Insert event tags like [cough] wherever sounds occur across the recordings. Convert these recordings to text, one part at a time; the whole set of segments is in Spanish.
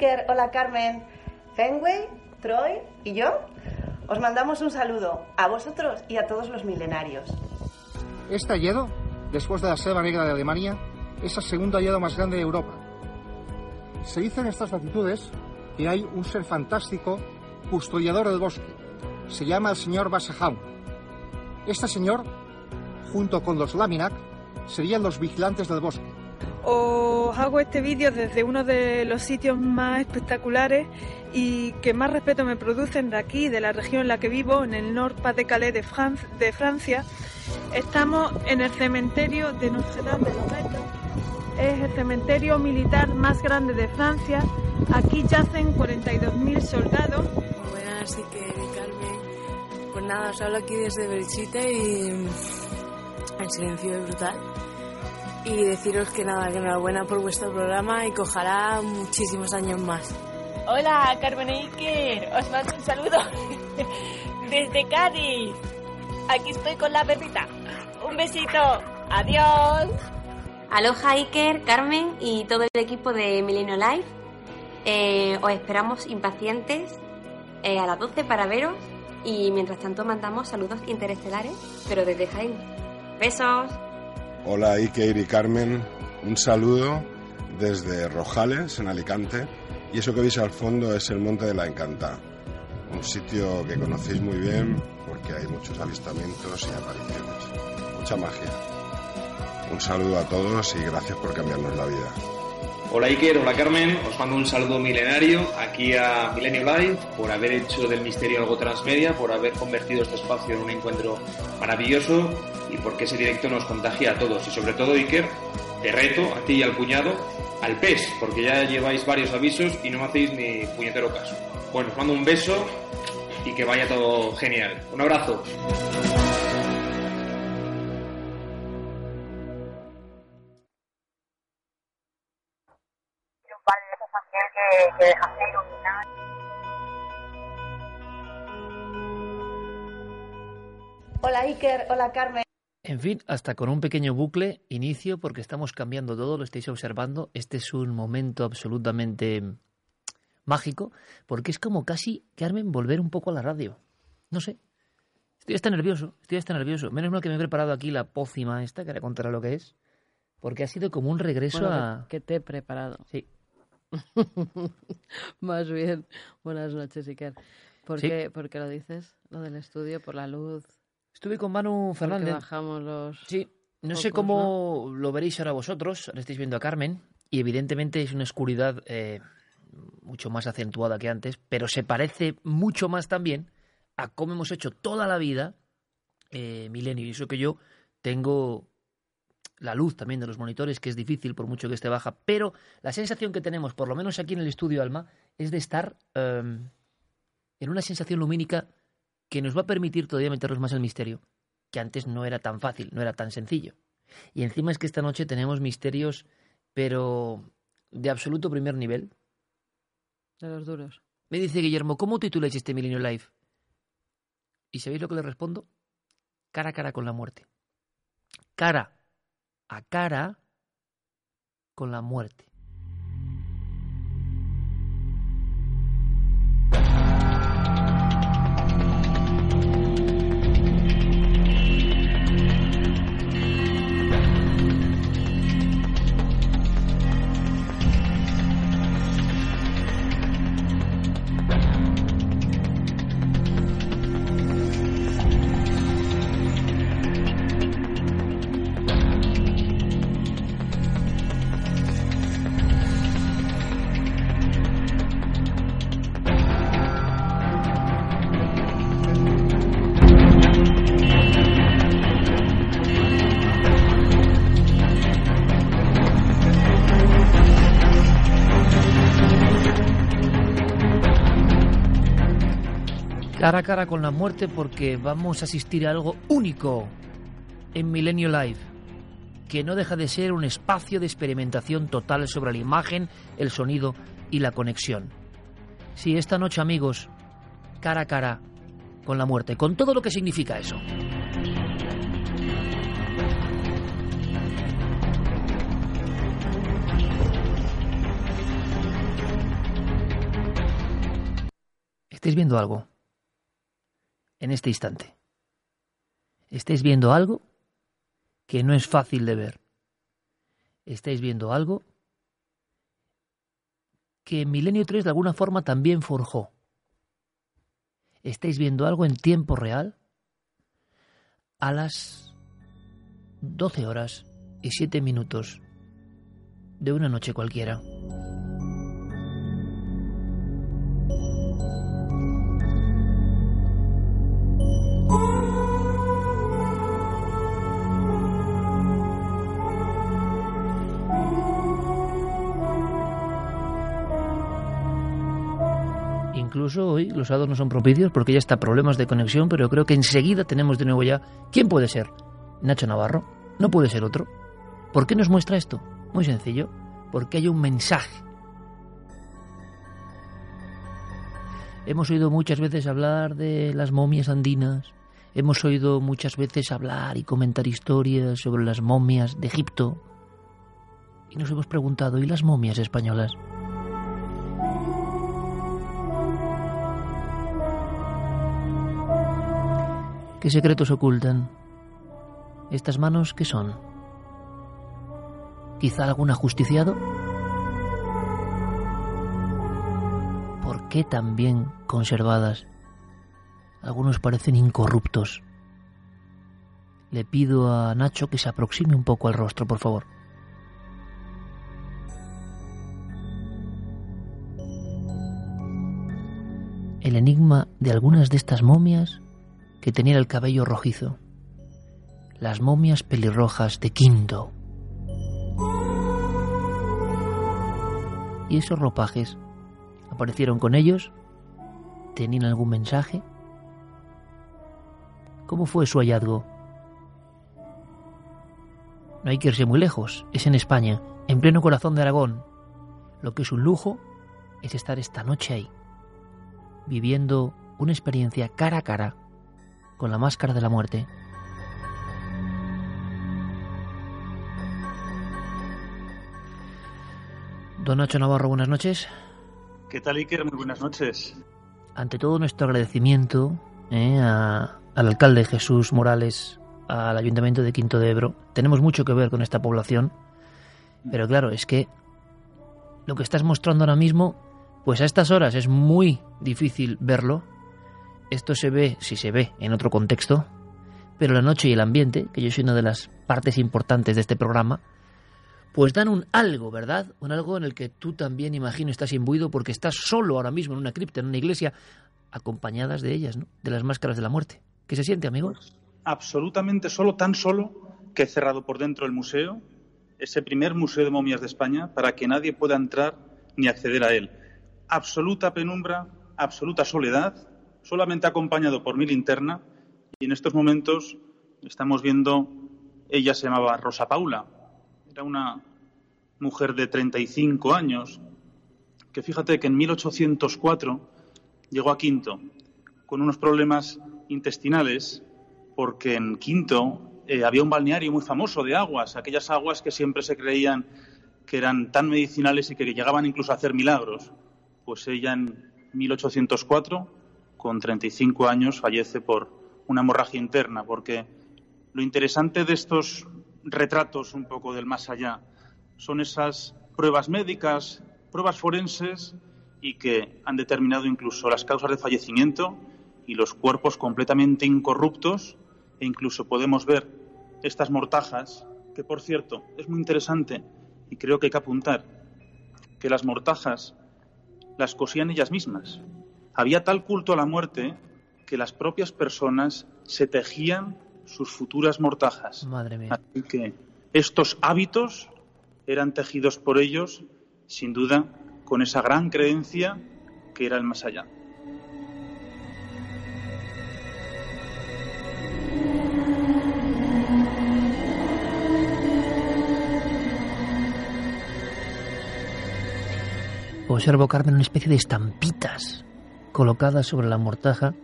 Hola Carmen. Fenway, Troy y yo os mandamos un saludo a vosotros y a todos los milenarios. Este hallado, después de la selva negra de Alemania, es el segundo hallado más grande de Europa. Se dice en estas latitudes que hay un ser fantástico custodiador del bosque. Se llama el señor Basajaun. Este señor, junto con los Laminac, serían los vigilantes del bosque. Os hago este vídeo desde uno de los sitios más espectaculares y que más respeto me producen de aquí, de la región en la que vivo, en el Nord-Pas-de-Calais de, Fran de Francia. Estamos en el cementerio de Notre-Dame de Lorette. Es el cementerio militar más grande de Francia. Aquí yacen 42.000 soldados. Buenas, sí que Carmen. Pues nada, os hablo aquí desde Belchite y el silencio es brutal. Y deciros que nada, que enhorabuena por vuestro programa y que ojalá muchísimos años más. Hola, Carmen Iker. Os mando un saludo [laughs] desde Cádiz. Aquí estoy con la perrita. Un besito. Adiós. Aloha Iker, Carmen y todo el equipo de Milenio Live. Eh, os esperamos impacientes eh, a las 12 para veros y mientras tanto mandamos saludos interestelares, pero desde Jaén. Besos. Hola Iker y Carmen, un saludo desde Rojales, en Alicante. Y eso que veis al fondo es el Monte de la Encantada, un sitio que conocéis muy bien porque hay muchos avistamientos y apariciones. Mucha magia. Un saludo a todos y gracias por cambiarnos la vida. Hola Iker, hola Carmen, os mando un saludo milenario aquí a Milenio Live por haber hecho del misterio algo transmedia, por haber convertido este espacio en un encuentro maravilloso y porque ese directo nos contagia a todos. Y sobre todo Iker, te reto a ti y al cuñado al PES, porque ya lleváis varios avisos y no me hacéis ni puñetero caso. Bueno, os mando un beso y que vaya todo genial. Un abrazo. Hola Iker, hola Carmen. En fin, hasta con un pequeño bucle, inicio porque estamos cambiando todo, lo estáis observando. Este es un momento absolutamente mágico, porque es como casi, Carmen, volver un poco a la radio. No sé. Estoy hasta nervioso, estoy hasta nervioso. Menos mal que me he preparado aquí la pócima esta, que ahora contará lo que es, porque ha sido como un regreso a... que te he preparado. Sí. [laughs] Más bien. Buenas noches, Iker. ¿Por, Sí. qué, ¿Por qué lo dices? Lo del estudio, por la luz. Estuve con Manu Fernández. bajamos los. Sí, no sé cómo lo veréis ahora vosotros. Ahora estáis viendo a Carmen y evidentemente es una oscuridad eh, mucho más acentuada que antes, pero se parece mucho más también a cómo hemos hecho toda la vida eh, Milenio. Y eso que yo tengo la luz también de los monitores, que es difícil por mucho que esté baja, pero la sensación que tenemos, por lo menos aquí en el estudio Alma, es de estar eh, en una sensación lumínica que nos va a permitir todavía meternos más al misterio, que antes no era tan fácil, no era tan sencillo. Y encima es que esta noche tenemos misterios, pero de absoluto primer nivel. De los duros. Me dice Guillermo, ¿cómo tituláis este Milenio Live? ¿Y sabéis lo que le respondo? Cara a cara con la muerte. Cara a cara con la muerte. A cara con la muerte porque vamos a asistir a algo único en Milenio Live, que no deja de ser un espacio de experimentación total sobre la imagen, el sonido y la conexión. Sí, esta noche amigos, cara a cara con la muerte, con todo lo que significa eso. estáis viendo algo en este instante. Estáis viendo algo que no es fácil de ver. Estáis viendo algo que Milenio 3 de alguna forma también forjó. Estáis viendo algo en tiempo real a las 12 horas y 7 minutos de una noche cualquiera. Incluso hoy los sábados no son propicios porque ya está problemas de conexión, pero creo que enseguida tenemos de nuevo ya. ¿Quién puede ser? Nacho Navarro. No puede ser otro. ¿Por qué nos muestra esto? Muy sencillo. Porque hay un mensaje. Hemos oído muchas veces hablar de las momias andinas. Hemos oído muchas veces hablar y comentar historias sobre las momias de Egipto. Y nos hemos preguntado, ¿y las momias españolas? ¿Qué secretos ocultan? ¿Estas manos qué son? ¿Quizá algún ajusticiado? ¿Por qué tan bien conservadas? Algunos parecen incorruptos. Le pido a Nacho que se aproxime un poco al rostro, por favor. El enigma de algunas de estas momias que tenían el cabello rojizo. Las momias pelirrojas de Quinto. ¿Y esos ropajes aparecieron con ellos? ¿Tenían algún mensaje? ¿Cómo fue su hallazgo? No hay que irse muy lejos, es en España, en pleno corazón de Aragón. Lo que es un lujo es estar esta noche ahí, viviendo una experiencia cara a cara con la máscara de la muerte. Don Nacho Navarro, buenas noches. ¿Qué tal, Iker? Muy buenas noches. Ante todo nuestro agradecimiento eh, a, al alcalde Jesús Morales, al Ayuntamiento de Quinto de Ebro. Tenemos mucho que ver con esta población, pero claro, es que lo que estás mostrando ahora mismo, pues a estas horas es muy difícil verlo. Esto se ve, si se ve, en otro contexto, pero la noche y el ambiente, que yo soy una de las partes importantes de este programa, pues dan un algo, ¿verdad? Un algo en el que tú también, imagino, estás imbuido porque estás solo ahora mismo en una cripta, en una iglesia, acompañadas de ellas, ¿no? De las máscaras de la muerte. ¿Qué se siente, amigo? Absolutamente solo, tan solo que he cerrado por dentro el museo, ese primer museo de momias de España, para que nadie pueda entrar ni acceder a él. Absoluta penumbra, absoluta soledad, solamente acompañado por mi linterna, y en estos momentos estamos viendo, ella se llamaba Rosa Paula, era una mujer de 35 años, que fíjate que en 1804 llegó a Quinto con unos problemas intestinales, porque en Quinto eh, había un balneario muy famoso de aguas, aquellas aguas que siempre se creían que eran tan medicinales y que llegaban incluso a hacer milagros. Pues ella en 1804, con 35 años, fallece por una hemorragia interna, porque lo interesante de estos retratos un poco del más allá son esas pruebas médicas, pruebas forenses y que han determinado incluso las causas de fallecimiento y los cuerpos completamente incorruptos e incluso podemos ver estas mortajas, que por cierto es muy interesante y creo que hay que apuntar que las mortajas las cosían ellas mismas. Había tal culto a la muerte que las propias personas se tejían sus futuras mortajas. Madre mía. Así que estos hábitos eran tejidos por ellos, sin duda, con esa gran creencia que era el más allá. Observo, Carmen, una especie de estampitas colocadas sobre la mortaja.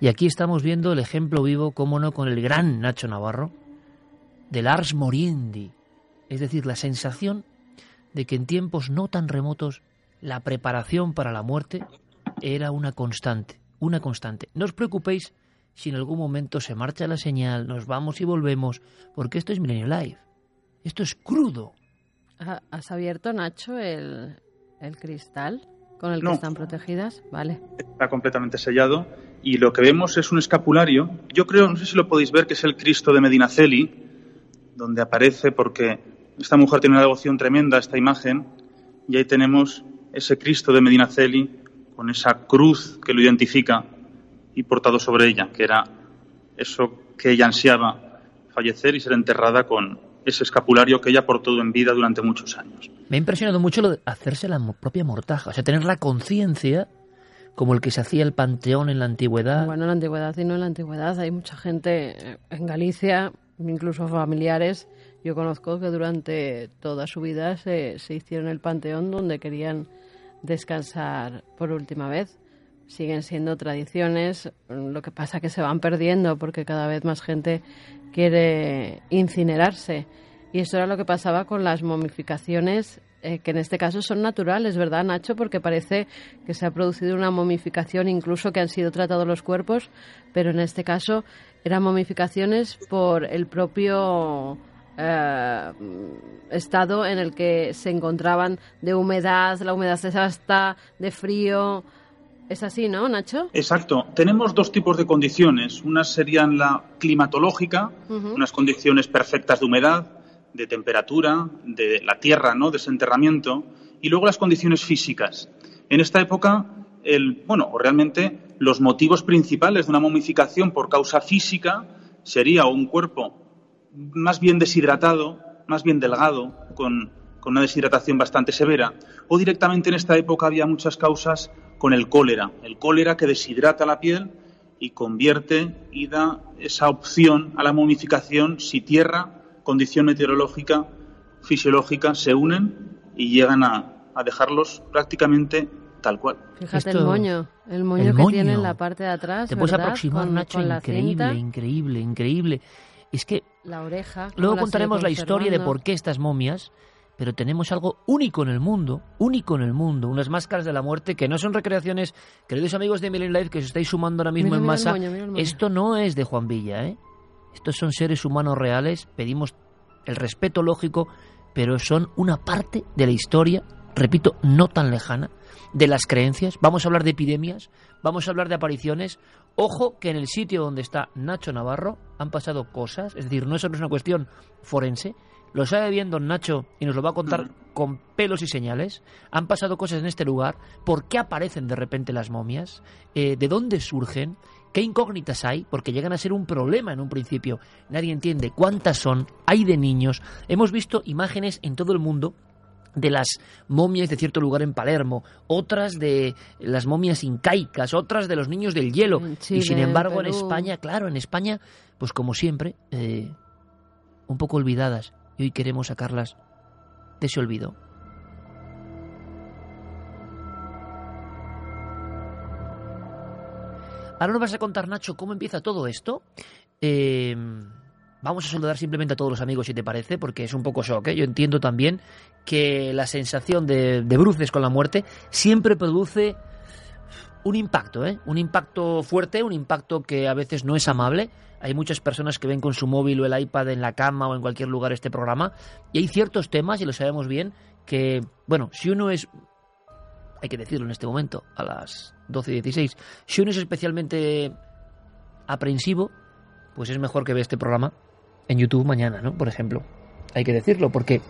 Y aquí estamos viendo el ejemplo vivo, cómo no, con el gran Nacho Navarro, del Ars Moriendi. Es decir, la sensación de que en tiempos no tan remotos la preparación para la muerte era una constante. una constante. No os preocupéis si en algún momento se marcha la señal, nos vamos y volvemos, porque esto es Milenio Live. Esto es crudo. ¿Has abierto, Nacho, el, el cristal con el que No. están protegidas? Vale. Está completamente sellado y lo que vemos es un escapulario. Yo creo, no sé si lo podéis ver, que es el Cristo de Medinaceli, donde aparece porque esta mujer tiene una devoción tremenda a esta imagen y ahí tenemos ese Cristo de Medinaceli con esa cruz que lo identifica y portado sobre ella, que era eso que ella ansiaba, fallecer y ser enterrada con ese escapulario que ella portó en vida durante muchos años. Me ha impresionado mucho lo de hacerse la propia mortaja, o sea, tener la conciencia como el que se hacía el panteón en la antigüedad. Bueno, en la antigüedad y no en la antigüedad. Hay mucha gente eh, en Galicia, incluso familiares. Yo conozco que durante toda su vida se, se hicieron el panteón donde querían descansar por última vez. Siguen siendo tradiciones, lo que pasa que se van perdiendo porque cada vez más gente quiere incinerarse. Y eso era lo que pasaba con las momificaciones, eh, que en este caso son naturales, ¿verdad, Nacho? Porque parece que se ha producido una momificación, incluso que han sido tratados los cuerpos, pero en este caso eran momificaciones por el propio eh, estado en el que se encontraban de humedad, la humedad es hasta de frío. Es así, ¿no, Nacho? Exacto. Tenemos dos tipos de condiciones. Unas serían la climatológica, unas condiciones perfectas de humedad, de temperatura, de la tierra, ¿no? Desenterramiento, y luego las condiciones físicas. En esta época, el, bueno, realmente los motivos principales de una momificación por causa física sería un cuerpo más bien deshidratado, más bien delgado, con, con una deshidratación bastante severa, o directamente en esta época había muchas causas con el cólera, el cólera que deshidrata la piel y convierte y da esa opción a la momificación si tierra, condición meteorológica, fisiológica se unen y llegan a, a dejarlos prácticamente tal cual. Fíjate Esto- el moño, el moño el que tiene moño. en la parte de atrás, Te puedes ¿verdad? aproximar, Con- Nacho, con increíble, increíble, increíble. Es que la oreja. luego la contaremos la historia de por qué estas momias, pero tenemos algo único en el mundo, único en el mundo, unas máscaras de la muerte que no son recreaciones, queridos amigos de Millennium Life que os estáis sumando ahora mismo Mira, en mira masa. moño. Esto no es de Juan Villa, ¿eh? Estos son seres humanos reales, pedimos el respeto lógico, pero son una parte de la historia, repito, no tan lejana, de las creencias. Vamos a hablar de epidemias, vamos a hablar de apariciones. Ojo que en el sitio donde está Nacho Navarro han pasado cosas, es decir, no eso no es una cuestión forense. Lo sabe bien don Nacho y nos lo va a contar con pelos y señales. Han pasado cosas en este lugar. ¿Por qué aparecen de repente las momias? Eh, ¿De dónde surgen? ¿Qué incógnitas hay? Porque llegan a ser un problema en un principio. Nadie entiende cuántas son. Hay de niños. Hemos visto imágenes en todo el mundo de las momias de cierto lugar en Palermo, otras de las momias incaicas, otras de los niños del hielo. En y sin embargo en. España, claro, en España, pues como siempre, eh, un poco olvidadas. Y hoy queremos sacarlas de ese olvido. Ahora nos vas a contar, Nacho, cómo empieza todo esto. Eh, vamos a saludar simplemente a todos los amigos, si te parece, porque es un poco shock. ¿eh? Yo entiendo también que la sensación de, de bruces con la muerte siempre produce un impacto, ¿eh? Un impacto fuerte, un impacto que a veces no es amable. Hay muchas personas que ven con su móvil o el iPad en la cama o en cualquier lugar este programa. Y hay ciertos temas, y lo sabemos bien, que, bueno, si uno es hay que decirlo en este momento, a las 12 y 16. Si uno es especialmente aprensivo, pues es mejor que vea este programa en YouTube mañana, ¿no? Por ejemplo. Hay que decirlo, porque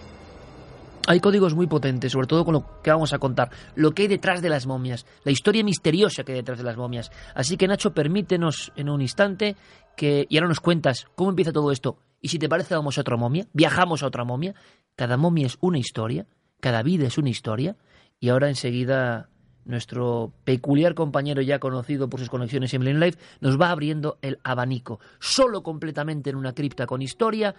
hay códigos muy potentes, sobre todo con lo que vamos a contar, lo que hay detrás de las momias, la historia misteriosa que hay detrás de las momias. Así que Nacho, permítenos en un instante que y ahora nos cuentas cómo empieza todo esto. Y si te parece, vamos a otra momia, viajamos a otra momia. Cada momia es una historia, cada vida es una historia. Y ahora enseguida nuestro peculiar compañero ya conocido por sus conexiones en Millennium Life nos va abriendo el abanico, solo completamente en una cripta con historia,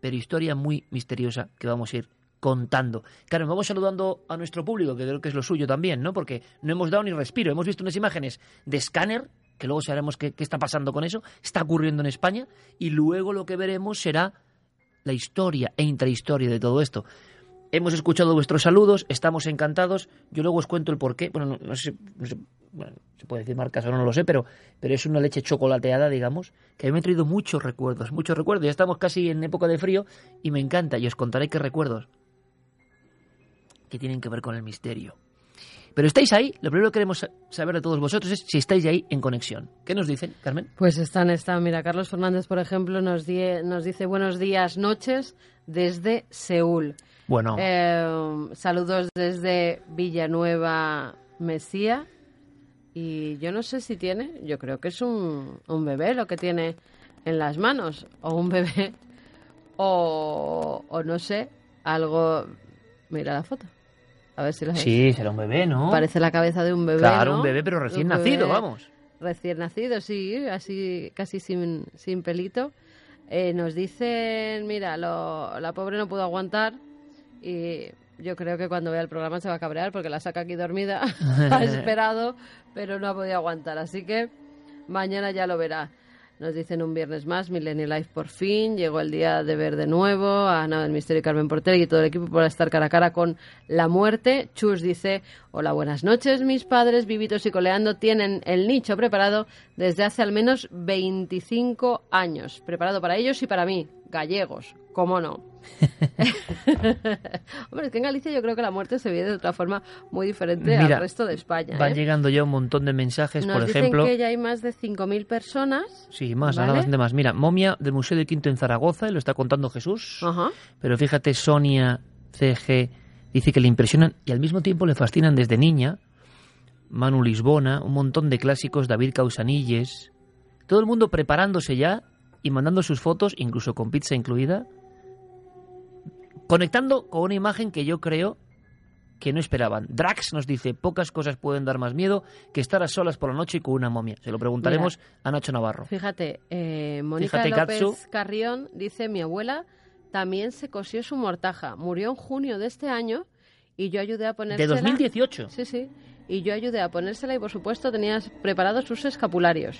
pero historia muy misteriosa que vamos a ir contando. Claro, vamos saludando a nuestro público, que creo que es lo suyo también, ¿no? Porque no hemos dado ni respiro. Hemos visto unas imágenes de escáner, que luego sabremos qué está pasando con eso, está ocurriendo en España, y luego lo que veremos será la historia e intrahistoria de todo esto. Hemos escuchado vuestros saludos, estamos encantados. Yo luego os cuento el porqué. Bueno, no, sé, no se puede decir marcas o no, lo sé, pero, pero es una leche chocolateada, digamos, que me ha traído muchos recuerdos, muchos recuerdos. Ya estamos casi en época de frío y me encanta y os contaré qué recuerdos que tienen que ver con el misterio. Pero estáis ahí, lo primero que queremos saber de todos vosotros es si estáis ahí en conexión. ¿Qué nos dicen, Carmen? Pues están, están. Mira, Carlos Fernández, por ejemplo, nos dice buenos días, noches desde Seúl. Bueno. Eh, saludos desde Villanueva, Mesía. Y yo no sé si tiene, yo creo que es un, un bebé lo que tiene en las manos, o un bebé, o, o no sé, algo. Mira la foto. A ver si la Sí, será un bebé, ¿no? Parece la cabeza de un bebé. Claro, ¿no? un bebé, pero recién nacido, vamos. Recién nacido, sí, así casi sin, sin pelito. Eh, nos dicen, mira, lo- la pobre no pudo aguantar y yo creo que cuando vea el programa se va a cabrear porque la saca aquí dormida. [laughs] [laughs] ha esperado, pero no ha podido aguantar. Así que mañana ya lo verá. Nos dicen un viernes más, Millennial Life por fin, llegó el día de ver de nuevo a Ana del Misterio y Carmen Portero y todo el equipo para estar cara a cara con la muerte. Chus dice, hola, buenas noches, mis padres vivitos y coleando tienen el nicho preparado desde hace al menos 25 años, preparado para ellos y para mí, gallegos, cómo no. [laughs] Hombre, es que en Galicia yo creo que la muerte se vive de otra forma muy diferente Mira, al resto de España. Van ¿eh? llegando ya un montón de mensajes, Nos por dicen ejemplo. que ya hay más de 5.000 personas. Sí, más, ¿Vale? ahora bastante más. Mira, momia del Museo de Quinto en Zaragoza, y lo está contando Jesús. Ajá. Pero fíjate, Sonia CG dice que le impresionan y al mismo tiempo le fascinan desde niña. Manu Lisbona, un montón de clásicos, David Causanilles. Todo el mundo preparándose ya y mandando sus fotos, incluso con pizza incluida. Conectando con una imagen que yo creo que no esperaban. Drax nos dice, pocas cosas pueden dar más miedo que estar a solas por la noche con una momia. Se lo preguntaremos a Nacho Navarro. Fíjate, eh, Mónica López Katsu. Carrión dice, mi abuela también se cosió su mortaja. Murió en junio de este año y yo ayudé a ponérsela. 2018. Sí, sí. Y yo ayudé a ponérsela y, por supuesto, tenías preparados sus escapularios.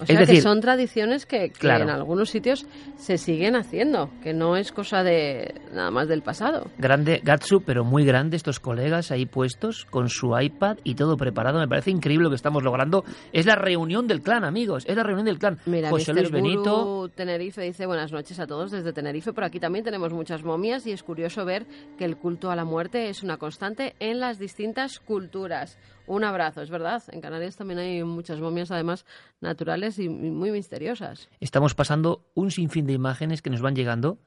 O sea que decir, son tradiciones que, que claro. en algunos sitios se siguen haciendo, que no es cosa de nada más del pasado. Grande Gatsu, pero muy grande estos colegas ahí puestos con su iPad y todo preparado. Me parece increíble lo que estamos logrando. Es la reunión del clan, amigos. Es la reunión del clan. Mira, José Mr. Luis Benito. Guru Tenerife dice buenas noches a todos desde Tenerife. Por aquí también tenemos muchas momias y es curioso ver que el culto a la muerte es una constante en las distintas culturas. Un abrazo, es verdad. En Canarias también hay muchas momias, además naturales y muy misteriosas. Estamos pasando un sinfín de imágenes que nos van llegando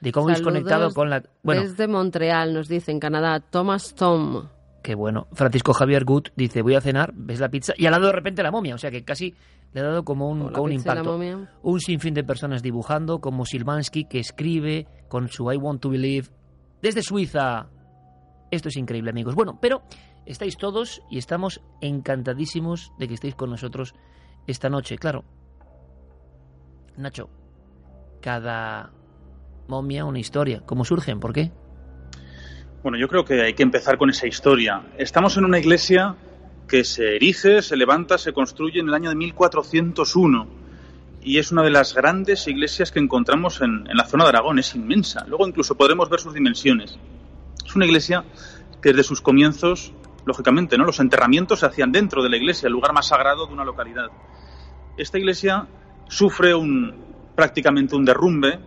de cómo Saludos conectado con la. Bueno, Desde Montreal nos dice en Canadá Thomas Tom. qué bueno. Francisco Javier Gut dice: Voy a cenar, ves la pizza y al lado de repente la momia. O sea que casi le ha dado como un, como un impacto. Un sinfín de personas dibujando, como Silvansky que escribe con su I Want to Believe desde Suiza. Esto es increíble, amigos. Bueno, pero estáis todos y estamos encantadísimos de que estéis con nosotros esta noche. Claro, Nacho, cada momia una historia. ¿Cómo surgen? ¿Por qué? Bueno, yo creo que hay que empezar con esa historia. Estamos en una iglesia que se erige, se levanta, se construye en el año de 1401 y es una de las grandes iglesias que encontramos en, en la zona de Aragón. Es inmensa. Luego incluso podremos ver sus dimensiones. Es una iglesia que desde sus comienzos, lógicamente, ¿no? los enterramientos se hacían dentro de la iglesia, el lugar más sagrado de una localidad. Esta iglesia sufre un, prácticamente un derrumbe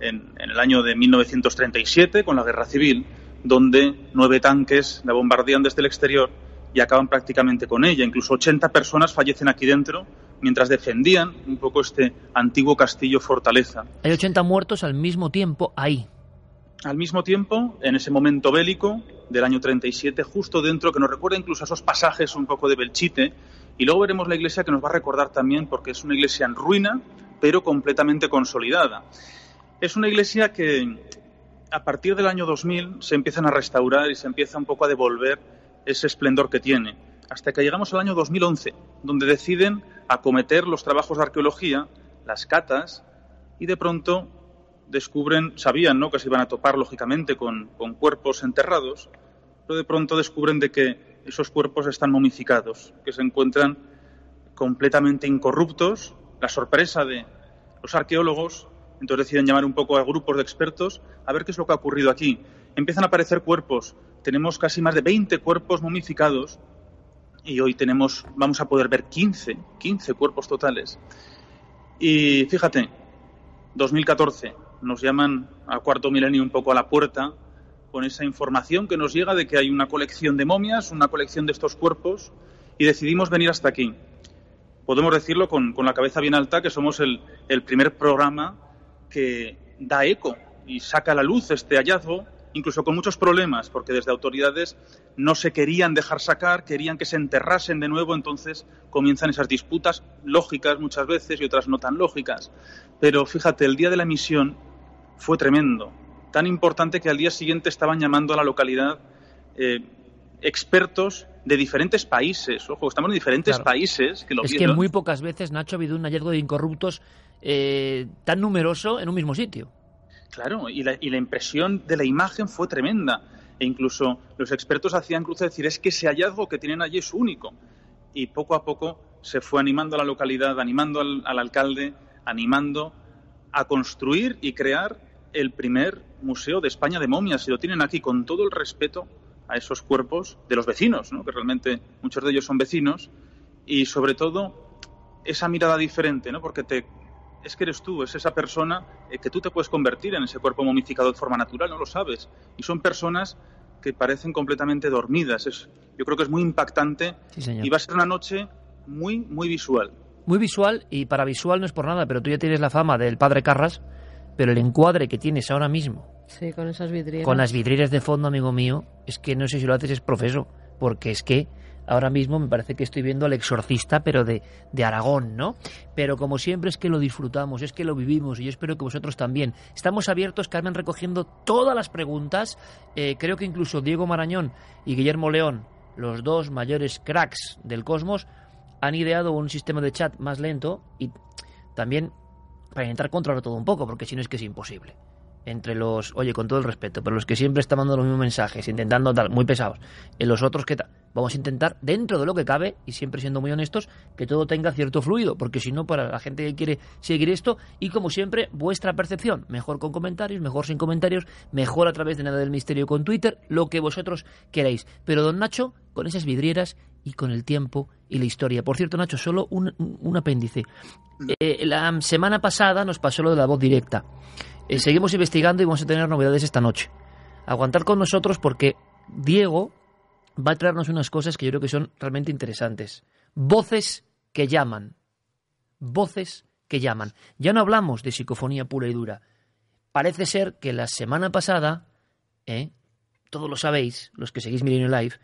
en, en el año de 1937 con la guerra civil, donde nueve tanques la bombardean desde el exterior y acaban prácticamente con ella. Incluso 80 personas fallecen aquí dentro mientras defendían un poco este antiguo castillo fortaleza. Hay 80 muertos al mismo tiempo ahí. Al mismo tiempo, en ese momento bélico del año 37, justo dentro, que nos recuerda incluso a esos pasajes un poco de Belchite, y luego veremos la iglesia que nos va a recordar también porque es una iglesia en ruina, pero completamente consolidada. Es una iglesia que a partir del año 2000 se empiezan a restaurar y se empieza un poco a devolver ese esplendor que tiene, hasta que llegamos al año 2011, donde deciden acometer los trabajos de arqueología, las catas, y de pronto descubren, sabían ¿no? que se iban a topar lógicamente con, con cuerpos enterrados, pero de pronto descubren de que esos cuerpos están momificados, que se encuentran completamente incorruptos. La sorpresa de los arqueólogos Entonces deciden llamar un poco a grupos de expertos a ver qué es lo que ha ocurrido aquí. Empiezan a aparecer cuerpos. Tenemos casi más de 20 cuerpos momificados y hoy tenemos, vamos a poder ver 15, 15 cuerpos totales. Y fíjate, 2014, nos llaman a cuarto milenio un poco a la puerta con esa información que nos llega de que hay una colección de momias, una colección de estos cuerpos, y decidimos venir hasta aquí. Podemos decirlo con, con la cabeza bien alta que somos el, el primer programa que da eco y saca a la luz este hallazgo, incluso con muchos problemas, porque desde autoridades no se querían dejar sacar, querían que se enterrasen de nuevo, entonces comienzan esas disputas lógicas muchas veces y otras no tan lógicas. Pero fíjate, el día de la emisión fue tremendo, tan importante que al día siguiente estaban llamando a la localidad eh, expertos de diferentes países. Ojo, estamos en diferentes Claro. países que lo Es que vieron. muy pocas veces, Nacho, ha habido un hallazgo de incorruptos eh, tan numeroso en un mismo sitio. Claro, y la, y la impresión de la imagen fue tremenda. E incluso los expertos hacían cruce de decir, es que ese hallazgo que tienen allí es único. Y poco a poco se fue animando a la localidad, animando al, al alcalde, animando a construir y crear el primer museo de España de momias. Y lo tienen aquí con todo el respeto a esos cuerpos de los vecinos, ¿no? que realmente muchos de ellos son vecinos. Y sobre todo esa mirada diferente, ¿no? porque te, es que eres tú, es esa persona eh, que tú te puedes convertir en ese cuerpo momificado de forma natural, no lo sabes. Y son personas que parecen completamente dormidas. Es, yo creo que es muy impactante Sí, y va a ser una noche muy, muy visual. Muy visual, y para visual no es por nada, pero tú ya tienes la fama del padre Carras, pero el encuadre que tienes ahora mismo, Sí, con esas vidrieras. con las vidrieras de fondo, amigo mío, es que no sé si lo haces es profeso, porque es que ahora mismo me parece que estoy viendo al exorcista, pero de, de Aragón, ¿no? Pero como siempre es que lo disfrutamos, es que lo vivimos y yo espero que vosotros también. Estamos abiertos, Carmen, recogiendo todas las preguntas. Eh, creo que incluso Diego Marañón y Guillermo León, los dos mayores cracks del cosmos, han ideado un sistema de chat más lento y también para intentar controlar todo un poco, porque si no es que es imposible. Entre los, oye, con todo el respeto, pero los que siempre están mandando los mismos mensajes, intentando tal, muy pesados, en los otros que tal, vamos a intentar, dentro de lo que cabe, y siempre siendo muy honestos, que todo tenga cierto fluido, porque si no, para la gente que quiere seguir esto, y como siempre, vuestra percepción, mejor con comentarios, mejor sin comentarios, mejor a través de Nada del Misterio con Twitter, lo que vosotros queráis. Pero don Nacho, con esas vidrieras y con el tiempo y la historia. Por cierto, Nacho, solo un, apéndice. Eh, la semana pasada nos pasó lo de la voz directa. Eh, seguimos investigando y vamos a tener novedades esta noche. Aguantar con nosotros porque Diego va a traernos unas cosas que yo creo que son realmente interesantes. Voces que llaman. Voces que llaman. Ya no hablamos de psicofonía pura y dura. Parece ser que la semana pasada, ¿eh? todos lo sabéis, los que seguís Milenio Live,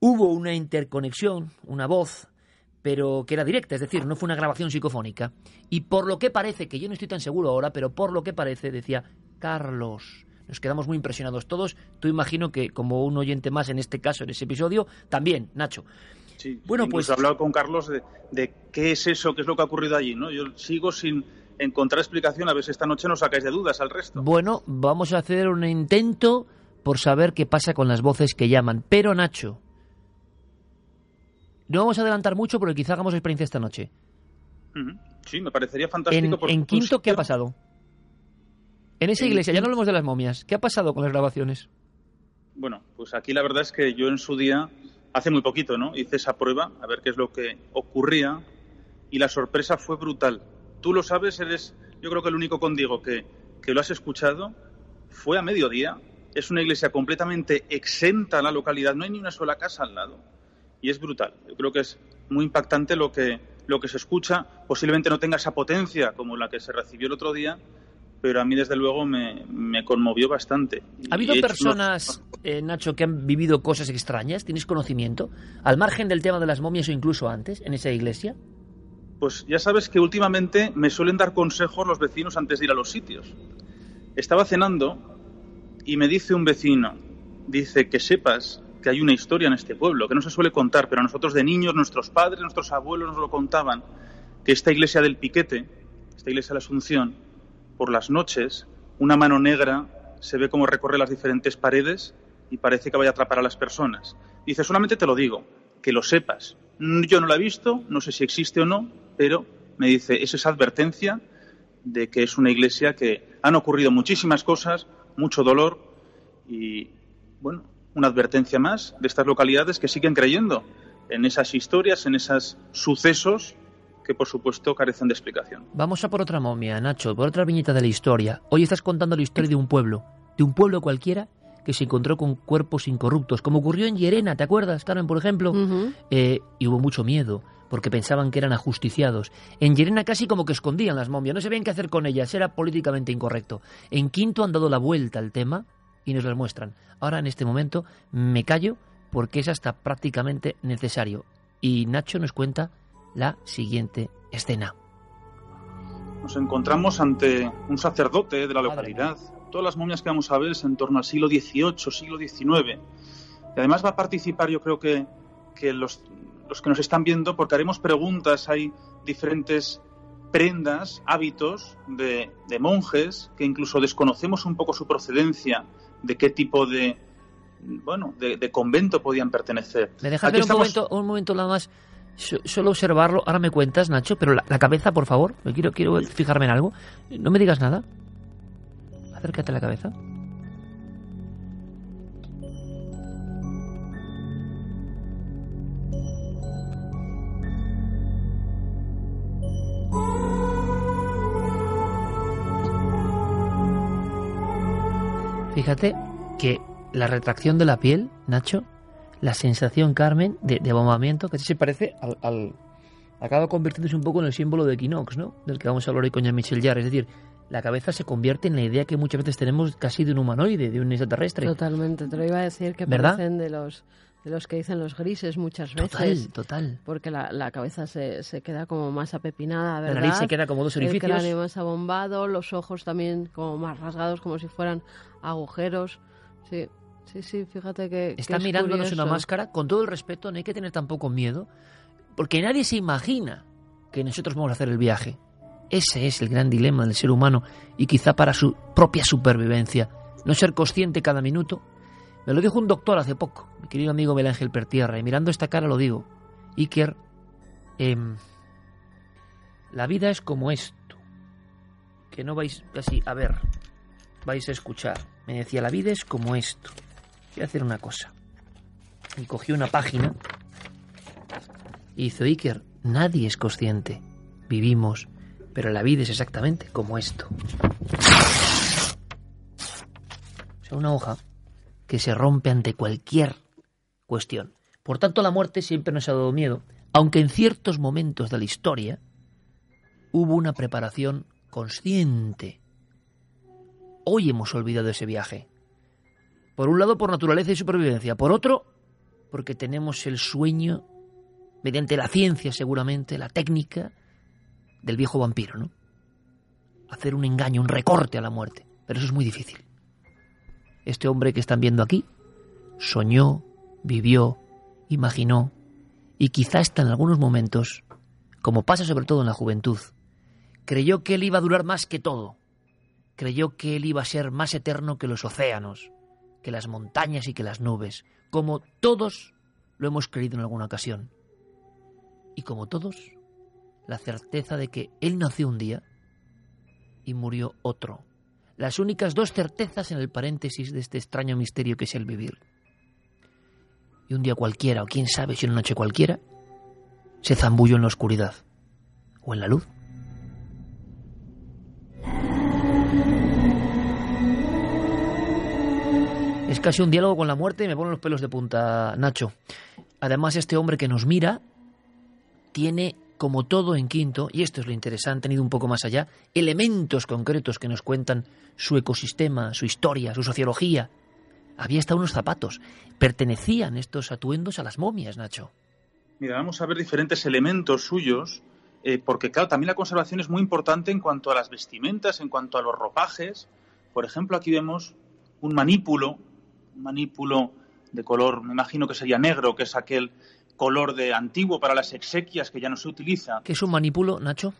hubo una interconexión, una voz, pero que era directa, es decir, no fue una grabación psicofónica. Y por lo que parece, que yo no estoy tan seguro ahora, pero por lo que parece, decía Carlos. Nos quedamos muy impresionados todos. Tú imagino que como un oyente más en este caso, en ese episodio, también, Nacho. Sí, Bueno, pues- he hablado con Carlos de, de qué es eso, qué es lo que ha ocurrido allí. ¿no? Yo sigo sin encontrar explicación, a ver si esta noche nos sacáis de dudas al resto. Bueno, vamos a hacer un intento por saber qué pasa con las voces que llaman. Pero, Nacho, no vamos a adelantar mucho porque quizá hagamos experiencia esta noche. Sí, me parecería fantástico. En, Quinto, ¿qué ha pasado? En esa En iglesia, ya no hablamos de las momias. ¿Qué ha pasado con las grabaciones? Bueno, pues aquí la verdad es que yo en su día, hace muy poquito, ¿no? Hice esa prueba a ver qué es lo que ocurría y la sorpresa fue brutal. Tú lo sabes, eres, yo creo que el único condigo que, que lo has escuchado fue a mediodía. Es una iglesia completamente exenta a la localidad, no hay ni una sola casa al lado. Y es brutal. Yo creo que es muy impactante lo que, lo que se escucha. Posiblemente no tenga esa potencia como la que se recibió el otro día, pero a mí desde luego me, me conmovió bastante. ¿Ha habido he personas, eh, Nacho, que han vivido cosas extrañas? ¿Tienes conocimiento? Al margen del tema de las momias o incluso antes, en esa iglesia. Pues ya sabes que últimamente me suelen dar consejos los vecinos antes de ir a los sitios. Estaba cenando y me dice un vecino, dice que sepas que hay una historia en este pueblo que no se suele contar, pero nosotros de niños, nuestros padres, nuestros abuelos nos lo contaban, que esta iglesia del Piquete, esta iglesia de la Asunción, por las noches, una mano negra se ve como recorre las diferentes paredes y parece que vaya a atrapar a las personas. Dice, solamente te lo digo, que lo sepas. Yo no la he visto, no sé si existe o no, pero me dice, es advertencia de que es una iglesia que han ocurrido muchísimas cosas, mucho dolor y, bueno, una advertencia más de estas localidades que siguen creyendo en esas historias, en esos sucesos que por supuesto carecen de explicación. Vamos a por otra momia, Nacho, por otra viñeta de la historia. Hoy estás contando la historia de un pueblo, de un pueblo cualquiera que se encontró con cuerpos incorruptos, como ocurrió en Llerena, ¿te acuerdas, Carmen, por ejemplo? Eh, y hubo mucho miedo, porque pensaban que eran ajusticiados. En Llerena casi como que escondían las momias, no sabían qué hacer con ellas, era políticamente incorrecto. En Quinto han dado la vuelta al tema y nos las muestran. Ahora, en este momento, me callo porque es hasta prácticamente necesario. Y Nacho nos cuenta la siguiente escena. Nos encontramos ante un sacerdote de la localidad. Todas las momias que vamos a ver es en torno al siglo XVIII, siglo XIX. Y además va a participar, yo creo que, que los, los que nos están viendo, porque haremos preguntas, hay diferentes prendas, hábitos de, de monjes que incluso desconocemos un poco su procedencia, de qué tipo de, bueno, de, de convento podían pertenecer. ¿Me dejas un, momento, un momento nada más? So- Solo observarlo. Ahora me cuentas, Nacho, pero la, la cabeza, por favor. Me quiero, quiero fijarme en algo. No me digas nada. Acércate a la cabeza. Fíjate que la retracción de la piel, Nacho, la sensación, Carmen, de, de abombamiento, que se parece al, al- acaba convirtiéndose un poco en el símbolo de Equinox, ¿no? Del que vamos a hablar hoy con Jean-Michel Jarre. Es decir, la cabeza se convierte en la idea que muchas veces tenemos casi de un humanoide, de un extraterrestre. Totalmente, te lo iba a decir que ¿Verdad? parecen de los de los que dicen los grises muchas veces. Total, total. Porque la, la cabeza se, se queda como más apepinada, ¿verdad? nariz se queda como dos orificios. El cráneo más abombado, los ojos también como más rasgados, como si fueran agujeros. Sí, sí, sí, fíjate que. que Está es mirándonos una máscara, con todo el respeto, no hay que tener tampoco miedo, porque nadie se imagina que nosotros vamos a hacer el viaje. Ese es el gran dilema del ser humano y quizá para su propia supervivencia, no ser consciente cada minuto. Me lo dijo un doctor hace poco, mi querido amigo Miguel Ángel Pertierra, y mirando esta cara lo digo. Iker, em, la vida es como esto, que no vais casi a ver, vais a escuchar. Me decía, la vida es como esto. Voy a hacer una cosa. Y cogió una página y hizo Iker, nadie es consciente. Vivimos, pero la vida es exactamente como esto. O sea, una hoja que se rompe ante cualquier cuestión. Por tanto, la muerte siempre nos ha dado miedo, aunque en ciertos momentos de la historia hubo una preparación consciente. Hoy hemos olvidado ese viaje. Por un lado, por naturaleza y supervivencia. Por otro, porque tenemos el sueño, mediante la ciencia seguramente, la técnica del viejo vampiro, ¿no? Hacer un engaño, un recorte a la muerte. Pero eso es muy difícil. Este hombre que están viendo aquí soñó, vivió, imaginó y quizá hasta en algunos momentos, como pasa sobre todo en la juventud, creyó que él iba a durar más que todo. Creyó que él iba a ser más eterno que los océanos, que las montañas y que las nubes, como todos lo hemos creído en alguna ocasión. Y como todos, la certeza de que él nació un día y murió otro. Las únicas dos certezas en el paréntesis de este extraño misterio que es el vivir. Y un día cualquiera, o quién sabe si una noche cualquiera, se zambulló en la oscuridad o en la luz. Es casi un diálogo con la muerte y me ponen los pelos de punta, Nacho. Además, este hombre que nos mira tiene, como todo en Quinto, y esto es lo interesante, han ido un poco más allá, elementos concretos que nos cuentan su ecosistema, su historia, su sociología. Había hasta unos zapatos. Pertenecían estos atuendos a las momias, Nacho. Mira, vamos a ver diferentes elementos suyos, eh, porque claro, también la conservación es muy importante en cuanto a las vestimentas, en cuanto a los ropajes. Por ejemplo, aquí vemos un manípulo, un manípulo de color, me imagino que sería negro, que es aquel color de antiguo para las exequias que ya no se utiliza. ¿Qué es un manípulo, Nacho?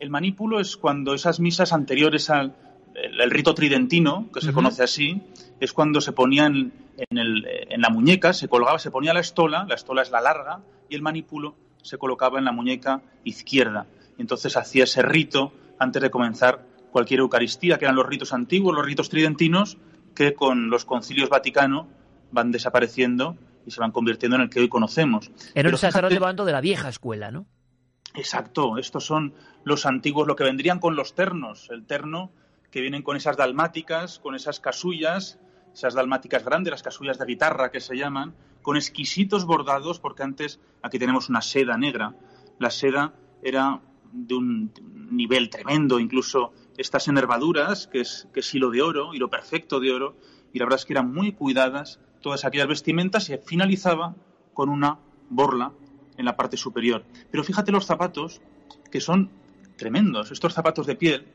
El manípulo es cuando esas misas anteriores al el, el rito tridentino, que se conoce así, es cuando se ponían en, el- en la muñeca, se colgaba, se ponía la estola, la estola es la larga, y el manípulo se colocaba en la muñeca izquierda. Entonces hacía ese rito antes de comenzar cualquier Eucaristía, que eran los ritos antiguos, los ritos tridentinos, que con los concilios Vaticano van desapareciendo y se van convirtiendo en el que hoy conocemos. Era el sacerdote levando de la vieja escuela, ¿no? Exacto, estos son los antiguos, lo que vendrían con los ternos, el terno que vienen con esas dalmáticas, con esas casullas, esas dalmáticas grandes, las casullas de guitarra que se llaman, con exquisitos bordados, porque antes aquí tenemos una seda negra. La seda era de un nivel tremendo, incluso estas enervaduras, que es, que es hilo de oro, hilo perfecto de oro, y la verdad es que eran muy cuidadas todas aquellas vestimentas y finalizaba con una borla en la parte superior. Pero fíjate los zapatos, que son tremendos, estos zapatos de piel.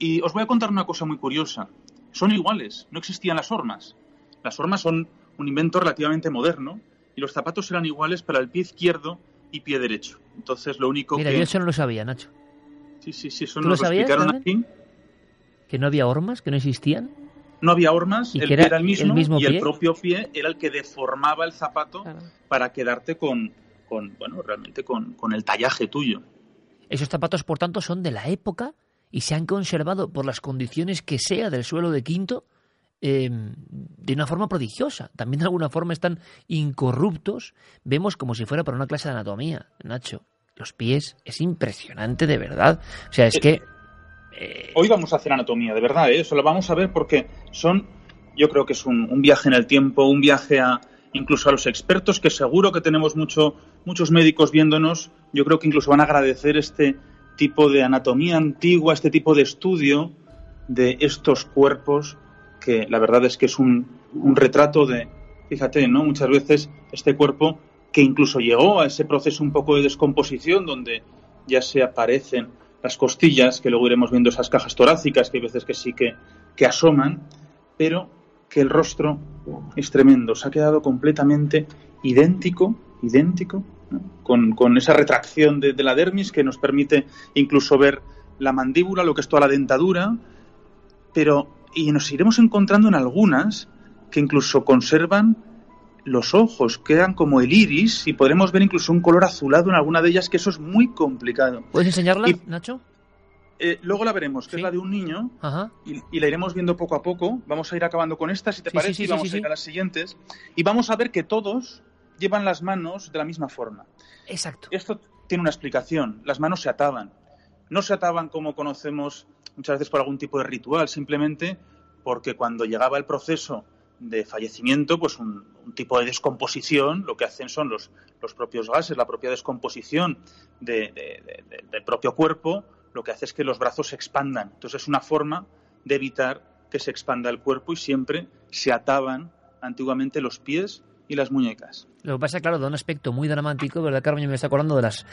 Y os voy a contar una cosa muy curiosa. Son iguales, no existían las hormas. Las hormas son un invento relativamente moderno y los zapatos eran iguales para el pie izquierdo y pie derecho. Entonces lo único Mira, que... yo eso no lo sabía, Nacho. Sí, sí, sí, eso ¿Tú nos lo lo sabías, explicaron aquí. ¿Que no había hormas? ¿Que no existían? No había hormas, ¿Y el pie era era el mismo, el mismo y el propio pie era el que deformaba el zapato para quedarte con, con bueno, realmente con, con el tallaje tuyo. Esos zapatos, por tanto, son de la época y se han conservado por las condiciones que sea del suelo de Quinto eh, de una forma prodigiosa. También de alguna forma están incorruptos. Vemos como si fuera para una clase de anatomía, Nacho. Los pies es impresionante de verdad. O sea, es Eh, que Hoy vamos a hacer anatomía, de verdad, ¿eh? eso lo vamos a ver porque son, yo creo que es un, un viaje en el tiempo, un viaje a incluso a los expertos, que seguro que tenemos mucho, muchos médicos viéndonos, yo creo que incluso van a agradecer este tipo de anatomía antigua, este tipo de estudio de estos cuerpos, que la verdad es que es un, un retrato de, fíjate, ¿no? Muchas veces este cuerpo que incluso llegó a ese proceso un poco de descomposición donde ya se aparecen las costillas, que luego iremos viendo esas cajas torácicas, que hay veces que sí que, que asoman, pero que el rostro es tremendo, se ha quedado completamente idéntico, idéntico, con, con esa retracción de, de la dermis que nos permite incluso ver la mandíbula, lo que es toda la dentadura, pero y nos iremos encontrando en algunas que incluso conservan los ojos, quedan como el iris y podremos ver incluso un color azulado en alguna de ellas, que eso es muy complicado. ¿puedes enseñarla, Nacho? Eh, luego la veremos, que es la de un niño, Ajá. y, y la iremos viendo poco a poco. Vamos a ir acabando con esta, si te Sí, parece, sí, y vamos a ir a las siguientes. Y vamos a ver que todos llevan las manos de la misma forma. Exacto. Esto tiene una explicación. Las manos se ataban. No se ataban como conocemos muchas veces por algún tipo de ritual, simplemente porque cuando llegaba el proceso de fallecimiento, pues un, un tipo de descomposición, lo que hacen son los, los propios gases, la propia descomposición de- de- de- de- del propio cuerpo, lo que hace es que los brazos se expandan. Entonces es una forma de evitar que se expanda el cuerpo y siempre se ataban antiguamente los pies y las muñecas. Lo que pasa, claro, da un aspecto muy dramático, ¿verdad, Carmen? Yo me está acordando de las...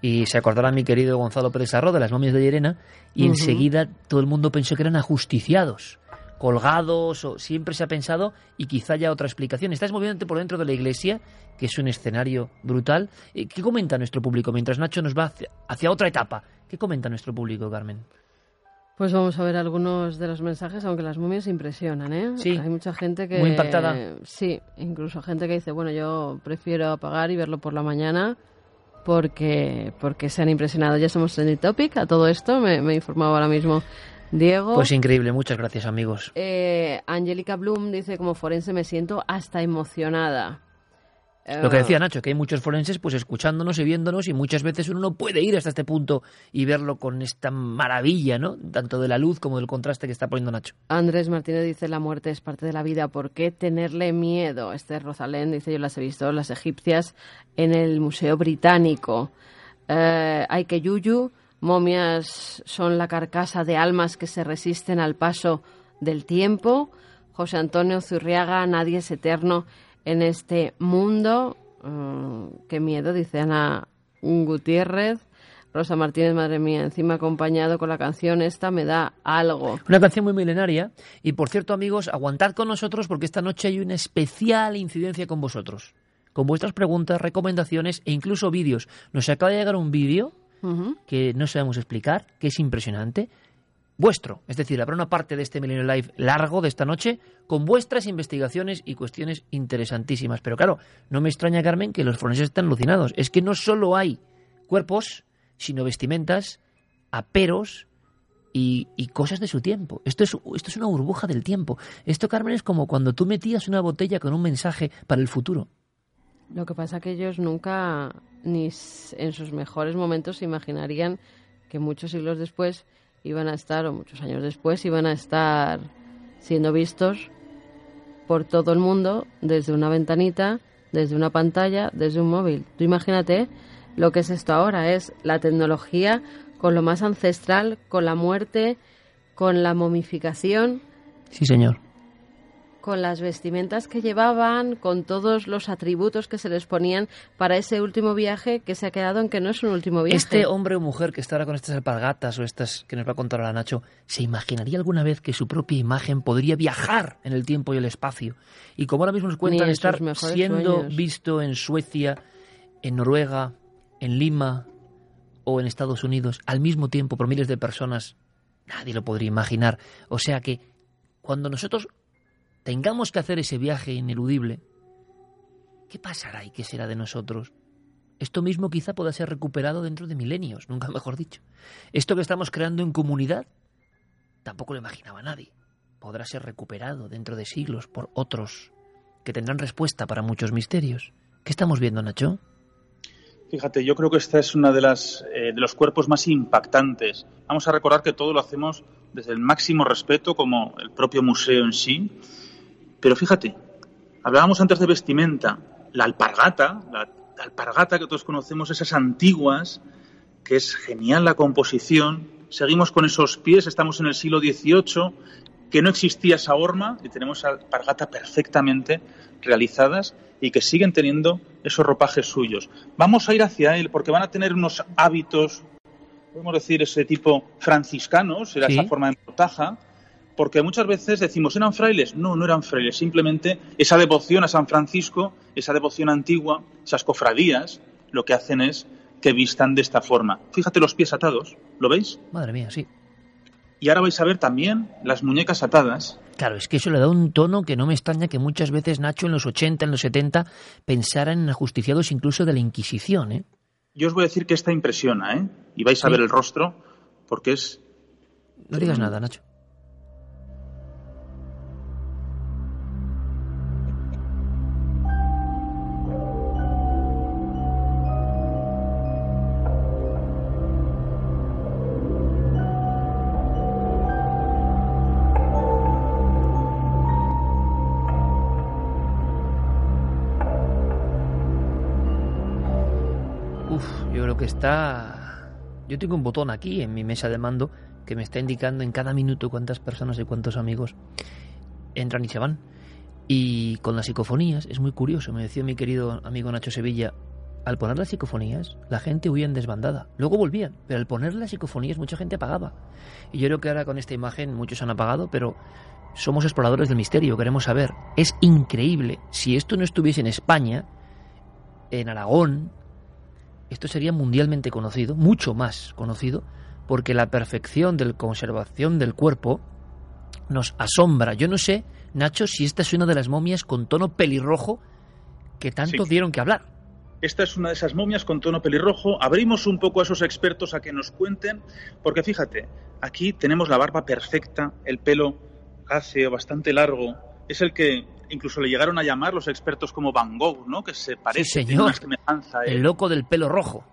Y se acordará mi querido Gonzalo Pérez Arro de las momias de Llerena, y enseguida todo el mundo pensó que eran ajusticiados, colgados, o siempre se ha pensado, y quizá haya otra explicación. Estás moviéndote por dentro de la iglesia, que es un escenario brutal. Eh, ¿Qué comenta nuestro público mientras Nacho nos va hacia, hacia otra etapa? ¿Qué comenta nuestro público, Carmen? Pues vamos a ver algunos de los mensajes, aunque las momias impresionan, ¿eh? Sí. Hay mucha gente que... Muy impactada. Sí, incluso gente que dice, bueno, yo prefiero apagar y verlo por la mañana porque, porque se han impresionado. Ya somos trending topic a todo esto, me, me he informado ahora mismo Diego. Pues increíble, muchas gracias, amigos. Eh, Angélica Bloom dice, como forense me siento hasta emocionada. Lo que Eh, decía Nacho, que hay muchos forenses pues escuchándonos y viéndonos y muchas veces uno no puede ir hasta este punto y verlo con esta maravilla, ¿no? Tanto de la luz como del contraste que está poniendo Nacho. Andrés Martínez dice la muerte es parte de la vida, ¿por qué tenerle miedo? Esther Rosalén dice yo las he visto, las egipcias en el Museo Británico. Eh, hay que yuyu, momias son la carcasa de almas que se resisten al paso del tiempo. José Antonio Zurriaga, nadie es eterno en este mundo. Mm, qué miedo, dice Ana Gutiérrez. Rosa Martínez, madre mía, encima acompañado con la canción esta me da algo. Una canción muy milenaria y por cierto amigos, aguantad con nosotros porque esta noche hay una especial incidencia con vosotros. Con vuestras preguntas, recomendaciones e incluso vídeos. Nos acaba de llegar un vídeo Que no sabemos explicar, que es impresionante. Vuestro, es decir, habrá una parte de este Milenio Live largo de esta noche con vuestras investigaciones y cuestiones interesantísimas. Pero claro, no me extraña, Carmen, que los forenses están alucinados. Es que no solo hay cuerpos, sino vestimentas aperos y, y cosas de su tiempo. Esto es, esto es una burbuja del tiempo. Esto, Carmen, es como cuando tú metías una botella con un mensaje para el futuro. Lo que pasa que ellos nunca, ni en sus mejores momentos, se imaginarían que muchos siglos después iban a estar, o muchos años después, iban a estar siendo vistos por todo el mundo desde una ventanita, desde una pantalla, desde un móvil. Tú imagínate lo que es esto ahora, es la tecnología con lo más ancestral, con la muerte, con la momificación, Sí, señor. Con las vestimentas que llevaban, con todos los atributos que se les ponían para ese último viaje que se ha quedado en que no es un último viaje. Este hombre o mujer que está ahora con estas alpargatas o estas que nos va a contar ahora Nacho, ¿se imaginaría alguna vez que su propia imagen podría viajar en el tiempo y el espacio? Y como ahora mismo nos cuentan en estar siendo sueños. visto en Suecia, en Noruega, en Lima o en Estados Unidos al mismo tiempo por miles de personas, nadie lo podría imaginar. O sea que cuando nosotros tengamos que hacer ese viaje ineludible, ¿qué pasará y qué será de nosotros? Esto mismo quizá pueda ser recuperado dentro de milenios, nunca mejor dicho. Esto que estamos creando en comunidad, tampoco lo imaginaba nadie. Podrá ser recuperado dentro de siglos por otros que tendrán respuesta para muchos misterios. ¿Qué estamos viendo, Nacho? Fíjate, yo creo que esta es una de las eh, de los cuerpos más impactantes. Vamos a recordar que todo lo hacemos desde el máximo respeto, como el propio museo en sí. Pero fíjate, hablábamos antes de vestimenta, la alpargata, la, la alpargata que todos conocemos, esas antiguas, que es genial la composición. Seguimos con esos pies, estamos en el siglo XVIII, que no existía esa horma y tenemos alpargata perfectamente realizadas y que siguen teniendo esos ropajes suyos. Vamos a ir hacia él porque van a tener unos hábitos, podemos decir, ese tipo franciscanos, era Sí. esa forma de mortaja, porque muchas veces decimos, ¿eran frailes? No, no eran frailes, simplemente esa devoción a San Francisco, esa devoción antigua, esas cofradías, lo que hacen es que vistan de esta forma. Fíjate los pies atados, ¿lo veis? Madre mía, sí. Y ahora vais a ver también las muñecas atadas. Claro, es que eso le da un tono que no me extraña que muchas veces Nacho en los 80, en los 70 pensaran en ajusticiados incluso de la Inquisición, ¿eh? Yo os voy a decir que esta impresiona, ¿eh? Y vais a Sí. ver el rostro, porque es No digas nada, Nacho. Está... Yo tengo un botón aquí en mi mesa de mando que me está indicando en cada minuto cuántas personas y cuántos amigos entran y se van. Y con las psicofonías es muy curioso, me decía mi querido amigo Nacho Sevilla, al poner las psicofonías la gente huía en desbandada, luego volvían, pero al poner las psicofonías mucha gente apagaba. Y yo creo que ahora con esta imagen muchos han apagado, pero somos exploradores del misterio, queremos saber. Es increíble, si esto no estuviese en España, en Aragón, esto sería mundialmente conocido, mucho más conocido, porque la perfección de la conservación del cuerpo nos asombra. Yo no sé, Nacho, si esta es una de las momias con tono pelirrojo que tanto Sí. dieron que hablar. Esta es una de esas momias con tono pelirrojo. Abrimos un poco a esos expertos a que nos cuenten, porque fíjate, aquí tenemos la barba perfecta, el pelo hace bastante largo. Es el que incluso le llegaron a llamar los expertos como Van Gogh, ¿no? Que se parece, Sí, tiene una señor. él. El loco del pelo rojo.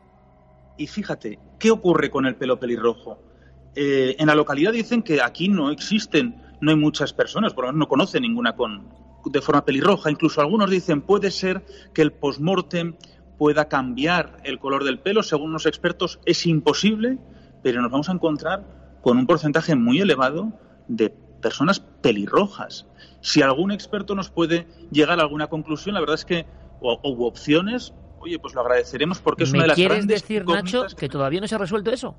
Y fíjate, ¿qué ocurre con el pelo pelirrojo? Eh, en la localidad dicen que aquí no existen, no hay muchas personas, por lo menos no conocen ninguna con, de forma pelirroja. Incluso algunos dicen puede ser que el postmortem pueda cambiar el color del pelo. Según los expertos es imposible, pero nos vamos a encontrar con un porcentaje muy elevado de personas pelirrojas. Si algún experto nos puede llegar a alguna conclusión, la verdad es que, o, o opciones, oye, pues lo agradeceremos porque es ¿Me una de las quieres grandes decir, Nacho, que todavía no se ha resuelto eso?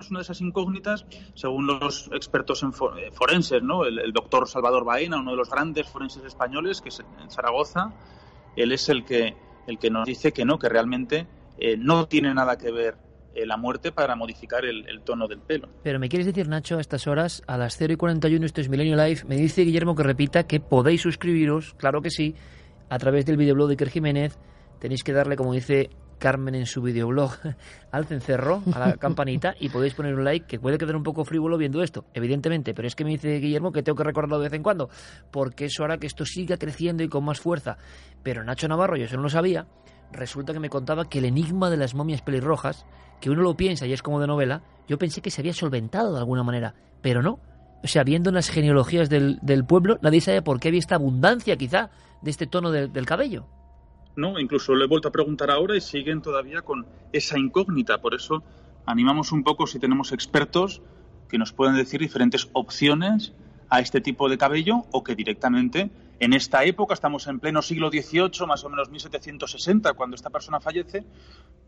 es una de esas incógnitas, según los expertos en eh, forenses, ¿no? El, el doctor Salvador Baena, uno de los grandes forenses españoles, que es en Zaragoza, él es el que, el que nos dice que no, que realmente eh, no tiene nada que ver eh, la muerte para modificar el, el tono del pelo. Pero me quieres decir, Nacho, a estas horas, a las 0 y 41, esto es Milenio Live, me dice Guillermo que repita que podéis suscribiros, claro que sí, a través del videoblog de Iker Jiménez. Tenéis que darle, como dice Carmen en su videoblog, [laughs] alcen cerro a la [laughs] campanita y podéis poner un like que puede quedar un poco frívolo viendo esto, evidentemente, pero es que me dice Guillermo que tengo que recordarlo de vez en cuando, porque eso hará que esto siga creciendo y con más fuerza. Pero Nacho Navarro, yo eso no lo sabía, resulta que me contaba que el enigma de las momias pelirrojas, que uno lo piensa y es como de novela, yo pensé que se había solventado de alguna manera, pero no. O sea, viendo las genealogías del, del pueblo, nadie sabe por qué había esta abundancia quizá de este tono del, del cabello. No, incluso le he vuelto a preguntar ahora y siguen todavía con esa incógnita. Por eso animamos un poco si tenemos expertos que nos puedan decir diferentes opciones a este tipo de cabello o que directamente en esta época, estamos en pleno siglo XVIII, más o menos 1760, cuando esta persona fallece,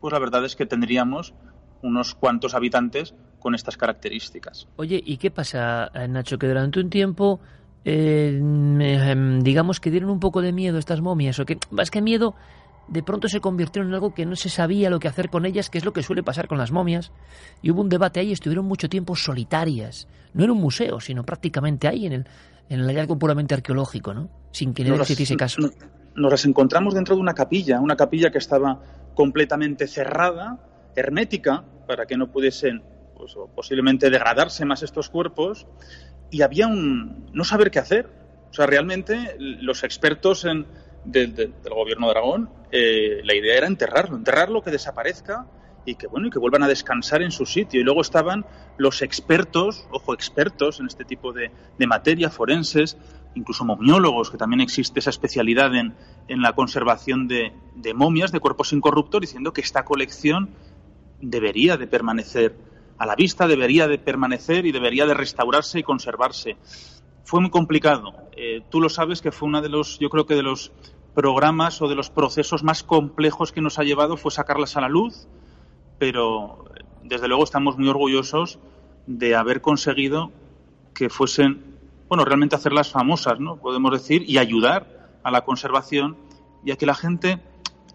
pues la verdad es que tendríamos unos cuantos habitantes con estas características. Oye, ¿y qué pasa, Nacho? Que durante un tiempo, eh, em, digamos que dieron un poco de miedo estas momias, o que más que miedo, de pronto se convirtieron en algo que no se sabía lo que hacer con ellas, que es lo que suele pasar con las momias. Y hubo un debate ahí, estuvieron mucho tiempo solitarias. No en un museo, sino prácticamente ahí, en el, en el hallazgo puramente arqueológico, ¿no? Sin que nadie se hiciese caso. Nos, nos las encontramos dentro de una capilla, una capilla que estaba completamente cerrada, hermética, para que no pudiesen pues, posiblemente degradarse más estos cuerpos, y había un no saber qué hacer. O sea, realmente los expertos en, del gobierno de Aragón, eh, la idea era enterrarlo, enterrarlo, que desaparezca y que bueno y que vuelvan a descansar en su sitio. Y luego estaban los expertos, ojo, expertos en este tipo de, de materia, forenses, incluso momiólogos, que también existe esa especialidad en, en la conservación de, de, momias, de cuerpos incorruptos, diciendo que esta colección debería de permanecer a la vista, debería de permanecer y debería de restaurarse y conservarse. Fue muy complicado. Eh, tú lo sabes que fue uno de los, yo creo que de los programas o de los procesos más complejos que nos ha llevado fue sacarlas a la luz, pero desde luego estamos muy orgullosos de haber conseguido que fuesen, bueno, realmente hacerlas famosas, ¿no? Podemos decir, y ayudar a la conservación y a que la gente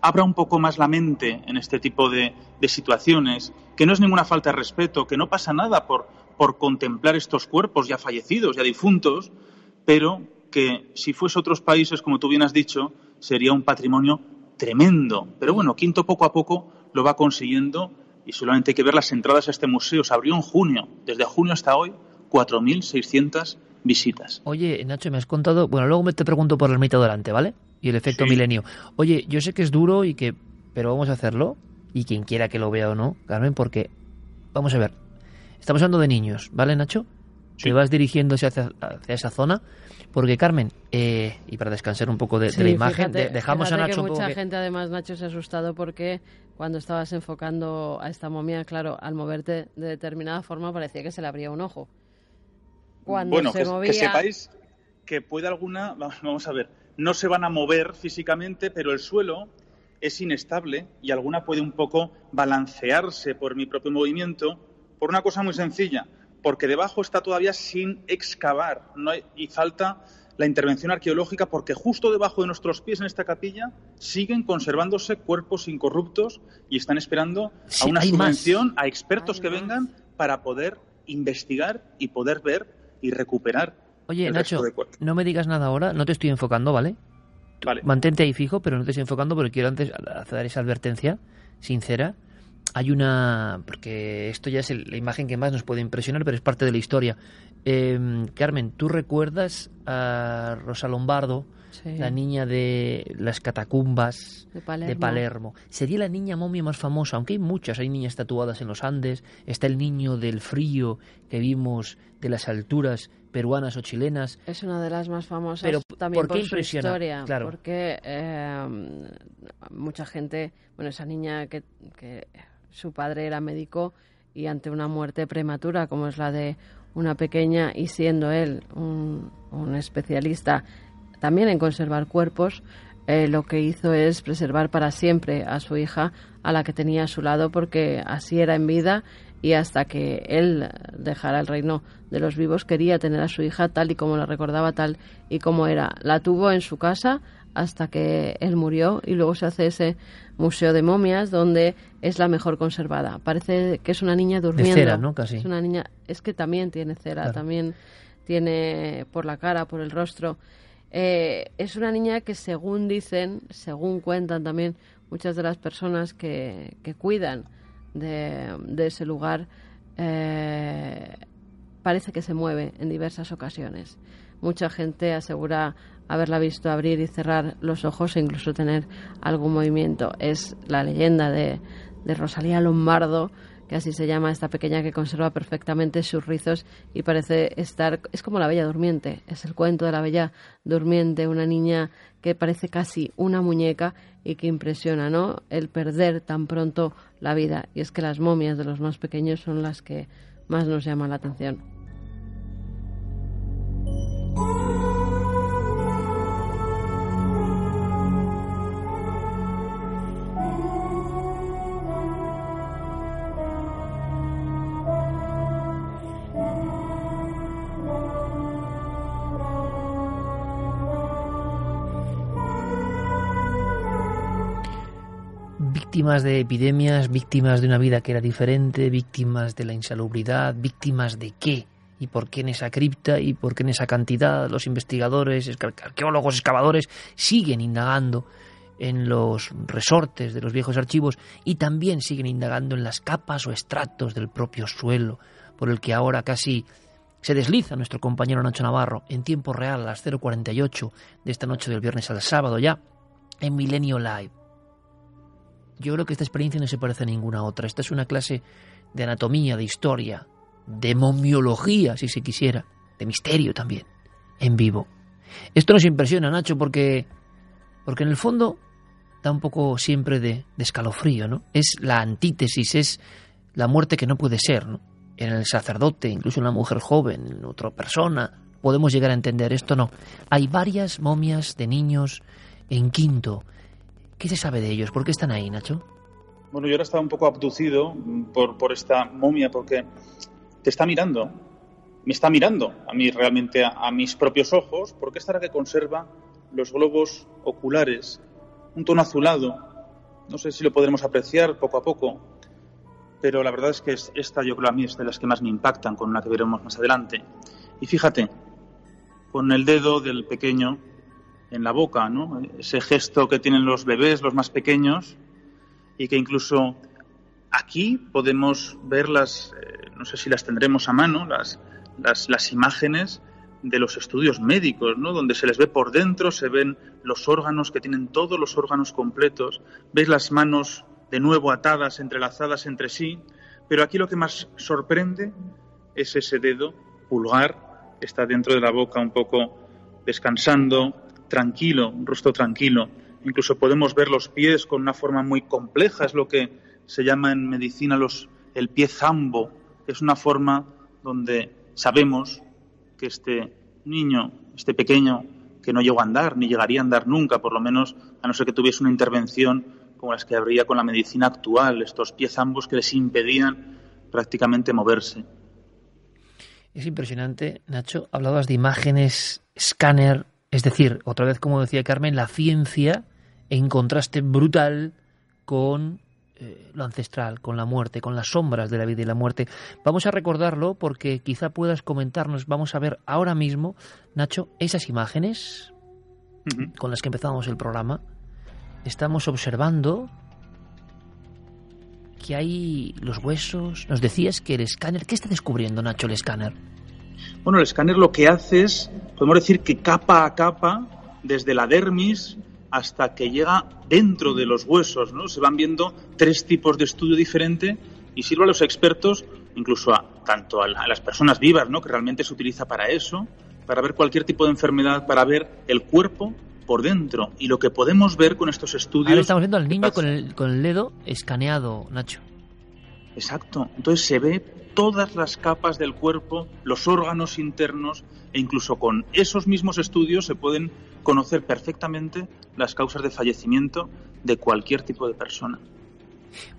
abra un poco más la mente en este tipo de, de situaciones, que no es ninguna falta de respeto, que no pasa nada por, por contemplar estos cuerpos ya fallecidos, ya difuntos, pero que si fuese otros países, como tú bien has dicho, sería un patrimonio tremendo. Pero bueno, Quinto poco a poco lo va consiguiendo y solamente hay que ver las entradas a este museo. Se abrió en junio, desde junio hasta hoy, 4.600 visitas. Oye, Nacho, me has contado, bueno, luego te pregunto por el mito delante, ¿vale? Y el efecto sí. milenio. Oye, yo sé que es duro y que, pero vamos a hacerlo. Y quien quiera que lo vea o no, Carmen, porque, vamos a ver, estamos hablando de niños, ¿vale, Nacho? Sí. Te vas dirigiendo hacia, hacia esa zona. Porque, Carmen, eh, y para descansar un poco de, sí, de la imagen, fíjate, de, dejamos fíjate a Nacho que un poco. mucha que- gente, además, Nacho se ha asustado porque cuando estabas enfocando a esta momia, claro, al moverte de determinada forma parecía que se le abría un ojo. Cuando bueno, se que, movía... que sepáis que puede alguna, vamos a ver, no se van a mover físicamente, pero el suelo es inestable y alguna puede un poco balancearse por mi propio movimiento por una cosa muy sencilla, porque debajo está todavía sin excavar no hay, y falta la intervención arqueológica porque justo debajo de nuestros pies en esta capilla siguen conservándose cuerpos incorruptos y están esperando Sí, a una más. subvención, a expertos que vengan para poder investigar y poder ver y recuperar Oye, el Nacho, resto de no me digas nada ahora, no te estoy enfocando, ¿vale? Vale. Mantente ahí fijo, pero no te estoy enfocando porque quiero antes hacer esa advertencia sincera. Hay una... porque esto ya es el- la imagen que más nos puede impresionar, pero es parte de la historia. Eh, Carmen, ¿tú recuerdas a Rosa Lombardo, Sí. la niña de las catacumbas De Palermo. de Palermo? Sería la niña momia más famosa, aunque hay muchas, hay niñas tatuadas en los Andes, está el niño del frío que vimos de las alturas peruanas o chilenas, Es una de las más famosas Pero, también ¿por qué por su historia. Claro. Porque eh, mucha gente, bueno, esa niña que, que su padre era médico y ante una muerte prematura, como es la de una pequeña, y siendo él un, especialista también en conservar cuerpos, eh, lo que hizo es preservar para siempre a su hija, a la que tenía a su lado, porque así era en vida y hasta que él dejara el reino de los vivos quería tener a su hija tal y como la recordaba, tal y como era. La tuvo en su casa hasta que él murió y luego se hace ese museo de momias donde es la mejor conservada. Parece que es una niña durmiendo. cera, ¿no? Casi. Es una niña, es que también tiene cera, Claro. también tiene por la cara, por el rostro. Eh, es una niña que según dicen, según cuentan también muchas de las personas que, que cuidan de, de, ese lugar eh, parece que se mueve en diversas ocasiones. Mucha gente asegura haberla visto abrir y cerrar los ojos e incluso tener algún movimiento. Es la leyenda de, de Rosalía Lombardo, que así se llama esta pequeña que conserva perfectamente sus rizos y parece estar, es como la Bella Durmiente, es el cuento de la Bella Durmiente, una niña que parece casi una muñeca y que impresiona, ¿no? El perder tan pronto la vida. Y es que las momias de los más pequeños son las que más nos llaman la atención. Víctimas de epidemias, víctimas de una vida que era diferente, víctimas de la insalubridad, víctimas de qué y por qué en esa cripta y por qué en esa cantidad los investigadores, arqueólogos, excavadores siguen indagando en los resortes de los viejos archivos y también siguen indagando en las capas o estratos del propio suelo por el que ahora casi se desliza nuestro compañero Nacho Navarro en tiempo real a las 0.48 de esta noche del viernes al sábado ya en Milenio Live. Yo creo que esta experiencia no se parece a ninguna otra. Esta es una clase de anatomía, de historia, de momiología, si se quisiera, de misterio también, en vivo. Esto nos impresiona, Nacho, porque, porque en el fondo da un poco siempre de, de escalofrío, ¿no? Es la antítesis, es la muerte que no puede ser, ¿no? En el sacerdote, incluso en la mujer joven, en otra persona, podemos llegar a entender esto, no. Hay varias momias de niños en quinto, ¿Qué se sabe de ellos? ¿Por qué están ahí, Nacho? Bueno, yo ahora estaba un poco abducido por, por esta momia porque te está mirando, me está mirando a mí realmente, a, mis propios ojos, porque esta la que conserva los globos oculares, un tono azulado. No sé si lo podremos apreciar poco a poco, pero la verdad es que esta yo creo a mí es de las que más me impactan, con una que veremos más adelante. Y fíjate, con el dedo del pequeño en la boca, ¿no? Ese gesto que tienen los bebés, los más pequeños, y que incluso aquí podemos ver las, eh, no sé si las tendremos a mano, las, las, las, imágenes de los estudios médicos, ¿no? Donde se les ve por dentro, se ven los órganos que tienen todos los órganos completos, ves las manos de nuevo atadas, entrelazadas entre sí, pero aquí lo que más sorprende es ese dedo pulgar que está dentro de la boca un poco descansando, tranquilo, un rostro tranquilo. Incluso podemos ver los pies con una forma muy compleja, es lo que se llama en medicina los, el pie zambo, es una forma donde sabemos que este niño, este pequeño, que no llegó a andar, ni llegaría a andar nunca, por lo menos a no ser que tuviese una intervención como las que habría con la medicina actual, estos pies ambos que les impedían prácticamente moverse. Es impresionante, Nacho. Hablabas de imágenes, escáner, es decir, otra vez, como decía Carmen, la ciencia en contraste brutal con eh, lo ancestral, con la muerte, con las sombras de la vida y la muerte. Vamos a recordarlo porque quizá puedas comentarnos, vamos a ver ahora mismo, Nacho, esas imágenes uh -huh. con las que empezamos el programa. Estamos observando que hay los huesos. Nos decías que el escáner, ¿qué está descubriendo Nacho el escáner? Bueno, el escáner lo que hace es, podemos decir que capa a capa, desde la dermis hasta que llega dentro de los huesos, ¿no? Se van viendo tres tipos de estudio diferente y sirve a los expertos, incluso a, tanto a, la, a las personas vivas, ¿no? Que realmente se utiliza para eso, para ver cualquier tipo de enfermedad, para ver el cuerpo por dentro. Y lo que podemos ver con estos estudios... Ahora estamos viendo al niño con el, con el dedo escaneado, Nacho. Exacto. Entonces se ve todas las capas del cuerpo, los órganos internos e incluso con esos mismos estudios se pueden conocer perfectamente las causas de fallecimiento de cualquier tipo de persona.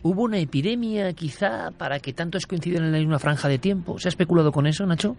¿Hubo una epidemia quizá para que tantos coincidan en la misma franja de tiempo? ¿Se ha especulado con eso, Nacho?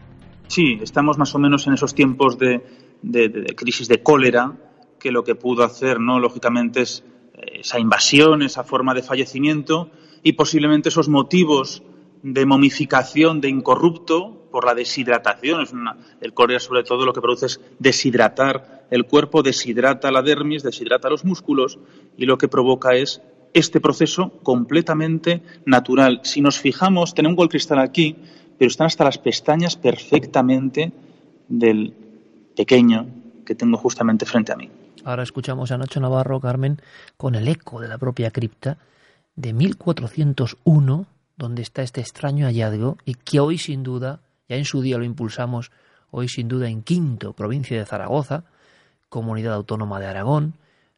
Sí, estamos más o menos en esos tiempos de, de, de, de crisis de cólera, que lo que pudo hacer, ¿no? lógicamente, es esa invasión, esa forma de fallecimiento y posiblemente esos motivos de momificación de incorrupto por la deshidratación. Es una- el cólera, sobre todo, lo que produce es deshidratar el cuerpo, deshidrata la dermis, deshidrata los músculos y lo que provoca es este proceso completamente natural. Si nos fijamos, tenemos gol cristal aquí, pero están hasta las pestañas perfectamente del pequeño que tengo justamente frente a mí. Ahora escuchamos a Nacho Navarro, Carmen, con el eco de la propia cripta de 1401, donde está este extraño hallazgo y que hoy sin duda, ya en su día lo impulsamos, hoy sin duda en Quinto, provincia de Zaragoza, comunidad autónoma de Aragón,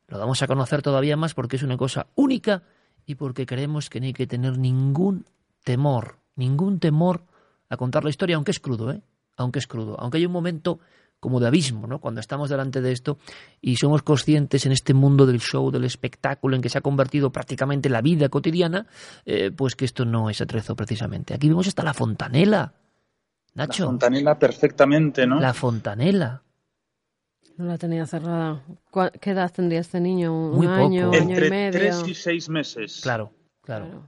lo damos a conocer todavía más porque es una cosa única y porque creemos que no hay que tener ningún temor, ningún temor a contar la historia, aunque es crudo, ¿eh? Aunque es crudo, aunque hay un momento como de abismo, ¿no? Cuando estamos delante de esto y somos conscientes en este mundo del show, del espectáculo, en que se ha convertido prácticamente la vida cotidiana, eh, pues que esto no es atrezo precisamente. Aquí vemos hasta la fontanela, Nacho. La fontanela perfectamente, ¿no? La fontanela. No la tenía cerrada. ¿Cuá- ¿Qué edad tendría este niño? ¿Un Muy poco. año, un año y Entre medio? tres y seis meses. Claro, claro.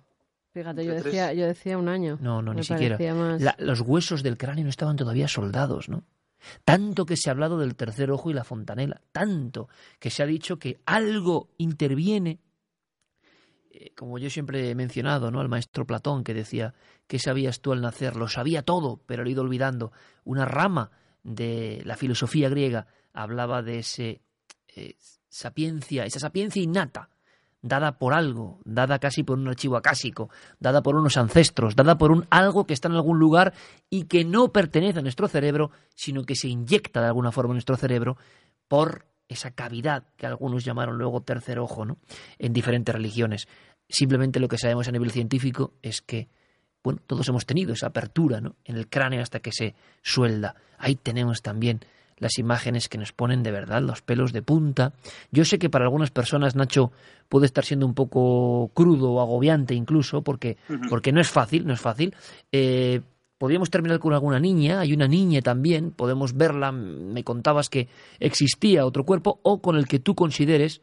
Fíjate, yo tres- decía, yo decía un año. No, no, Me ni siquiera. parecía más- La- los huesos del cráneo no estaban todavía soldados, ¿no? Tanto que se ha hablado del tercer ojo y la fontanela, tanto que se ha dicho que algo interviene, eh, como yo siempre he mencionado, ¿no? Al maestro Platón que decía, ¿qué sabías tú al nacer? Lo sabía todo, pero lo he ido olvidando. Una rama de la filosofía griega hablaba de ese eh, sapiencia, esa sapiencia innata, dada por algo, dada casi por un archivo acásico, dada por unos ancestros, dada por un algo que está en algún lugar y que no pertenece a nuestro cerebro, sino que se inyecta de alguna forma en nuestro cerebro por esa cavidad que algunos llamaron luego tercer ojo, ¿no? En diferentes religiones. Simplemente lo que sabemos a nivel científico es que bueno, todos hemos tenido esa apertura ¿no? en el cráneo hasta que se suelda. Ahí tenemos también las imágenes que nos ponen de verdad los pelos de punta. Yo sé que para algunas personas, Nacho, puede estar siendo un poco crudo o agobiante incluso, porque, porque no es fácil, no es fácil. Eh, podríamos terminar con alguna niña, hay una niña también, podemos verla, me contabas que existía otro cuerpo, o con el que tú consideres,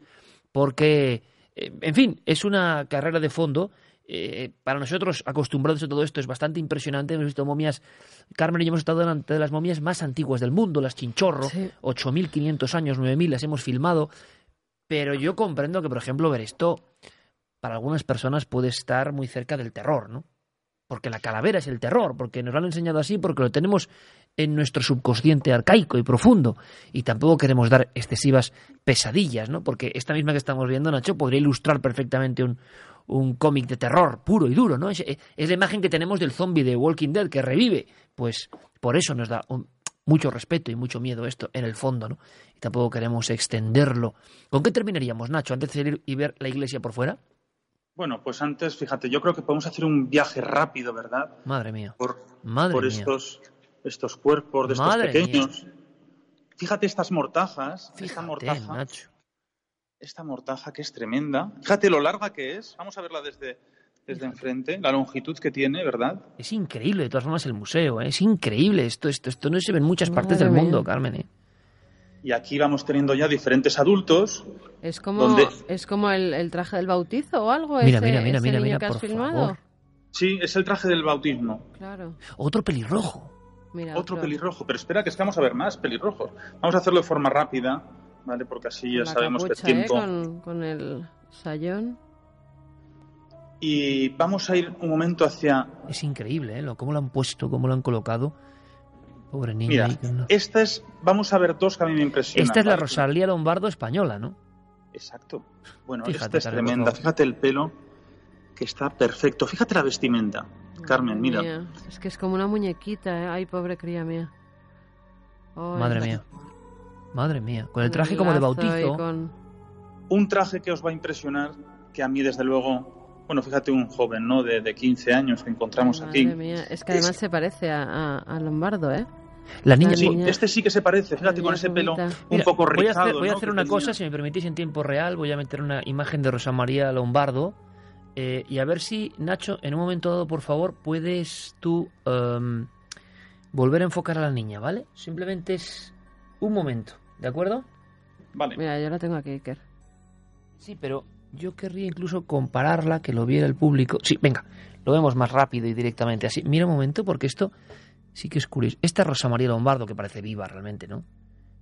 porque, eh, en fin, es una carrera de fondo. Eh, para nosotros, acostumbrados a todo esto, es bastante impresionante. Hemos visto momias, Carmen y yo hemos estado delante de las momias más antiguas del mundo, las Chinchorro, Sí. 8.500 años, 9.000, las hemos filmado. Pero yo comprendo que, por ejemplo, ver esto, para algunas personas puede estar muy cerca del terror, ¿no? Porque la calavera es el terror, porque nos lo han enseñado así, porque lo tenemos en nuestro subconsciente arcaico y profundo. Y tampoco queremos dar excesivas pesadillas, ¿no? Porque esta misma que estamos viendo, Nacho, podría ilustrar perfectamente un, un cómic de terror puro y duro, ¿no? Es, es la imagen que tenemos del zombie de Walking Dead que revive. Pues por eso nos da un- mucho respeto y mucho miedo esto en el fondo, ¿no? Y tampoco queremos extenderlo. ¿Con qué terminaríamos, Nacho, antes de salir y ver la iglesia por fuera? Bueno, pues antes, fíjate, yo creo que podemos hacer un viaje rápido, ¿verdad? Madre mía. Por, Madre por mía. estos, estos cuerpos de estos Madre pequeños. Fíjate estas mortajas, esta Fíjate, mortaja, Nacho. Esta mortaja que es tremenda. Fíjate lo larga que es. Vamos a verla desde, desde enfrente, la longitud que tiene, ¿verdad? Es increíble, de todas formas, el museo, ¿eh? es increíble. Esto, esto, esto no se ve en muchas partes del mía. mundo, Carmen. ¿eh? Y aquí vamos teniendo ya diferentes adultos. Es como, ¿Dónde? es como el, el traje del bautizo o algo. Mira, ese, mira, mira, ese mira, niño mira, que has por filmado. favor. Sí, es el traje del bautismo. Claro. Otro pelirrojo. Mira, Otro pelirrojo, pero espera que es que vamos a ver más pelirrojos. Vamos a hacerlo de forma rápida, ¿vale? Porque así ya sabemos que el capucha, ¿eh? tiempo... con, con el sayón. Y vamos a ir un momento hacia... Es increíble, ¿eh? Lo- cómo lo han puesto, cómo lo han colocado. Pobre niña. Mira, una- esta es... Vamos a ver dos que a mí me impresionan. Esta es la ¿vale? Rosalía Lombardo española, ¿no? Exacto. Bueno, Fíjate, esta es Carmen, tremenda. Fíjate el pelo, que está perfecto. Fíjate la vestimenta. Carmen, mira. Mía, Es que es como una muñequita, ¿eh? Ay, pobre cría mía. Ay, Madre mía. Madre mía. Con el traje como de bautizo. con- Un traje que os va a impresionar, que a mí desde luego... Bueno, fíjate un joven, ¿no? De, de 15 años que encontramos Madre aquí. mía. Es que además se parece a, a- a Lombardo, ¿eh? La niña. La Sí, niña- este sí que se parece, fíjate, con ese pelo bonita. un Mira, poco voy a rizado. hacer, voy a hacer una tenía. cosa, si me permitís, en tiempo real. Voy a meter una imagen de Rosa María Lombardo. eh, y a ver si, Nacho, en un momento dado, por favor, puedes tú em, volver a enfocar a la niña, ¿vale? Simplemente es un momento, ¿de acuerdo? Vale. Mira, yo la tengo aquí, Iker. Sí, pero yo querría incluso compararla, que lo viera el público. Sí, venga, lo vemos más rápido y directamente así. Mira un momento, porque esto Sí que es curioso. Esta es Rosa María Lombardo, que parece viva realmente, ¿no?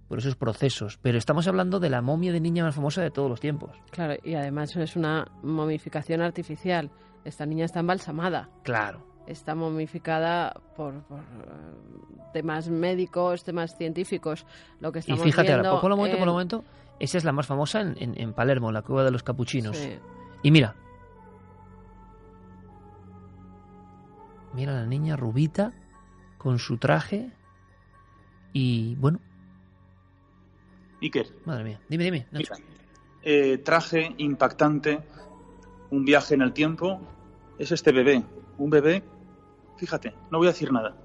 Por esos procesos. Pero estamos hablando de la momia de niña más famosa de todos los tiempos. Claro, y además es una momificación artificial. Esta niña está embalsamada. Claro. Está momificada por, por, eh, temas médicos, temas científicos. Lo que Y estamos fíjate, ahora, por un momento, por un momento, esa es la más famosa en, en- en Palermo, la cueva de los capuchinos. Sí. Y mira. Mira a la niña rubita con su traje. Y bueno, Iker, madre mía. Dime, dime. Nacho. eh, traje impactante, un viaje en el tiempo, es este bebé. Un bebé, fíjate, no voy a decir nada.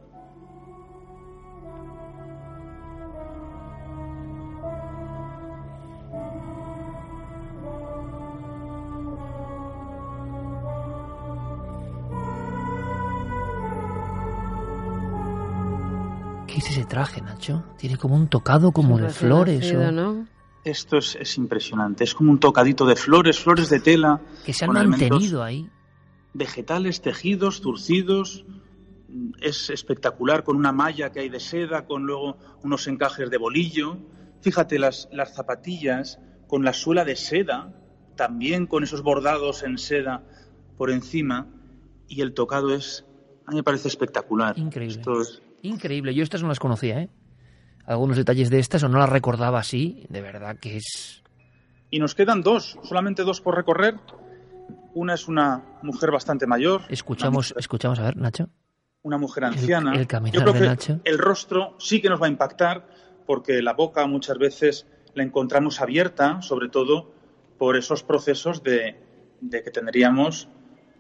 ¿Qué es ese traje, Nacho? Tiene como un tocado como de flores. nacido, o- ¿no? Esto es, es impresionante, es como un tocadito de flores, flores de tela, Que se han mantenido ahí. Vegetales, tejidos, turcidos. Es espectacular, con una malla que hay de seda, con luego unos encajes de bolillo. Fíjate, las, las zapatillas con la suela de seda, también con esos bordados en seda por encima. Y el tocado es, a mí me parece espectacular. Increíble. Esto es- Increíble. Yo estas no las conocía, ¿eh? Algunos detalles de estas o no las recordaba así. De verdad que es... Y nos quedan dos, solamente dos por recorrer. Una es una mujer bastante mayor. Escuchamos, escuchamos a ver, Nacho. una mujer anciana. el caminar Yo creo de que Nacho. el rostro sí que nos va a impactar porque la boca muchas veces la encontramos abierta, sobre todo por esos procesos de, de que tendríamos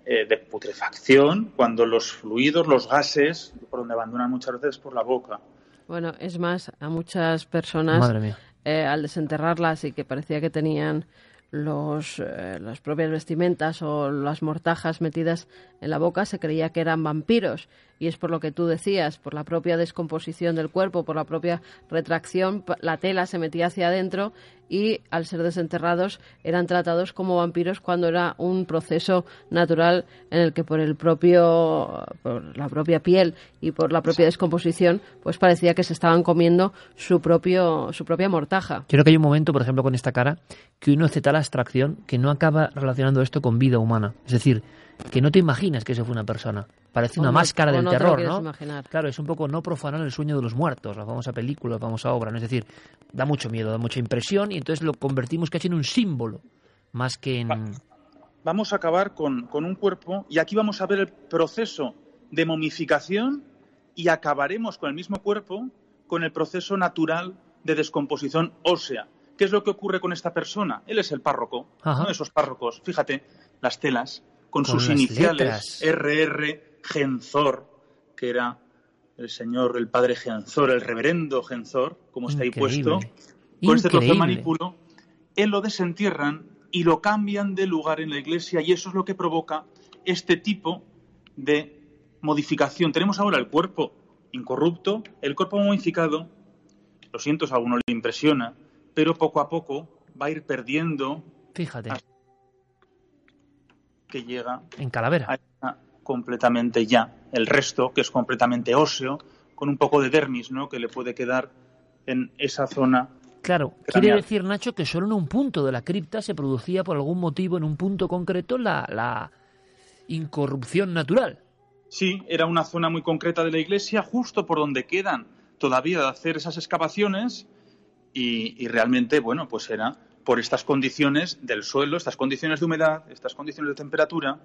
eh, de putrefacción cuando los fluidos, los gases, por donde abandonan muchas veces por la boca. Bueno, es más, a muchas personas, Madre mía. eh, al desenterrarlas y que parecía que tenían los, eh, las propias vestimentas o las mortajas metidas en la boca, se creía que eran vampiros. Y es por lo que tú decías, por la propia descomposición del cuerpo, por la propia retracción, la tela se metía hacia adentro y al ser desenterrados eran tratados como vampiros cuando era un proceso natural en el que por el propio por la propia piel y por la propia descomposición pues parecía que se estaban comiendo su propio su propia mortaja. Creo que hay un momento, por ejemplo, con esta cara, que uno hace tal abstracción que no acaba relacionando esto con vida humana. Es decir, que no te imaginas que eso fue una persona. Parece O una no- máscara del no te lo terror, quieres ¿no? imaginar. Claro, es un poco no profanar el sueño de los muertos, la famosa película, la famosa obra. ¿no? Es decir, da mucho miedo, da mucha impresión y entonces lo convertimos casi en un símbolo, más que en... Vamos a acabar con, con un cuerpo y aquí vamos a ver el proceso de momificación y acabaremos con el mismo cuerpo con el proceso natural de descomposición ósea. ¿Qué es lo que ocurre con esta persona? Él es el párroco, Ajá. uno de esos párrocos. Fíjate, las telas con, Con sus iniciales RR Genzor, que era el señor, el padre Genzor, el reverendo Genzor, como está ahí puesto, con este trozo de manipulo, él lo desentierran y lo cambian de lugar en la iglesia y eso es lo que provoca este tipo de modificación. Tenemos ahora el cuerpo incorrupto, el cuerpo modificado, lo siento si a alguno le impresiona, pero poco a poco va a ir perdiendo Fíjate, que llega en Calavera. a completamente ya el resto, que es completamente óseo, con un poco de dermis, ¿no? Que le puede quedar en esa zona Claro, quiere decir, Nacho, que solo en un punto de la cripta se producía por algún motivo, en un punto concreto, la, la incorrupción natural. Sí, era una zona muy concreta de la iglesia, justo por donde quedan todavía de hacer esas excavaciones y, y realmente, bueno, pues era por estas condiciones del suelo, estas condiciones de humedad, estas condiciones de temperatura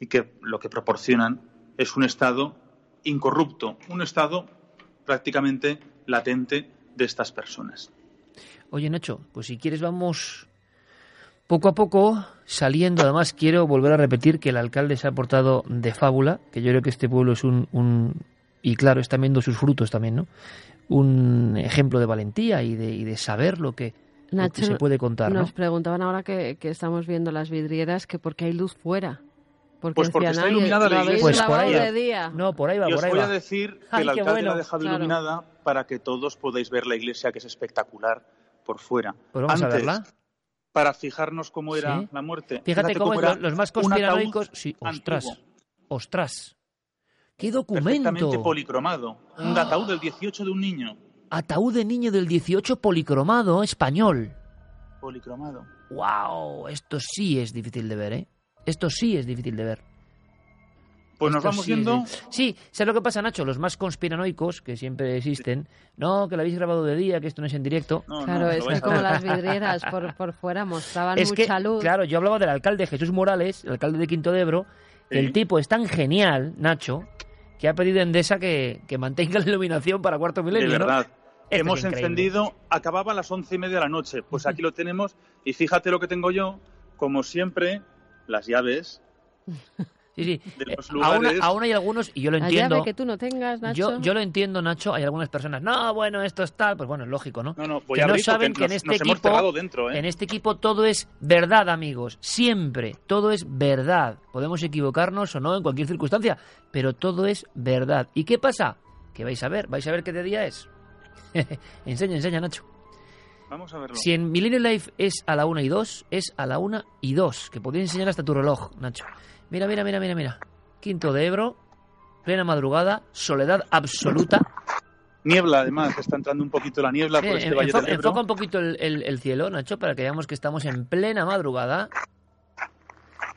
y que lo que proporcionan es un estado incorrupto, un estado prácticamente latente de estas personas. Oye, Nacho, pues si quieres vamos poco a poco saliendo. Además, quiero volver a repetir que el alcalde se ha portado de fábula, que yo creo que este pueblo es un... un- y claro, está viendo sus frutos también, ¿no? Un ejemplo de valentía y de, y de saber lo que, que Nacho, se puede contar, ¿no? Nos preguntaban ahora que, que estamos viendo las vidrieras que por qué hay luz fuera. Porque Pues porque está "Ay, iluminada la iglesia". Pues por ahí va. de día. No, por ahí va, Y os por ahí voy va. a decir que Ay, el alcalde la bueno, ha dejado claro. iluminada para que todos podáis ver la iglesia, que es espectacular por fuera. Pues vamos a Antes, verla. Para fijarnos cómo era Sí. la muerte. Fíjate cómo era los más conspiranoicos... Sí, ostras, antiguo. ostras. ¿Qué Perfectamente documento? policromado. Un Ah. ataúd del 18 de un niño. Ataúd de niño del 18 policromado español. Policromado. ¡Wow! Esto sí es difícil de ver, ¿eh? Esto sí es difícil de ver. Pues nos vamos sí de- Sí, ¿sabes lo que pasa, Nacho? Los más conspiranoicos, que siempre existen, no, que lo habéis grabado de día, que esto no es en directo. Claro, es que como [laughs] las vidrieras por, por fuera mostraban es que, mucha luz. claro, yo hablaba del alcalde Jesús Morales, el alcalde de Quinto de Ebro, que Sí. el tipo es tan genial, Nacho, que ha pedido a Endesa que, que mantenga la iluminación para cuarto De milenio, ¿no? verdad. Hemos es increíble. encendido, acababa a las once y media de la noche. Pues aquí lo [laughs] tenemos. Y fíjate lo que tengo yo, como siempre, las llaves [laughs] Sí, sí. de los Eh, aún, lugares. aún hay algunos, y yo lo La entiendo. llave que tú no tengas, Nacho. Yo, yo lo entiendo, Nacho. Hay algunas personas, no, bueno, esto es tal. Pues bueno, es lógico, ¿no? No, no, voy que a no abrir saben que en este hemos equipo, dentro, ¿eh? en este equipo todo es verdad, amigos. Siempre, todo es verdad. Podemos equivocarnos o no en cualquier circunstancia, pero todo es verdad. ¿Y qué pasa? Que vais a ver, vais a ver qué de día es. [laughs] enseña, enseña, Nacho. Vamos a verlo. Si en Milenio Life es a la 1 y 2, es a la 1 y 2, que podéis enseñar hasta tu reloj, Nacho. Mira, mira, mira, mira, mira. Quinto de Ebro, plena madrugada, soledad absoluta. Niebla, además, está entrando un poquito la niebla por Eh, este en- valle del Ebro. enfoca un poquito el, el- el cielo, Nacho, para que veamos que estamos en plena madrugada.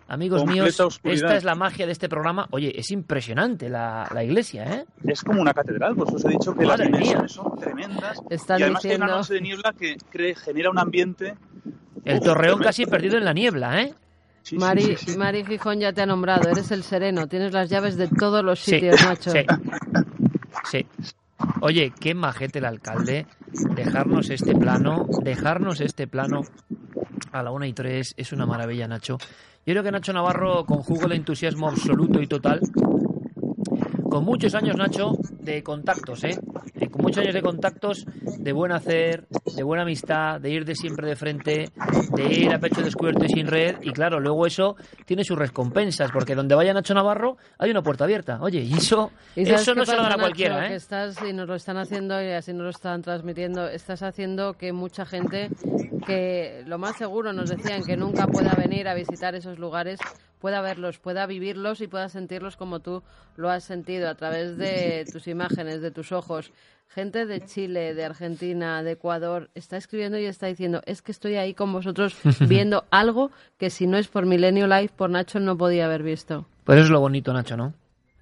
Amigos Completa míos, oscuridad. esta es la magia de este programa. Oye, es impresionante la, la iglesia, ¿eh? Es como una catedral, pues os he dicho que Madre las mía. dimensiones son tremendas. Están y además hay diciendo- una noche de niebla que cree, genera un ambiente. El Uf, torreón tremendo. casi perdido en la niebla, ¿eh? Sí, sí, Mari, sí, sí. Mari Gijón ya te ha nombrado, eres el sereno, tienes las llaves de todos los Sí, sitios, Nacho. sí. Oye, qué majete el alcalde. Dejarnos este plano, dejarnos este plano a la 1 y 3 es una maravilla, Nacho. Yo creo que Nacho Navarro conjuga el entusiasmo absoluto y total. Con muchos años, Nacho, de contactos, ¿eh? Eh, Con muchos años de contactos, de buen hacer, de buena amistad, de ir de siempre de frente, de ir a pecho descubierto y sin red. Y claro, luego eso tiene sus recompensas, porque donde vaya Nacho Navarro hay una puerta abierta. Oye, y eso, ¿Y sabes eso no se lo dan a Nacho? cualquiera, Que ¿eh? estás, y nos lo están haciendo y así nos lo están transmitiendo, estás haciendo que mucha gente que lo más seguro nos decían que nunca pueda venir a visitar esos lugares, pueda verlos, pueda vivirlos y pueda sentirlos como tú lo has sentido a través de [laughs] tus imágenes, de tus ojos. Gente de Chile, de Argentina, de Ecuador, está escribiendo y está diciendo, es que estoy ahí con vosotros [laughs] viendo algo que si no es por Milenio Live, por Nacho no podía haber visto. Pues eso es lo bonito, Nacho, ¿no?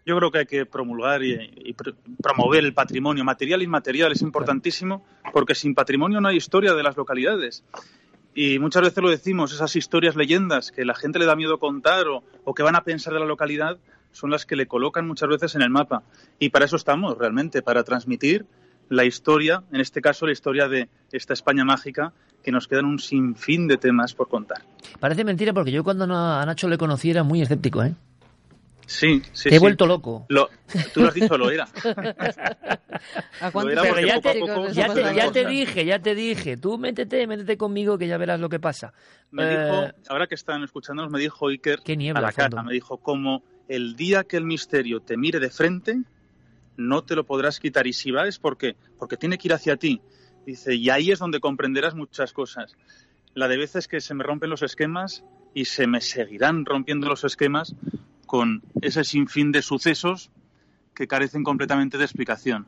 Yo creo que hay que promulgar y, y pr- promover el patrimonio material e inmaterial. Es importantísimo porque sin patrimonio no hay historia de las localidades. Y muchas veces lo decimos, esas historias, leyendas que la gente le da miedo contar o, que van a pensar de la localidad son las que le colocan muchas veces en el mapa. Y para eso estamos realmente, para transmitir la historia, en este caso la historia de esta España mágica, que nos quedan un sinfín de temas por contar. Parece mentira porque yo cuando a Nacho le conocí era muy escéptico, ¿eh? Sí, sí. Te he sí. vuelto loco. Lo, tú lo has dicho, lo era. ¿A Lo era Pero porque ya te, poco ya, se te, pasan ya te cosas. dije, ya te dije, tú métete, métete conmigo que ya verás lo que pasa. Me Eh, dijo, ahora que están escuchándonos, me dijo Iker Qué niebla, a la fondo. cara, me dijo, como el día que el misterio te mire de frente, no te lo podrás quitar. Y si va es porque, porque tiene que ir hacia ti. Dice, y ahí es donde comprenderás muchas cosas. La de veces que se me rompen los esquemas y se me seguirán rompiendo los esquemas con ese sinfín de sucesos que carecen completamente de explicación.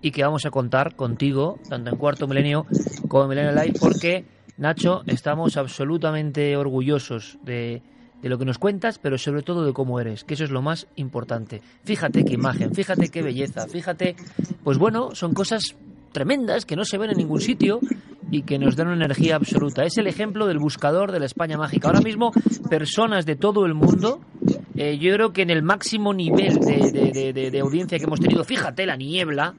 y que vamos a contar contigo, tanto en Cuarto Milenio como en Milenio Live, porque, Nacho, estamos absolutamente orgullosos de, de lo que nos cuentas, pero sobre todo de cómo eres, que eso es lo más importante. Fíjate qué imagen, fíjate qué belleza, fíjate, pues bueno, son cosas tremendas que no se ven en ningún sitio y que nos dan una energía absoluta. Es el ejemplo del buscador de la España mágica. Ahora mismo, personas de todo el mundo, eh, yo creo que en el máximo nivel de, de- de- de- de audiencia que hemos tenido, fíjate la niebla.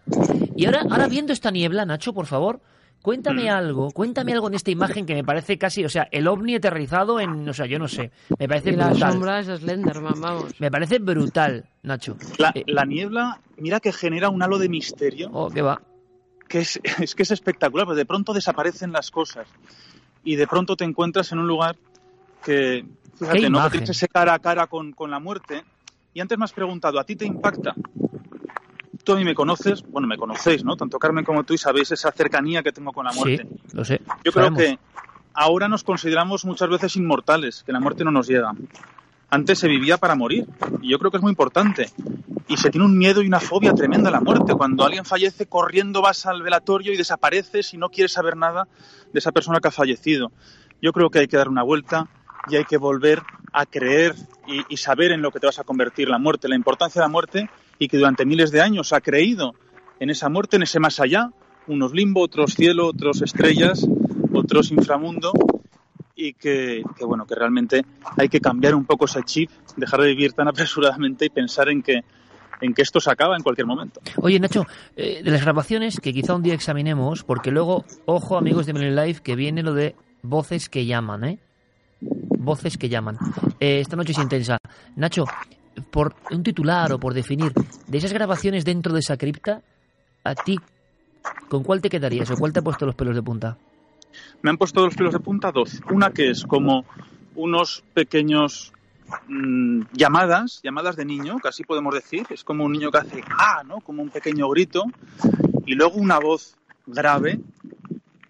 Y ahora, ahora viendo esta niebla, Nacho, por favor, cuéntame algo, cuéntame algo en esta imagen que me parece casi, o sea, el ovni aterrizado en, o sea, yo no sé, me parece Y la brutal. sombra es Slenderman, vamos. Me parece brutal, Nacho. La, la niebla, mira que genera un halo de misterio. Oh, qué va. que es, [laughs] es que es espectacular, porque de pronto desaparecen las cosas y de pronto te encuentras en un lugar que, fíjate, ¿no? que tienes ese cara a cara con, con la muerte. Y antes me has preguntado, ¿a ti te impacta? Tú a mí me conoces, bueno, me conocéis, ¿no? Tanto Carmen como tú y sabéis esa cercanía que tengo con la muerte. Sí, lo sé. Yo creo sabemos. que ahora nos consideramos muchas veces inmortales, que la muerte no nos llega. Antes se vivía para morir, y yo creo que es muy importante. y se tiene un miedo y una fobia tremenda a la muerte. Cuando alguien fallece, corriendo vas al velatorio y desapareces y no quieres saber nada de esa persona que ha fallecido. Yo creo que hay que dar una vuelta y hay que volver a creer y, saber en lo que te vas a convertir, la muerte, la importancia de la muerte y que durante miles de años ha creído en esa muerte, en ese más allá, unos limbo, otros cielo, otros estrellas, otros inframundo y que, bueno que realmente hay que cambiar un poco ese chip, dejar de vivir tan [laughs] apresuradamente y pensar en que en que esto se acaba en cualquier momento. Oye, Nacho, eh, de las grabaciones que quizá un día examinemos, porque luego, ojo amigos de Millennium Life, que viene lo de voces que llaman, ¿eh? Voces que llaman. Eh, esta noche es intensa. Nacho, por un titular o por definir, de esas grabaciones dentro de esa cripta, a ti, ¿con cuál te quedarías o cuál te ha puesto los pelos de punta? Me han puesto los pelos de punta dos. Una que es como unos pequeños mmm, llamadas, llamadas de niño, casi podemos decir. Es como un niño que hace ah, ¿no? Como un pequeño grito. Y luego una voz grave,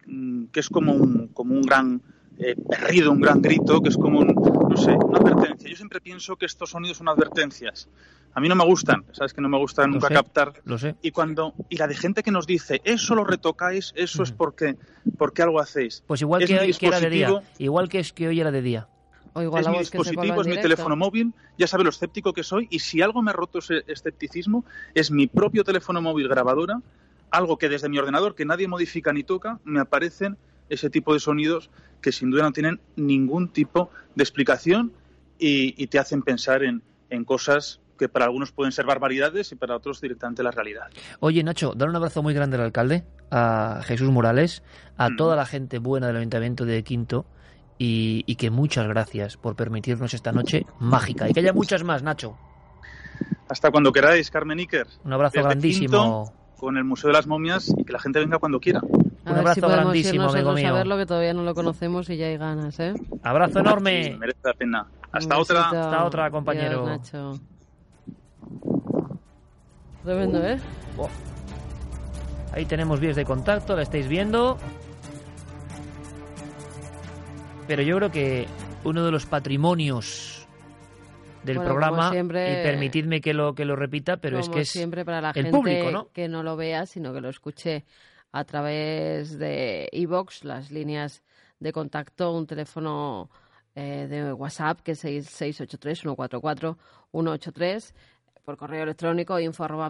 mmm, que es como un, como un gran eh, berrido, un gran grito, que es como un, no sé, una advertencia. Yo siempre pienso que estos sonidos son advertencias. A mí no me gustan, sabes que no me gusta nunca sé, captar. Lo sé. Y cuando y la de gente que nos dice, eso lo retocáis, eso es porque porque algo hacéis. Pues igual es que hoy que era de día, dispositivo, igual que es que hoy era de día. O igual es mi que dispositivo, es mi directo. teléfono móvil, ya sabe lo escéptico que soy y si algo me ha roto ese escepticismo es mi propio teléfono móvil grabadora, algo que desde mi ordenador que nadie modifica ni toca, me aparecen ese tipo de sonidos que sin duda no tienen ningún tipo de explicación y, y te hacen pensar en, en cosas que para algunos pueden ser barbaridades y para otros directamente la realidad. Oye, Nacho, dar un abrazo muy grande al alcalde, a Jesús Morales, a Mm. toda la gente buena del Ayuntamiento de Quinto y, y que muchas gracias por permitirnos esta noche mágica y que haya muchas más, Nacho. Hasta cuando queráis, Carmen Iker. Un abrazo Desde grandísimo. Quinto, con el Museo de las Momias y que la gente venga cuando quiera. A Un ver abrazo si podemos grandísimo, irnos amigo mío. a verlo, que todavía no lo conocemos y ya hay ganas, ¿eh? Abrazo enorme. Merece la pena. Hasta Un otra. besito. Hasta otra, compañero. Adiós, Nacho. Tremendo, ¿eh? Oh. Ahí tenemos vías de contacto, la estáis viendo. Pero yo creo que uno de los patrimonios del Bueno, como programa, siempre- y permitidme que lo, que lo repita, pero es Como que es siempre para la el gente público, ¿no? que no lo vea, sino que lo escuche a través de iVox, las líneas de contacto, un teléfono eh, de WhatsApp que es 683-144-183, por correo electrónico info arroba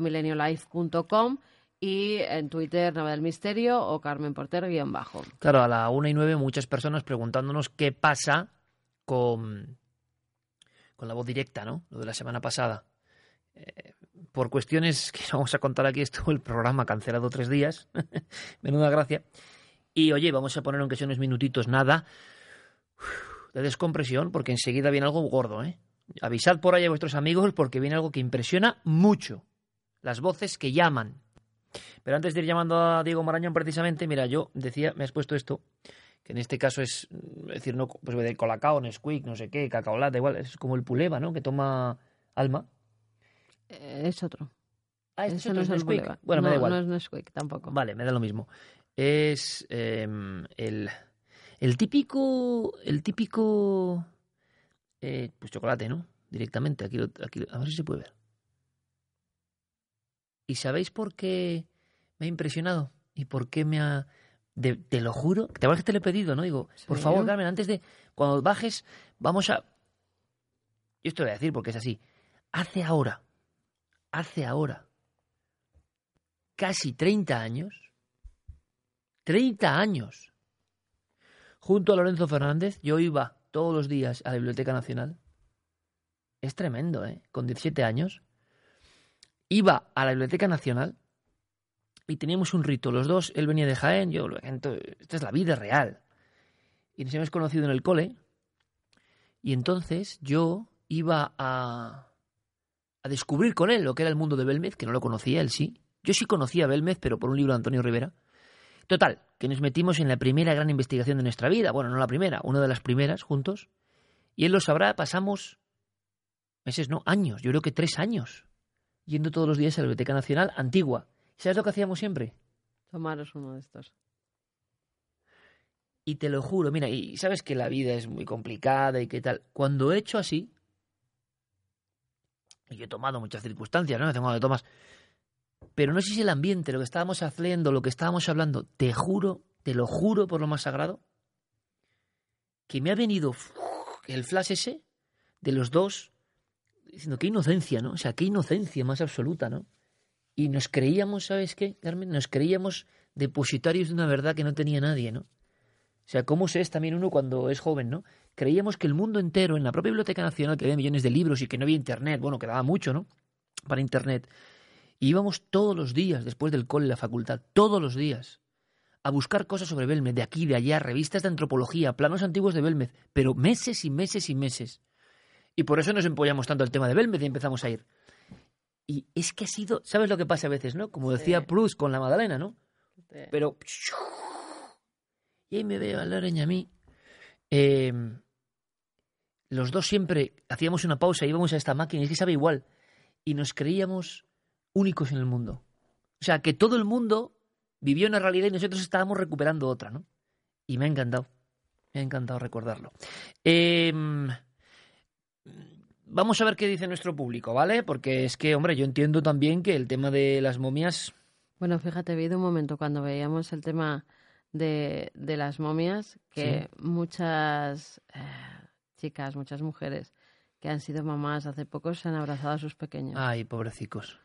y en Twitter Nava del Misterio o Carmen Porter guion bajo. Claro, a la una y nueve muchas personas preguntándonos qué pasa con, con la voz directa, ¿no? Lo de la semana pasada. Eh, por cuestiones [laughs] que vamos a contar aquí, estuvo el programa cancelado tres días. [laughs] Menuda gracia. Y oye, vamos a poner aunque sea unos minutitos nada de descompresión, porque enseguida viene algo gordo, ¿eh? Avisad por ahí a vuestros amigos porque viene algo que impresiona mucho. Las voces que llaman. Pero antes de ir llamando a Diego Marañón precisamente, mira, yo decía, me has puesto esto, que en este caso es, mm, decir, no, pues de Colacao, Nesquik, no sé qué, cacao latte, igual, es como el puleva, ¿no? Que toma alma. Eh, es otro. Ah, este Ese otro no es es el Nesquik. Boulevard. Bueno, me no, da igual. No es Nesquik tampoco. Vale, me da lo mismo. Es eh, el, el típico, el típico, eh, pues chocolate, ¿no? Directamente, aquí, lo- aquí, lo- a ver si se puede ver. ¿Y sabéis por qué me ha impresionado? ¿Y por qué me ha... de- te lo juro, te acuerdas que te lo he pedido, ¿no? Digo, por Sí. favor, Carmen, antes de... Cuando bajes, vamos a... Yo esto voy a decir porque es así. Hace ahora, hace ahora, casi 30 años, 30 años, junto a Lorenzo Fernández, yo iba todos los días a la Biblioteca Nacional. Es tremendo, ¿eh? Con 17 años. Iba a la Biblioteca Nacional y teníamos un rito. Los dos, él venía de Jaén, yo, ento- esta es la vida real. Y nos hemos conocido en el cole. Y entonces yo iba a, a descubrir con él lo que era el mundo de Belmez, que no lo conocía, él sí. Yo sí conocía a Belmez, pero por un libro de Antonio Rivera. Total, que nos metimos en la primera gran investigación de nuestra vida. Bueno, no la primera, una de las primeras juntos. Y él lo sabrá, pasamos meses, no, años, yo creo que tres años, yendo todos los días a la Biblioteca Nacional antigua. ¿Sabes lo que hacíamos siempre? Tomaros uno de estos. Y te lo juro, mira, y sabes que la vida es muy complicada y qué tal. Cuando he hecho así, yo he tomado muchas circunstancias, ¿no? Tengo de tomas. Pero no sé si el ambiente, lo que estábamos haciendo, lo que estábamos hablando, te juro, te lo juro por lo más sagrado, que me ha venido el flash ese de los dos diciendo qué inocencia, ¿no? O sea, qué inocencia más absoluta, ¿no? Y nos creíamos, ¿sabes qué, Carmen? Nos creíamos depositarios de una verdad que no tenía nadie, ¿no? O sea, ¿cómo se es también uno cuando es joven, ¿no? Creíamos que el mundo entero, en la propia Biblioteca Nacional, que había millones de libros y que no había Internet, bueno, quedaba mucho, ¿no? Para Internet. Y íbamos todos los días, después del cole, la facultad, todos los días, a buscar cosas sobre Belmez, de aquí, de allá, revistas de antropología, planos antiguos de Belmez, pero meses y meses y meses. Y por eso nos empollamos tanto el tema de Belmez y empezamos a ir. Y es que ha sido, ¿sabes lo que pasa a veces, no? Como decía Proust con la Madalena, ¿no? Pero y ahí me veo a Loren y a mí. Eh, los dos siempre hacíamos una pausa, íbamos a esta máquina, y es que sabe igual. Y nos creíamos únicos en el mundo. O sea, que todo el mundo vivió una realidad y nosotros estábamos recuperando otra, ¿no? Y me ha encantado. Me ha encantado recordarlo. Eh, vamos a ver qué dice nuestro público, ¿vale? Porque es que, hombre, yo entiendo también que el tema de las momias. Bueno, fíjate, vi un momento cuando veíamos el tema de, de las momias que muchas eh, chicas, muchas mujeres que han sido mamás hace poco se han abrazado a sus pequeños. Ay, pobrecicos.